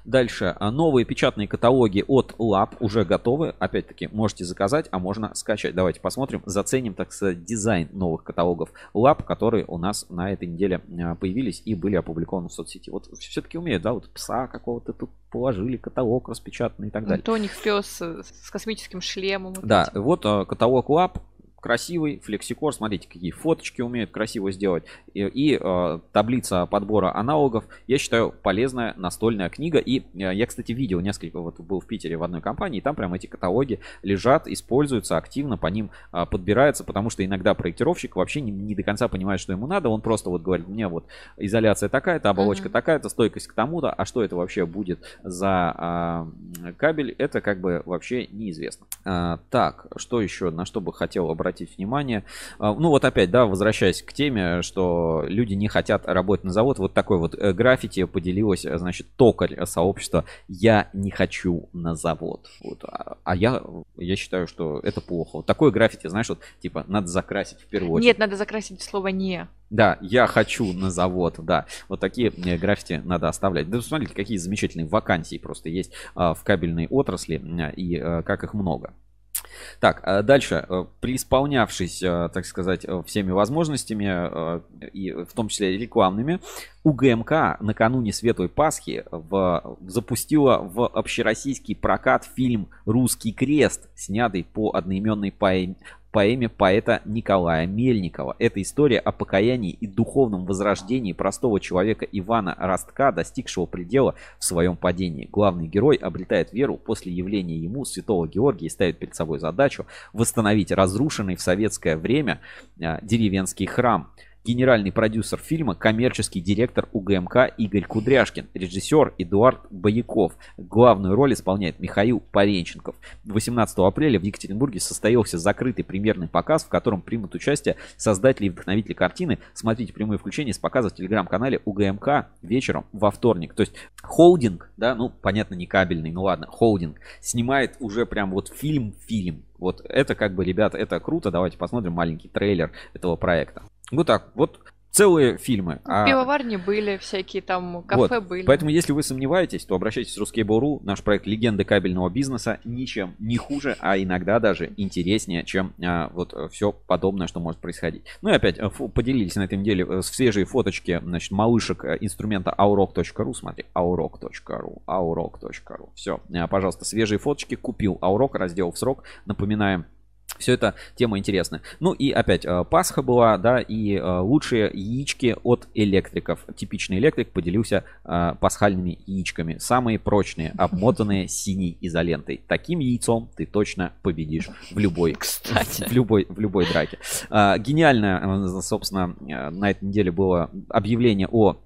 B: Дальше. а, Новые печатные каталоги от Lab уже готовы. Опять-таки, можете заказать, а можно скачать. Давайте посмотрим, заценим, так сказать, дизайн новых каталогов Lab, которые у нас на этой неделе а, появились и были опубликованы в соцсети. Вот все-таки умеют, да, вот пса какого-то тут положили, каталог распечатанный и так далее.
A: Это у них пес э, с космическим шлемом. вот
B: Да,
A: этим.
B: вот э, каталог Lab. Красивый, флексикор, смотрите, какие фоточки умеют красиво сделать. И, и, э, таблица подбора аналогов, я считаю, полезная настольная книга. И э, я, кстати, видел несколько, вот был в Питере в одной компании, и там прям эти каталоги лежат, используются активно, по ним э, подбирается, потому что иногда проектировщик вообще не, не до конца понимает, что ему надо. Он просто вот говорит, мне вот изоляция такая-то, оболочка
A: Мгм.
B: такая-то, стойкость к тому-то, а что это вообще будет за а, кабель, это как бы вообще неизвестно. А, так, что еще, на что бы хотел обратить внимание? А, ну вот опять, да, возвращаясь к теме, что люди не хотят работать на завод, вот такой вот э, граффити поделилось, э, значит, токарь сообщества «Я не хочу на завод». Вот, а, а я, я считаю, что это плохо. Вот такое граффити, знаешь, вот типа надо закрасить в первую очередь.
A: Нет, надо закрасить слово «не».
B: Да, я хочу на завод, да. Вот такие э, граффити надо оставлять. Да посмотрите, какие замечательные вакансии просто есть а, в кабельной отрасли и как их много. Так, а дальше, э, преисполнявшись, э, так сказать, э, всеми возможностями, э, и в том числе рекламными, УГМК накануне Светлой Пасхи в, запустила в общероссийский прокат фильм «Русский крест», снятый по одноименной поэме, поэме поэта Николая Мельникова. Это история о покаянии и духовном возрождении простого человека Ивана Ростка, достигшего предела в своем падении. Главный герой обретает веру после явления ему святого Георгия и ставит перед собой задачу восстановить разрушенный в советское время а, деревенский храм. Генеральный продюсер фильма, коммерческий директор УГМК Игорь Кудряшкин, режиссер Эдуард Бояков. Главную роль исполняет Михаил Паренченков. 18 апреля в Екатеринбурге состоялся закрытый премьерный показ, в котором примут участие создатели и вдохновители картины. Смотрите прямое включение с показа в телеграм-канале УГМК вечером во вторник. То есть холдинг, да, ну понятно не кабельный, ну ладно, холдинг снимает уже прям вот фильм-фильм. Вот это как бы, ребята, это круто. Давайте посмотрим маленький трейлер этого проекта. Вот так, вот целые фильмы. А-
A: пивоварне были всякие там, кафе
B: вот.
A: были.
B: Поэтому, если вы сомневаетесь, то обращайтесь в Ruskable.ru. Наш проект «Легенды кабельного бизнеса» ничем не хуже, а иногда даже интереснее, чем а, вот все подобное, что может происходить. Ну и опять, э, фу- поделились на этой неделе э, свежие фоточки, значит, малышек э, инструмента aurok.ru. Смотри, aurok.ru, aurok.ru. Все, пожалуйста, свежие фоточки. Купил Aurok, разделал в срок. Напоминаем, Все это тема интересная. Ну и опять э, Пасха была, да, и э, лучшие яички от электриков. Типичный электрик поделился э, пасхальными яичками. Самые прочные, обмотанные синей изолентой. Таким яйцом ты точно победишь в любой,
A: Кстати.
B: в любой, в любой драке. Гениально, собственно, на этой неделе было объявление о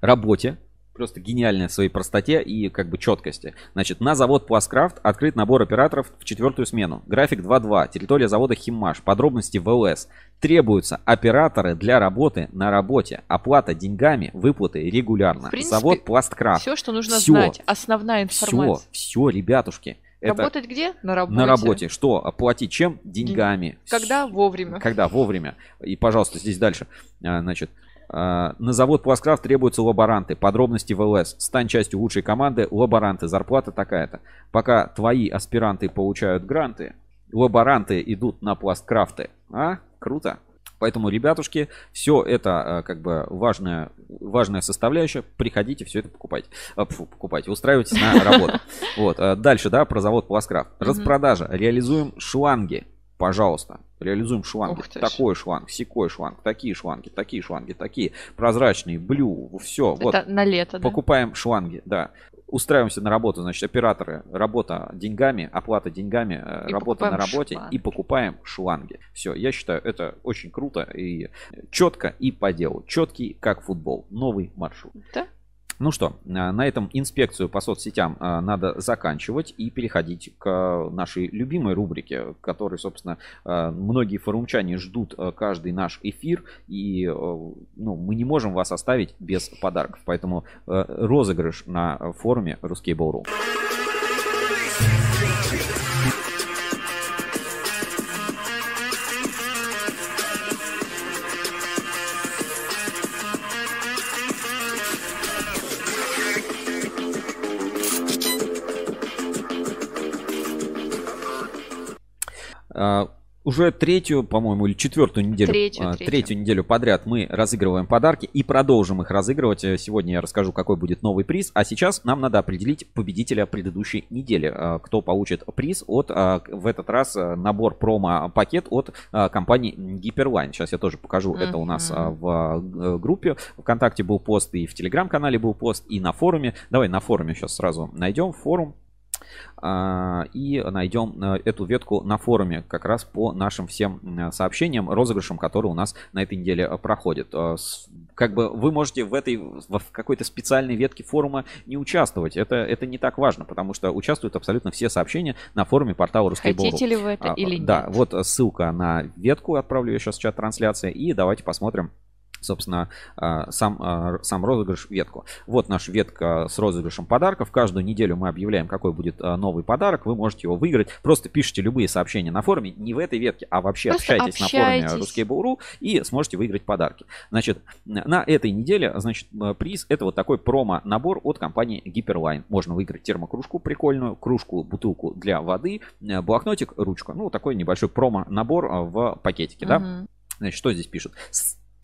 B: работе просто гениальная в своей простоте и как бы четкости. Значит, на завод Пласкрафт открыт набор операторов в четвертую смену. График 2.2. Территория завода Химмаш. Подробности в ЛС. Требуются операторы для работы на работе. Оплата деньгами, выплаты регулярно.
A: В принципе,
B: завод Пласткрафт.
A: Все, что нужно
B: Всё.
A: знать. Основная
B: Все,
A: информация.
B: все, ребятушки. Это
A: Работать где? На работе.
B: на работе. Что? Оплатить чем? Деньгами.
A: Когда? Вовремя.
B: Когда? Вовремя. И, пожалуйста, здесь дальше. А, Значит, на завод Пласкрафт требуются лаборанты. Подробности в ЛС. Стань частью лучшей команды. Лаборанты. Зарплата такая-то. Пока твои аспиранты получают гранты, лаборанты идут на пласткрафты. А? Круто. Поэтому, ребятушки, все это а, как бы важная, важная составляющая. Приходите, все это покупайте. А, фу, покупайте, устраивайтесь на работу. Вот. а, Дальше, да, про завод Пласкрафт. Распродажа. Реализуем шланги. Пожалуйста, реализуем шланги.
A: Ух.
B: Такой шланг, секой шланг, такие шланги, такие шланги, такие прозрачные, блю, все. Вот.
A: Это на лето, да?
B: Покупаем шланги, да. Устраиваемся на работу, значит, операторы, работа деньгами, оплата деньгами, э,
A: И
B: работа на работе
A: шланги.
B: и покупаем шланги. Все, я считаю, это очень круто и четко и по делу. Четкий, как футбол. Новый маршрут.
A: Да?
B: Ну что, а, на этом инспекцию по соцсетям а, надо заканчивать и переходить к нашей любимой рубрике, которой, собственно, многие форумчане ждут каждый наш эфир, и ну, мы не можем вас оставить без подарков. Поэтому розыгрыш на форуме Ruskable.ru. А, Уже третью, по-моему, или четвертую неделю,
A: Третью,
B: а,
A: третью.
B: третью неделю подряд мы разыгрываем подарки и продолжим их разыгрывать. Э, Сегодня я расскажу, какой будет новый приз. А сейчас нам надо определить победителя предыдущей недели. А, Кто получит приз от, а, в этот раз, а, набор промо-пакет от а, компании Hyperline. Сейчас я тоже покажу. Это у нас а, в э, группе ВКонтакте был пост, и в Телеграм-канале был пост, и на форуме. Давай на форуме сейчас сразу найдем форум. А, и найдем э, эту ветку на форуме как раз по нашим всем сообщениям, розыгрышам, которые у нас на этой неделе э, проходят. С- Как бы вы можете в этой в какой-то специальной ветке форума не участвовать. Это, это не так важно, потому что участвуют абсолютно все сообщения на форуме портала Ruskable.ru.
A: Хотите ли вы это
B: А,
A: или
B: Да,
A: нет?
B: вот э, ссылка на ветку, отправлю я сейчас в чат трансляции, и давайте посмотрим собственно, а, сам, а, сам розыгрыш ветку. Вот наша ветка с розыгрышем подарков. Каждую неделю мы объявляем, какой будет а, новый подарок. Вы можете его выиграть. Просто пишите любые сообщения на форуме, не в этой ветке, а вообще
A: Просто
B: общайтесь, на форуме
A: общайтесь.
B: Ruskable.ru и сможете выиграть подарки. Значит, на этой неделе, значит, э, приз это вот такой промо-набор от компании Hyperline. Можно выиграть термокружку прикольную, кружку, бутылку для воды, э, блокнотик, ручку. Ну, такой небольшой промо-набор э, в пакетике, да?
A: Мгм.
B: Значит, что здесь пишут?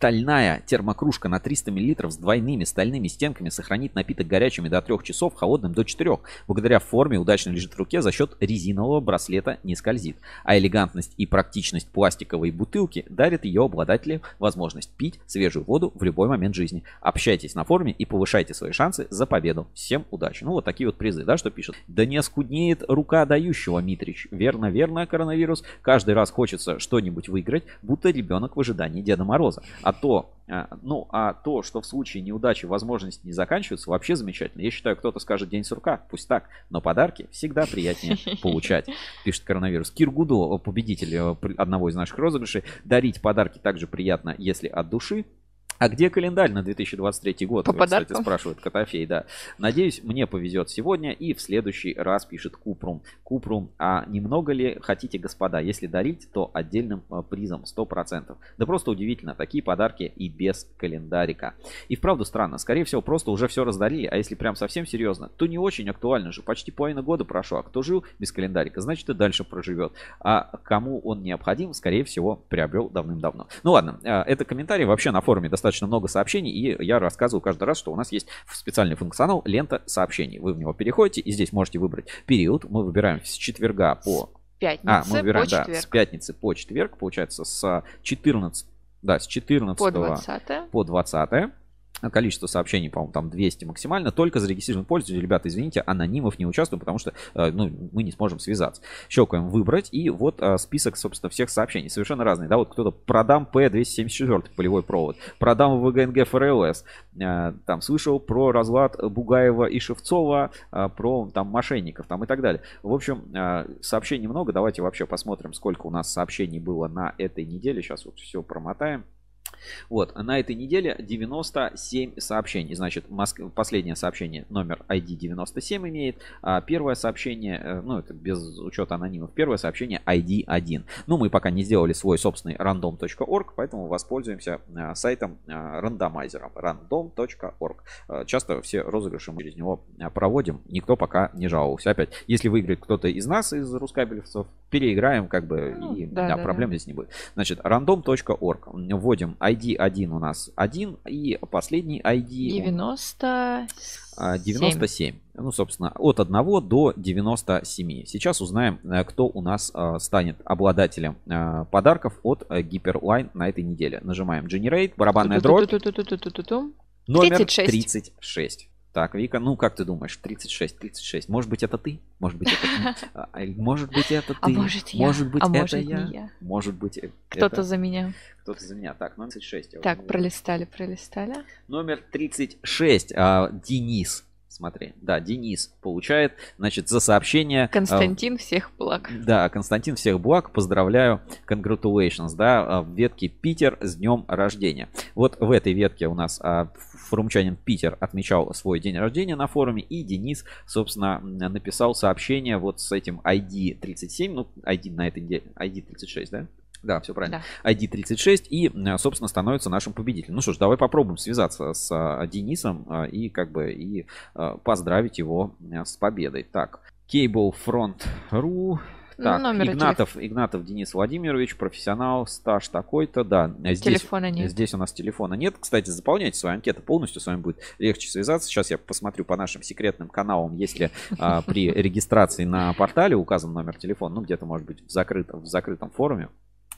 B: Стальная термокружка на 300 мл с двойными стальными стенками сохранит напиток горячими до 3 часов, холодным до 4. Благодаря форме удачно лежит в руке за счет резинового браслета не скользит. А элегантность и практичность пластиковой бутылки дарят ее обладателю возможность пить свежую воду в любой момент жизни. Общайтесь на форуме и повышайте свои шансы за победу. Всем удачи. Ну вот такие вот призы, да, что пишут. Да не скуднеет рука дающего, Митрич. Верно, верно, коронавирус. Каждый раз хочется что-нибудь выиграть, будто ребенок в ожидании Деда Мороза. А то, а, ну, а то, что в случае неудачи возможности не заканчиваются, вообще замечательно. Я считаю, кто-то скажет день сурка, пусть так, но подарки всегда приятнее получать, пишет коронавирус. Киргудо, победитель э, одного из наших розыгрышей, дарить подарки также приятно, если от души. А где календарь на 2023 год?
A: По
B: Вы, кстати,
A: подаркам?
B: спрашивает Котофей, да. Надеюсь, мне повезет сегодня и в следующий раз пишет Купрум. Купрум, а немного ли хотите, господа? Если дарить, то отдельным э, призом 100%. Да просто удивительно, такие подарки и без календарика. И вправду странно, скорее всего, просто уже все раздарили, а если прям совсем серьезно, то не очень актуально же. Почти половина года прошло, а кто жил без календарика, значит и дальше проживет. А кому он необходим, скорее всего, приобрел давным-давно. Ну ладно, э, это комментарий. Вообще на форуме достаточно много сообщений, и я рассказываю каждый раз, что у нас есть специальный функционал лента сообщений. Вы в него переходите, и здесь можете выбрать период. Мы выбираем с четверга по
A: пятницы
B: А, мы выбираем,
A: по
B: да,
A: четверг.
B: с пятницы по четверг, получается, с 14, да, с 14
A: По 20
B: по 20 Количество сообщений, по-моему, там 200 максимально. Только зарегистрированные пользователи. Ребята, извините, анонимов не участвуем, потому что э, ну, мы не сможем связаться. Щелкаем «Выбрать». И вот э, список, собственно, всех сообщений. Совершенно разные. Да, вот кто-то продам П-274 полевой провод. Продам ВГНГ ФРЛС. Э, Там слышал про разлад Бугаева и Шевцова, про там мошенников там и так далее. В общем, сообщений много. Давайте вообще посмотрим, сколько у нас сообщений было на этой неделе. Сейчас вот все промотаем. Вот, на этой неделе 97 сообщений. Значит, Моск... последнее сообщение номер ID 97 имеет. А первое сообщение, э, ну это без учета анонимов, первое сообщение ID 1. Ну, мы пока не сделали свой собственный random.org, поэтому воспользуемся э, сайтом э, рандомайзером random.org. Часто все розыгрыши мы через него проводим, никто пока не жаловался. Опять, если выиграет кто-то из нас, из рускабелевцев, переиграем, как бы,
A: Ну,
B: и
A: да,
B: да, проблем
A: да.
B: здесь не будет. Значит, random.org. Вводим ID 1 у нас 1 и последний ID
A: 90...
B: а, 97. Ну, собственно, от 1 до 97. Сейчас узнаем, э, кто у нас э, станет обладателем э, подарков от Hyperline на этой неделе. Нажимаем Generate, барабанная дробь, номер
A: 36.
B: 36. Так, Вика, ну как ты думаешь, 36, 36. Может быть, это ты? Может быть, это ты? А, а, Может быть, это ты?
A: А может, я?
B: Может быть,
A: А
B: это
A: может,
B: я?
A: я?
B: Может быть, э,
A: Кто-то
B: это
A: за меня.
B: кто-то за меня. Так, номер 36. я
A: Так,
B: возьму.
A: пролистали, пролистали.
B: Номер 36. а, Денис. Смотри, да, Денис получает, значит, за сообщение... а,
A: Константин, всех благ.
B: Да, Константин, всех благ, поздравляю, congratulations, да, а, в ветке Питер с днем рождения. Вот в этой ветке у нас а, форумчанин Питер отмечал свой день рождения на форуме, и Денис, собственно, написал сообщение вот с этим ID 37, ну, ID на этой неделе, ID 36, да? Да, все правильно. ID 36 и, м, собственно, становится нашим победителем. Ну что ж, давай попробуем связаться с а, Денисом а, и как бы и поздравить его с победой. Так, Cable Front.ru так,
A: Ну, номер
B: Игнатов, Игнатов Денис Владимирович, профессионал, стаж такой-то, да. Здесь,
A: Телефона нет.
B: Здесь у нас телефона нет. Кстати, заполняйте свою анкету полностью, с вами будет легче связаться. Сейчас я посмотрю по нашим секретным каналам, если а, при регистрации на портале указан номер телефона, ну где-то может быть в закрытом, в закрытом форуме.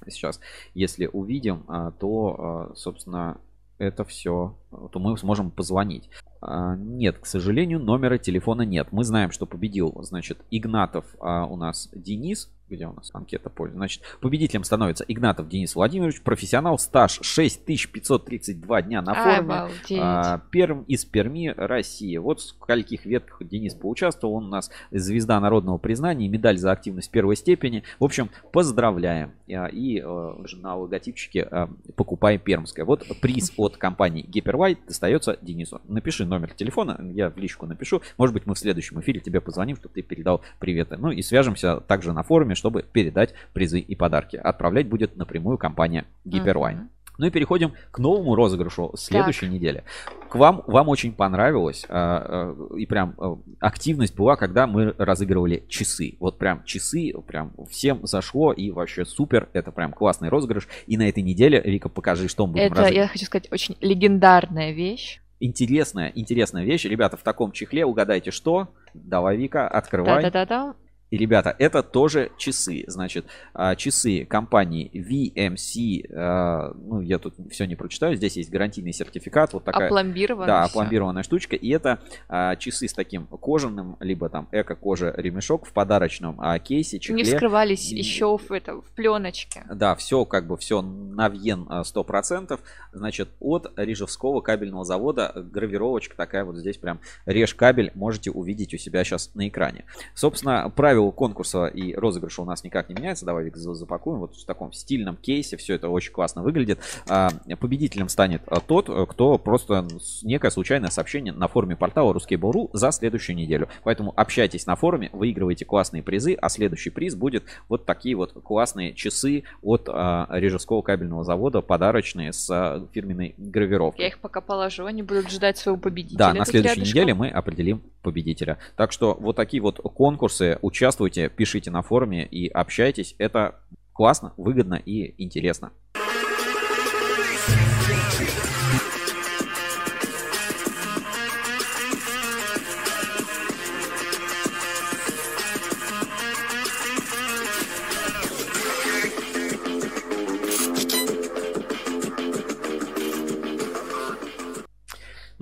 B: Сейчас, если увидим, а, то, а, собственно, это все, то мы сможем позвонить. А, Нет, к сожалению, номера телефона нет. Мы знаем, что победил, значит, Игнатов а, у нас Денис. Где у нас анкета пользы? Значит, победителем становится Игнатов Денис Владимирович, профессионал, стаж 6532 дня на форуме.
A: Обалдеть.
B: А, Перм из Перми, Россия. Вот в скольких ветках Денис поучаствовал. Он у нас звезда народного признания, медаль за активность первой степени. В общем, поздравляем. А, И уже на логотипчике покупай пермское. Вот приз от компании Hyperwide достается Денису. Напиши номер телефона, я в личку напишу. Может быть, мы в следующем эфире тебе позвоним, чтобы ты передал приветы. Ну и свяжемся также на форуме, чтобы передать призы и подарки. Отправлять будет напрямую компания.
A: Мгм.
B: Ну и переходим к новому розыгрышу следующей неделе. К вам, вам очень понравилось, а, а, и прям а, активность была, когда мы разыгрывали часы. Вот прям часы, прям всем зашло, и вообще супер, это прям классный розыгрыш. И на этой неделе, Вика, покажи, что мы будем
A: Это,
B: разыгрывать.
A: я хочу сказать, очень легендарная вещь.
B: Интересная, интересная вещь. Ребята, в таком чехле угадайте, что. Давай, Вика, открывай.
A: Да-да-да-да.
B: И, ребята, это тоже часы. Значит, а, часы компании VMC. а, Ну, я тут все не прочитаю. Здесь есть гарантийный сертификат. Вот такая.
A: Опломбировано
B: Да, опломбированная штучка. И это а, часы с таким кожаным, либо там эко-кожа ремешок в подарочном кейсе, чехле.
A: Не вскрывались еще в, это, в пленочке.
B: Да, все как бы все навьен а, 100%. Значит, от Рижевского кабельного завода гравировочка такая вот здесь прям режь кабель можете увидеть у себя сейчас на экране. Собственно, правила конкурса и розыгрыша у нас никак не меняются. Давай за- запакуем вот в таком стильном кейсе. Все это очень классно выглядит. А, Победителем станет а, тот, кто просто некое случайное сообщение на форуме портала Ruskable.ru за следующую неделю. Поэтому общайтесь на форуме, выигрывайте классные призы, а следующий приз будет вот такие вот классные часы от а, Рижевского кабельного завода, подарочные с фирменной гравировкой.
A: Я их пока положу, они будут ждать своего победителя.
B: Да, на следующей
A: рядышком.
B: неделе мы определим победителя. Так что вот такие вот конкурсы, участвуйте, пишите на форуме и общайтесь. Это классно, выгодно и интересно.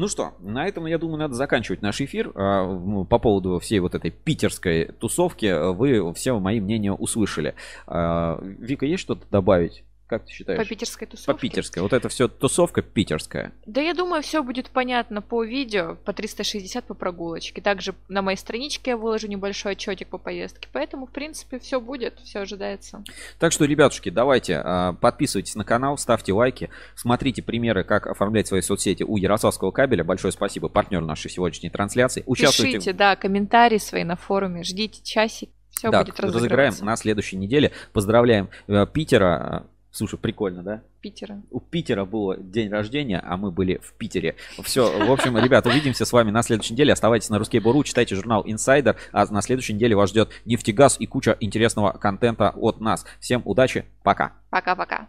B: Ну что, на этом, я думаю, надо заканчивать наш эфир. А, ну, По поводу всей вот этой питерской тусовки вы все мои мнения услышали. А, Вика, есть что-то добавить? Как ты считаешь?
A: По питерской тусовке?
B: По питерской. Вот это все тусовка питерская.
A: Да я думаю, все будет понятно по видео, по 360 по прогулочке. Также на моей страничке я выложу небольшой отчетик по поездке. Поэтому, в принципе, все будет, все ожидается.
B: Так что, ребятушки, давайте а, подписывайтесь на канал, ставьте лайки, смотрите примеры, как оформлять свои соцсети у Ярославского кабеля. Большое спасибо, партнер нашей сегодняшней трансляции. Участвуйте.
A: Пишите, да, комментарии свои на форуме, ждите часик. Все
B: да,
A: будет
B: разыграем на следующей неделе. Поздравляем э, Питера. Слушай, прикольно, да?
A: Питера.
B: У Питера был день рождения, а мы были в Питере. Все, в общем, ребят, увидимся с вами на следующей неделе. Оставайтесь на Ruskable.ru, читайте журнал Insider, а на следующей неделе вас ждет нефтегаз и куча интересного контента от нас. Всем удачи, пока.
A: Пока-пока.